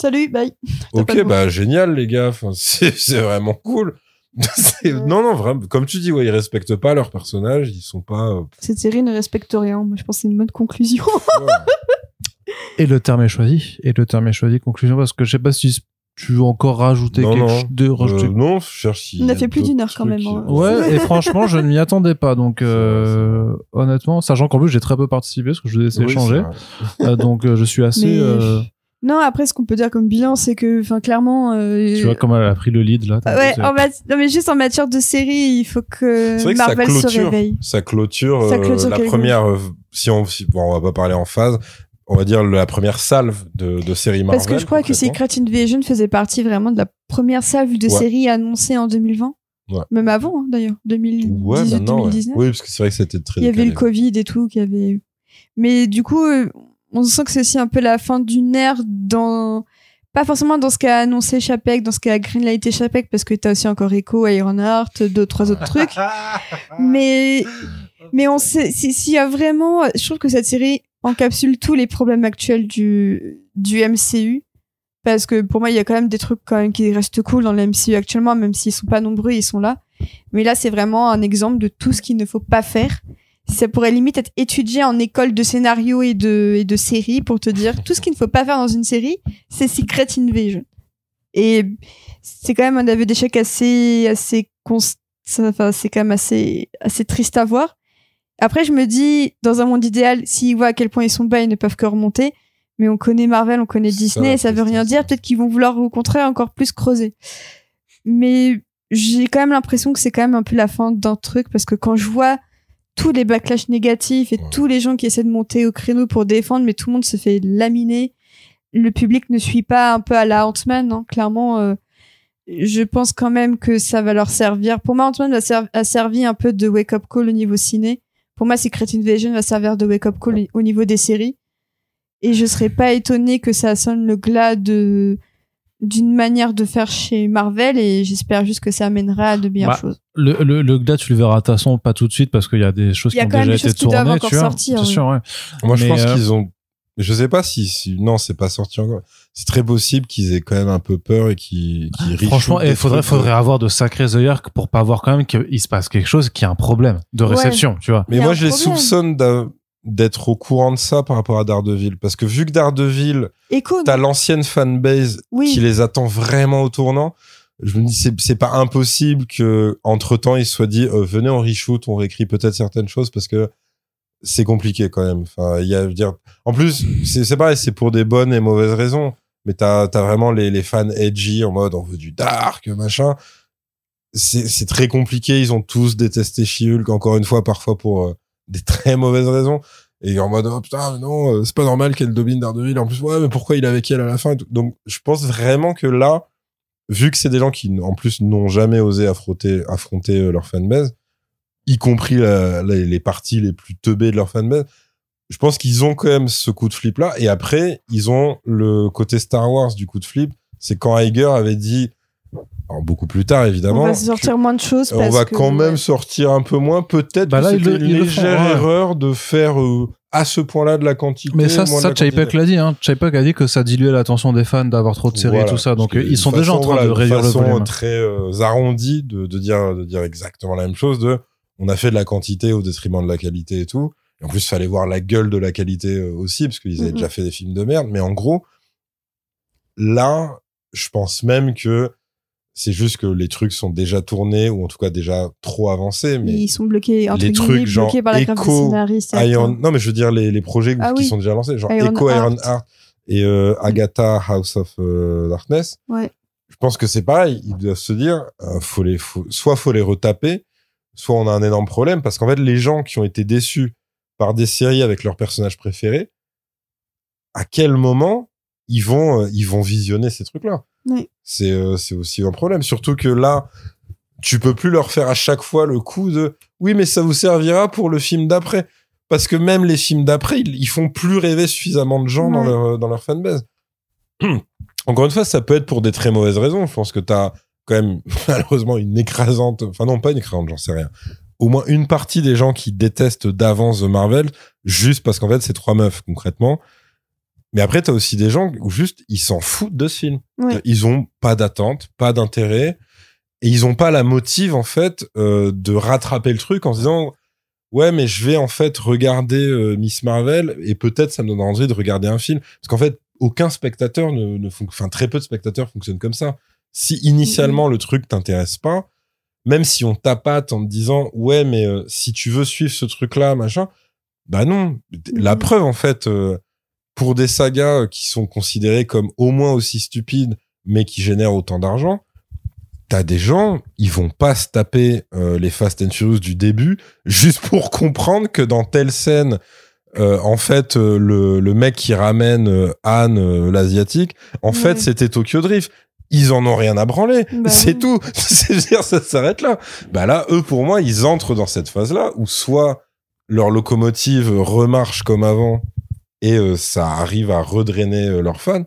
Salut, bye. Ok bah génial les gars enfin, c'est vraiment cool. Ouais. Non non vraiment comme tu dis ouais ils respectent pas leurs personnages ils sont pas euh, Cette série ne respecte rien. Moi, je pense que c'est une bonne conclusion. ouais. Et le terme est choisi. Et le terme est choisi. Conclusion, parce que je sais pas si tu veux encore rajouter Non, quelque non. chose de rajouter. Euh, non, je cherche si On a fait plus d'une heure quand même, qui- hein. Ouais, et franchement, je ne m'y attendais pas. Donc, euh, honnêtement, sachant qu'en plus, j'ai très peu participé parce que je vous ai laissé Oui, échanger. Euh, donc, euh, je suis assez. Mais- euh, Non, après, ce qu'on peut dire comme bilan, c'est que, enfin, clairement. euh, Tu vois comment elle a pris le lead là. Ouais, en mat- non, mais juste en matière de série, il faut que ça Marvel se réveille. ça clôture, Ça euh, clôture la première. euh, si on, si- bon, on va pas parler en phase. On va dire la première salve de, de série Marvel. Parce que je crois que. Secret Invasion faisait partie vraiment de la première salve de Ouais. série annoncée en 2020. Ouais. Même avant, hein, d'ailleurs. Ouais, 2018, maintenant, ouais. 2019. Oui, parce que c'est vrai que c'était très. Il y avait le Covid et tout qui avait. Mais du coup, euh, on sent que c'est aussi un peu la fin d'une ère dans. Pas forcément dans ce qu'a annoncé Chapek, dans ce qu'a greenlighté Chapek, parce que t'as aussi encore Echo, Ironheart, deux, trois autres trucs. mais, mais on sait, si- s'il y a vraiment, je trouve que cette série encapsule tous les problèmes actuels du, du MCU. Parce que pour moi, il y a quand même des trucs quand même qui restent cool dans le MCU actuellement, même s'ils sont pas nombreux, ils sont là. Mais là, c'est vraiment un exemple de tout ce qu'il ne faut pas faire. Ça pourrait limite être étudié en école de scénario et de, et de série pour te dire tout ce qu'il ne faut pas faire dans une série, c'est Secret Invasion. Et c'est quand même un aveu d'échec assez, assez const... enfin, c'est quand même assez, assez triste à voir. Après, je me dis, dans un monde idéal, s'ils voient à quel point ils sont bas, ils ne peuvent que remonter. Mais on connaît Marvel, on connaît Ça, Disney, et ça veut rien dire. Peut-être qu'ils vont vouloir, au contraire, encore plus creuser. Mais j'ai quand même l'impression que c'est quand même un peu la fin d'un truc, parce que quand je vois tous les backlash négatifs et Ouais. tous les gens qui essaient de monter au créneau pour défendre, mais tout le monde se fait laminer. Le public ne suit pas un peu à la Ant-Man, hein. clairement. euh, je pense quand même que ça va leur servir. Pour moi, Ant-Man a servi un peu de wake-up call au niveau ciné. Pour moi, Secret Invasion va servir de wake-up call au niveau des séries. Et je serais pas étonnée que ça sonne le glas de d'une manière de faire chez Marvel et j'espère juste que ça amènera à de meilleures Bah, choses. Le, le, le glas, tu le verras de toute façon pas tout de suite parce qu'il y a des choses Il y qui a ont quand même déjà des été choses qui doivent tournées, encore tu vois. sortir, C'est oui. sûr, ouais. Moi, je pense euh, qu'ils ont. Je sais pas si, si- non, c'est pas sorti encore. C'est très possible qu'ils aient quand même un peu peur et qu'ils qu'ils reshootent Franchement, il faudrait, trucs, euh, faudrait avoir de sacrés œillères pour pas voir quand même qu'il se passe quelque chose qui a un problème de Ouais. réception, tu vois. Mais moi, je les soupçonne d'être au courant de ça par rapport à Daredevil. Parce que vu que Daredevil, t'as l'ancienne fanbase oui. qui les attend vraiment au tournant, je me dis, c'est, c'est pas impossible que, entre temps, ils se soient dit, euh, venez, on reshoot, on réécrit peut-être certaines choses parce que c'est compliqué quand même. Enfin, il y a, dire, en plus, c'est, pareil, c'est pour des bonnes et mauvaises raisons. Mais t'as, vraiment les, les fans edgy en mode, on veut du dark, machin. C'est, très compliqué. Ils ont tous détesté She-Hulk, encore une fois, parfois pour euh, des très mauvaises raisons. Et en mode, oh putain, mais non, euh, c'est pas normal qu'elle domine Daredevil. En plus, ouais, mais pourquoi il est avec elle à la fin. Donc, je pense vraiment que là, vu que c'est des gens qui, en plus, n'ont jamais osé affronter, affronter euh, leur fanbase, y compris la- la- les parties les plus teubées de leur fanbase, je pense qu'ils ont quand même ce coup de flip là. Et après, ils ont le côté Star Wars du coup de flip. C'est quand Iger avait dit, alors beaucoup plus tard évidemment, on va sortir moins de choses on parce va que, quand même sortir un peu moins. Peut-être Bah c'était une font, légère ouais. erreur de faire euh, à ce point-là de la quantité. Mais ça, de ça la Chapek l'a dit. Hein. Chapek a dit que ça diluait l'attention des fans d'avoir trop de séries Voilà. et tout ça. Donc ils sont de déjà en façon, train voilà, de réduire le façon volume. très euh, arrondie de, de dire de dire exactement la même chose. De on a fait de la quantité au détriment de la qualité et tout. Et en plus, il fallait voir la gueule de la qualité euh, aussi parce qu'ils avaient Mhm. déjà fait des films de merde. Mais en gros, là, je pense même que c'est juste que les trucs sont déjà tournés ou en tout cas déjà trop avancés. Mais ils sont bloqués entre les trucs genre bloqués par la Echo, Iron, non mais je veux dire les, les projets Ah qui oui. sont déjà lancés, genre Iron Echo, Iron Heart. Heart et euh, Agatha House of euh, Darkness. Ouais. Je pense que c'est pareil. Ils doivent se dire, euh, faut les, faut, soit faut les retaper, soit on a un énorme problème parce qu'en fait les gens qui ont été déçus par des séries avec leurs personnages préférés, à quel moment ils vont, euh, ils vont visionner ces trucs-là? Oui. C'est, euh, c'est aussi un problème. Surtout que là, tu peux plus leur faire à chaque fois le coup de, oui mais ça vous servira pour le film d'après. Parce que même les films d'après, ils, ils font plus rêver suffisamment de gens dans leur dans leur fanbase. Encore une fois, ça peut être pour des très mauvaises raisons. Je pense que t'as quand même malheureusement une écrasante, enfin non pas une écrasante, j'en sais rien. Au moins une partie des gens qui détestent d'avance The Marvel juste parce qu'en fait c'est trois meufs concrètement. Mais après t'as aussi des gens où juste ils s'en foutent de ce film. Ouais. Ils ont pas d'attente, pas d'intérêt et ils ont pas la motive en fait euh, de rattraper le truc en se disant ouais mais je vais en fait regarder euh, Miss Marvel et peut-être ça me donnera envie de regarder un film parce qu'en fait aucun spectateur ne, ne enfin très peu de spectateurs fonctionnent comme ça si initialement le truc t'intéresse pas même si on tapate en te disant ouais mais euh, si tu veux suivre ce truc là machin bah non la Mhm. preuve en fait euh, pour des sagas qui sont considérées comme au moins aussi stupides, mais qui génèrent autant d'argent, t'as des gens, ils vont pas se taper euh, les Fast and Furious du début juste pour comprendre que dans telle scène, euh, en fait, euh, le, le mec qui ramène euh, Anne, euh, l'asiatique, en Ouais. fait, c'était Tokyo Drift. Ils en ont rien à branler. Bah c'est oui. tout. C'est-à-dire, ça s'arrête là. Bah là, eux, pour moi, ils entrent dans cette phase-là où soit leur locomotive remarche comme avant et euh, ça arrive à redrainer euh, leurs fans,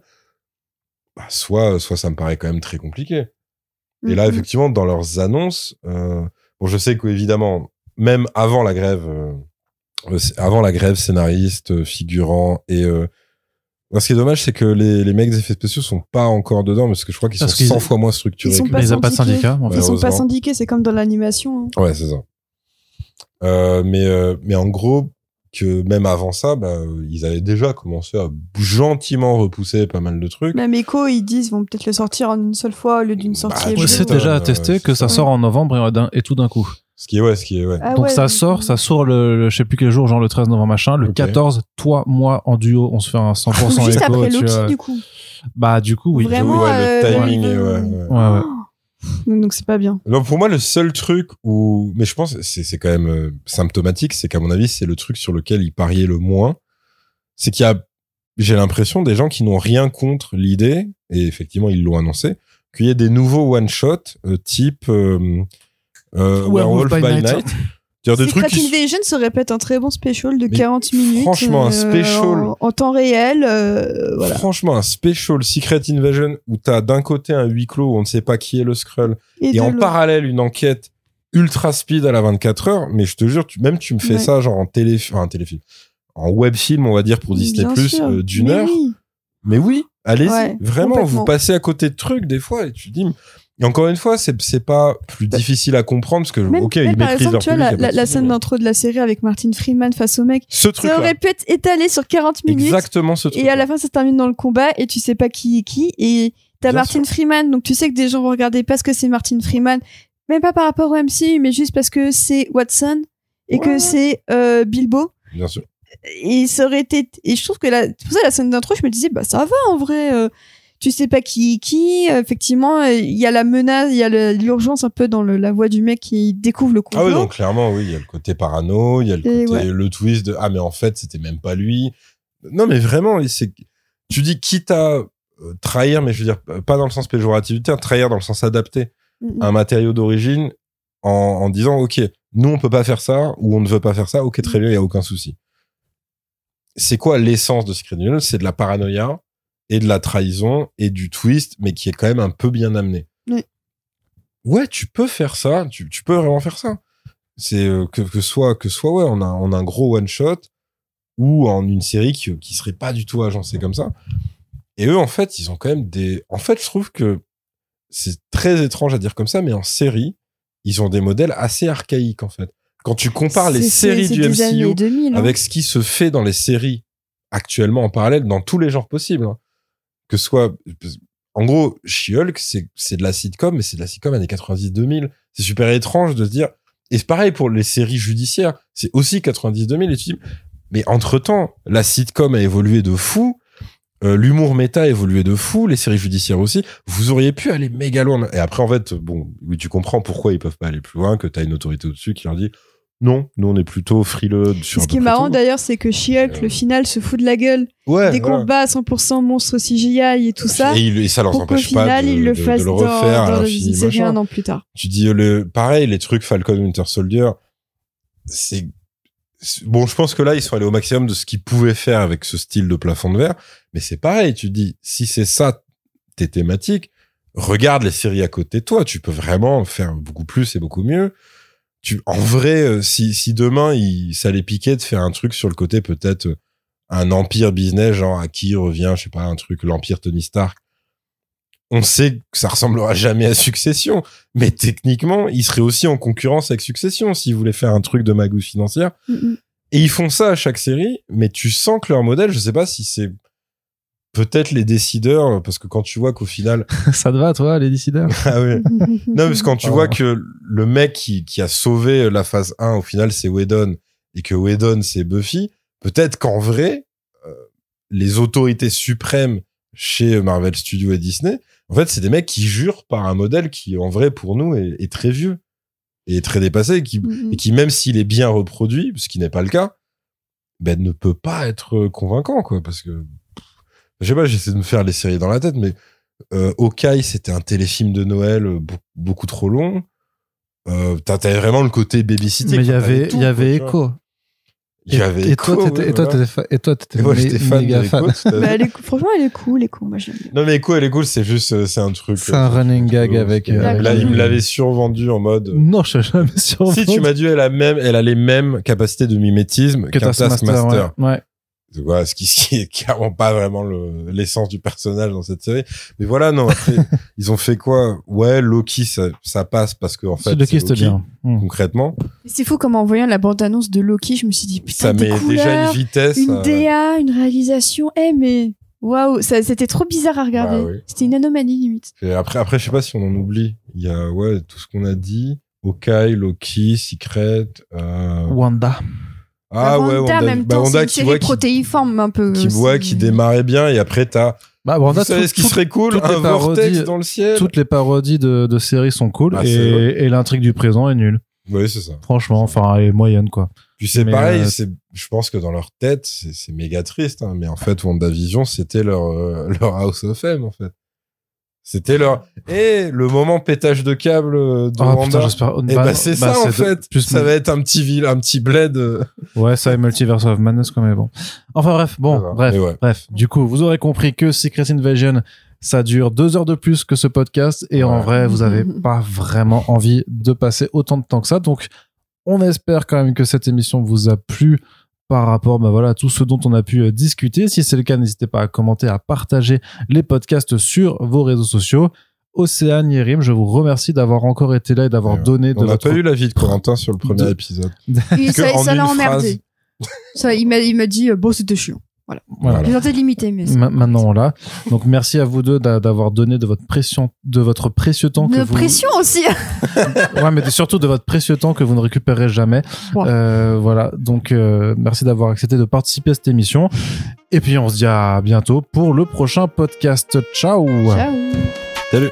bah, soit, soit ça me paraît quand même très compliqué. Et là, Mhm. effectivement, dans leurs annonces, euh, bon, je sais qu'évidemment, même avant la grève, euh, avant la grève, scénaristes, euh, figurants et ce qui est dommage, c'est que les, les mecs des effets spéciaux sont pas encore dedans parce que je crois qu'ils sont qu'ils- 100 fois moins structurés. Ils sont que pas ils n'ont pas de syndicat. en fait. Ils sont pas syndiqués, c'est comme dans l'animation. hein. Ouais, c'est ça. Euh, mais, euh, mais en gros, que même avant ça, bah, ils avaient déjà commencé à gentiment repousser pas mal de trucs. Même Echo, ils disent ils vont peut-être le sortir en une seule fois au lieu d'une Bah, sortie hebdo. c'est déjà attesté que ça ça. sort en novembre et tout d'un coup. Ce qui est, ouais, ce qui est, ouais. Ah donc ouais, ça sort, ça sort le, le- je sais plus quel jour, genre le 13 novembre machin. Le Ok. 14, toi, moi, en duo, on se fait un 100% Juste écho. après Loki, vois. du coup. Bah du coup, oui. Vraiment, ouais, le euh, timing, est- ouais, ouais. Ouais, ouais. Donc c'est pas bien. Non, pour moi, le seul truc où, mais je pense, que c'est c'est quand même euh, symptomatique, c'est qu'à mon avis, c'est le truc sur lequel ils pariaient le moins. C'est qu'il y a, j'ai l'impression, des gens qui n'ont rien contre l'idée, et effectivement, ils l'ont annoncé, qu'il y ait des nouveaux one-shot euh, type euh, euh, Werewolf by by Night. Night. C'est-à-dire des Secret trucs qui Invasion se répète un très bon special de Mais 40 minutes. franchement, un euh, special. en, en temps réel. euh, voilà. Franchement, un special Secret Invasion où t'as d'un côté un huis clos où on ne sait pas qui est le Skrull et en parallèle une enquête ultra speed à la 24 heures. Mais je te jure, tu, même tu me fais Ouais. ça genre en télé, enfin, téléfilm, en web film, on va dire pour Disney Bien Plus euh, d'une heure. oui. Mais oui, allez-y, Ouais, vraiment, vous passez à côté de trucs des fois et tu dis. Et encore une fois, c'est c'est pas plus difficile à comprendre parce que Même, ok, même ils par exemple, leur tu vois, public, la, scène d'intro de la série avec Martin Freeman face au mec, Ce truc ça aurait pu être étalé sur 40 minutes. exactement ce truc. Et à la fin, ça se termine dans le combat et tu sais pas qui est qui. Et t'as Martin Freeman, donc tu sais que des gens vont regarder parce que c'est Martin Freeman, même pas par rapport au MCU, mais juste parce que c'est Watson et Ouais. que c'est euh, Bilbo. Bien sûr. Et ça aurait été. Et je trouve que la... pour ça la scène d'intro, je me disais, bah ça va en vrai. euh, tu sais pas qui est qui. effectivement, il y a la menace, il y a l'urgence un peu dans le- la voix du mec qui découvre le complot. Ah oui, donc clairement, oui, il y a le côté parano, il y a le côté, ouais. le twist de ah mais en fait c'était même pas lui. Non mais vraiment, c'est, tu dis quitte à euh, trahir, mais je veux dire pas dans le sens péjoratif du terme, trahir dans le sens adapté Mm, mm. un matériau d'origine en, en disant ok, nous on peut pas faire ça ou on ne veut pas faire ça, ok très bien, il y a aucun souci. C'est quoi l'essence de Secret Invasion C'est de la paranoïa et de la trahison et du twist, mais qui est quand même un peu bien amené. Oui. Ouais, tu peux faire ça, tu, tu peux vraiment faire ça. C'est euh, que, que soit que soit ouais, on a on a un gros one shot ou en une série qui qui serait pas du tout agencée comme ça. Et eux en fait, ils ont quand même des en fait, je trouve que c'est très étrange à dire comme ça mais en série, ils ont des modèles assez archaïques en fait. Quand tu compares les séries du MCU 2000, hein. avec ce qui se fait dans les séries actuellement en parallèle dans tous les genres possibles. hein. Que soit, en gros, She-Hulk, c'est, de la sitcom, mais c'est de la sitcom années 90-2000. C'est super étrange de se dire, et c'est pareil pour les séries judiciaires, c'est aussi 90-2000 et tu dis, mais entre temps, la sitcom a évolué de fou, euh, l'humour méta a évolué de fou, les séries judiciaires aussi. Vous auriez pu aller méga loin. Et après, en fait, bon, oui, tu comprends pourquoi ils peuvent pas aller plus loin, que t'as une autorité au-dessus qui leur dit, non, nous on est plutôt frileux sur Ce qui est marrant d'ailleurs, c'est que She-Hulk, Euh, le final, se fout de la gueule ouais, des voilà. combats à 100% monstres CGI et tout ça. Et, il- et ça leur empêche pas final, de, ils le de- le refaire dans, à dans série un an plus tard. Tu dis euh, le pareil, les trucs Falcon Winter Soldier, c'est c'est- bon. Je pense que là, ils sont allés au maximum de ce qu'ils pouvaient faire avec ce style de plafond de verre. Mais c'est pareil. Tu dis si c'est ça tes thématiques, regarde les séries à côté de toi. Tu peux vraiment faire beaucoup plus et beaucoup mieux. Tu, en vrai, euh, si, si demain, il, ça les piquait de faire un truc sur le côté, peut-être euh, un empire business, genre à qui revient, je sais pas, un truc, l'empire Tony Stark. On sait que ça ressemblera jamais à Succession, mais techniquement, ils seraient aussi en concurrence avec Succession s'ils voulaient faire un truc de magouille financière. Mm. Et ils font ça à chaque série, mais tu sens que leur modèle, je sais pas si c'est peut-être les décideurs, parce que quand tu vois qu'au final, Ça te va, toi, les décideurs? Ah ouais. Non, parce que quand tu Oh. vois que le mec qui, qui a sauvé la phase 1, au final, c'est Whedon, et que Whedon, c'est Buffy, peut-être qu'en vrai, euh, les autorités suprêmes chez Marvel Studios et Disney, en fait, c'est des mecs qui jurent par un modèle qui, en vrai, pour nous, est, est très vieux et très dépassé et qui, Mhm. et qui même s'il est bien reproduit, ce qui n'est pas le cas, ben, ne peut pas être convaincant, quoi, parce que, je sais pas, j'essaie de me faire les séries dans la tête, mais euh, Hawkeye, c'était un téléfilm de Noël euh, be- beaucoup trop long. Euh, t'as- T'avais vraiment le côté babysitting. Mais il y avait, il y avait. Echo. Il y avait et toi, Echo, t'étais, ouais, et toi, t'étais fa- toi, j'étais fan méga de fan. Echo, Bah, elle est franchement, elle est cool, elle est cool. Moi, j'aime bien. Non, mais Echo, elle est cool, c'est juste, euh, c'est un truc. C'est un running gag avec, euh, avec Là, il me l'avait survendu en mode. Non, je suis jamais sûr. Si tu m'as dit, elle a même, elle a les mêmes capacités de mimétisme que qu'un Taskmaster. Taskmaster. Ouais. ouais. Voilà, ce qui, ce qui est clairement pas vraiment le- l'essence du personnage dans cette série. Mais voilà, non, après, ils ont fait quoi? Ouais, Loki, ça, ça passe parce que, en fait, c'était Loki, bien. Hmm. concrètement. C'est fou comme en voyant la bande-annonce de Loki, je me suis dit, putain, ça des met déjà couleurs, une vitesse. une euh, DA, une réalisation. Eh, mais waouh, ça- c'était trop bizarre à regarder. Bah oui. C'était une anomalie limite. Et après, après, je sais pas si on en oublie. Il y a, ouais, tout ce qu'on a dit. Hawkeye, Loki, Secret, euh... Wanda. Ah Bah, ouais, Wanda, en Wanda, même bah, temps, Wanda qui série voit qui, protéiforme un peu. qui aussi. voit qui démarrait bien et après t'as Bah, Wanda, vous savez tout- ce qui tout- serait cool toutes les un vortex parodies- dans le ciel toutes les parodies de, de séries sont cool Ah, c'est et, l'intrigue du présent est nulle. oui c'est ça Franchement, enfin, elle est moyenne, quoi. puis c'est pareil euh, c'est je pense que dans leur tête c'est c'est méga triste hein, mais en fait WandaVision c'était leur euh, leur House of M en fait c'était leur et le moment pétage de câble euh, de Ah, Wanda putain, et bah, c'est ça en fait plus- ça va être un petit ville un petit bled euh. Ouais, ça est Multiverse of Madness, quand même. Bon. Enfin, bref, bon, bref. Ouais. Bref, du coup, vous aurez compris que Secret Invasion, ça dure deux heures de plus que ce podcast et en vrai, vous avez pas vraiment envie de passer autant de temps que ça. Donc, on espère quand même que cette émission vous a plu par rapport bah voilà, à tout ce dont on a pu euh, discuter. Si c'est le cas, n'hésitez pas à commenter, à partager les podcasts sur vos réseaux sociaux. Océane Yerim, je vous remercie d'avoir encore été là et d'avoir Ouais. donné de on n'a votre... pas eu l'avis de Corentin sur le premier De- épisode ça l'a emmerdé. Ça, il m'a il m'a dit, euh, bon, c'était chiant. Voilà. Voilà. De limiter, mais. Ma- maintenant on l'a. Donc merci à vous deux d'a- d'avoir donné de votre pression, de votre précieux temps que De vous. pression aussi. Ouais, mais surtout de votre précieux temps que vous ne récupérez jamais. Ouais. Euh, voilà. Donc euh, merci d'avoir accepté de participer à cette émission. Et puis on se dit à bientôt pour le prochain podcast. Ciao. Ciao. salut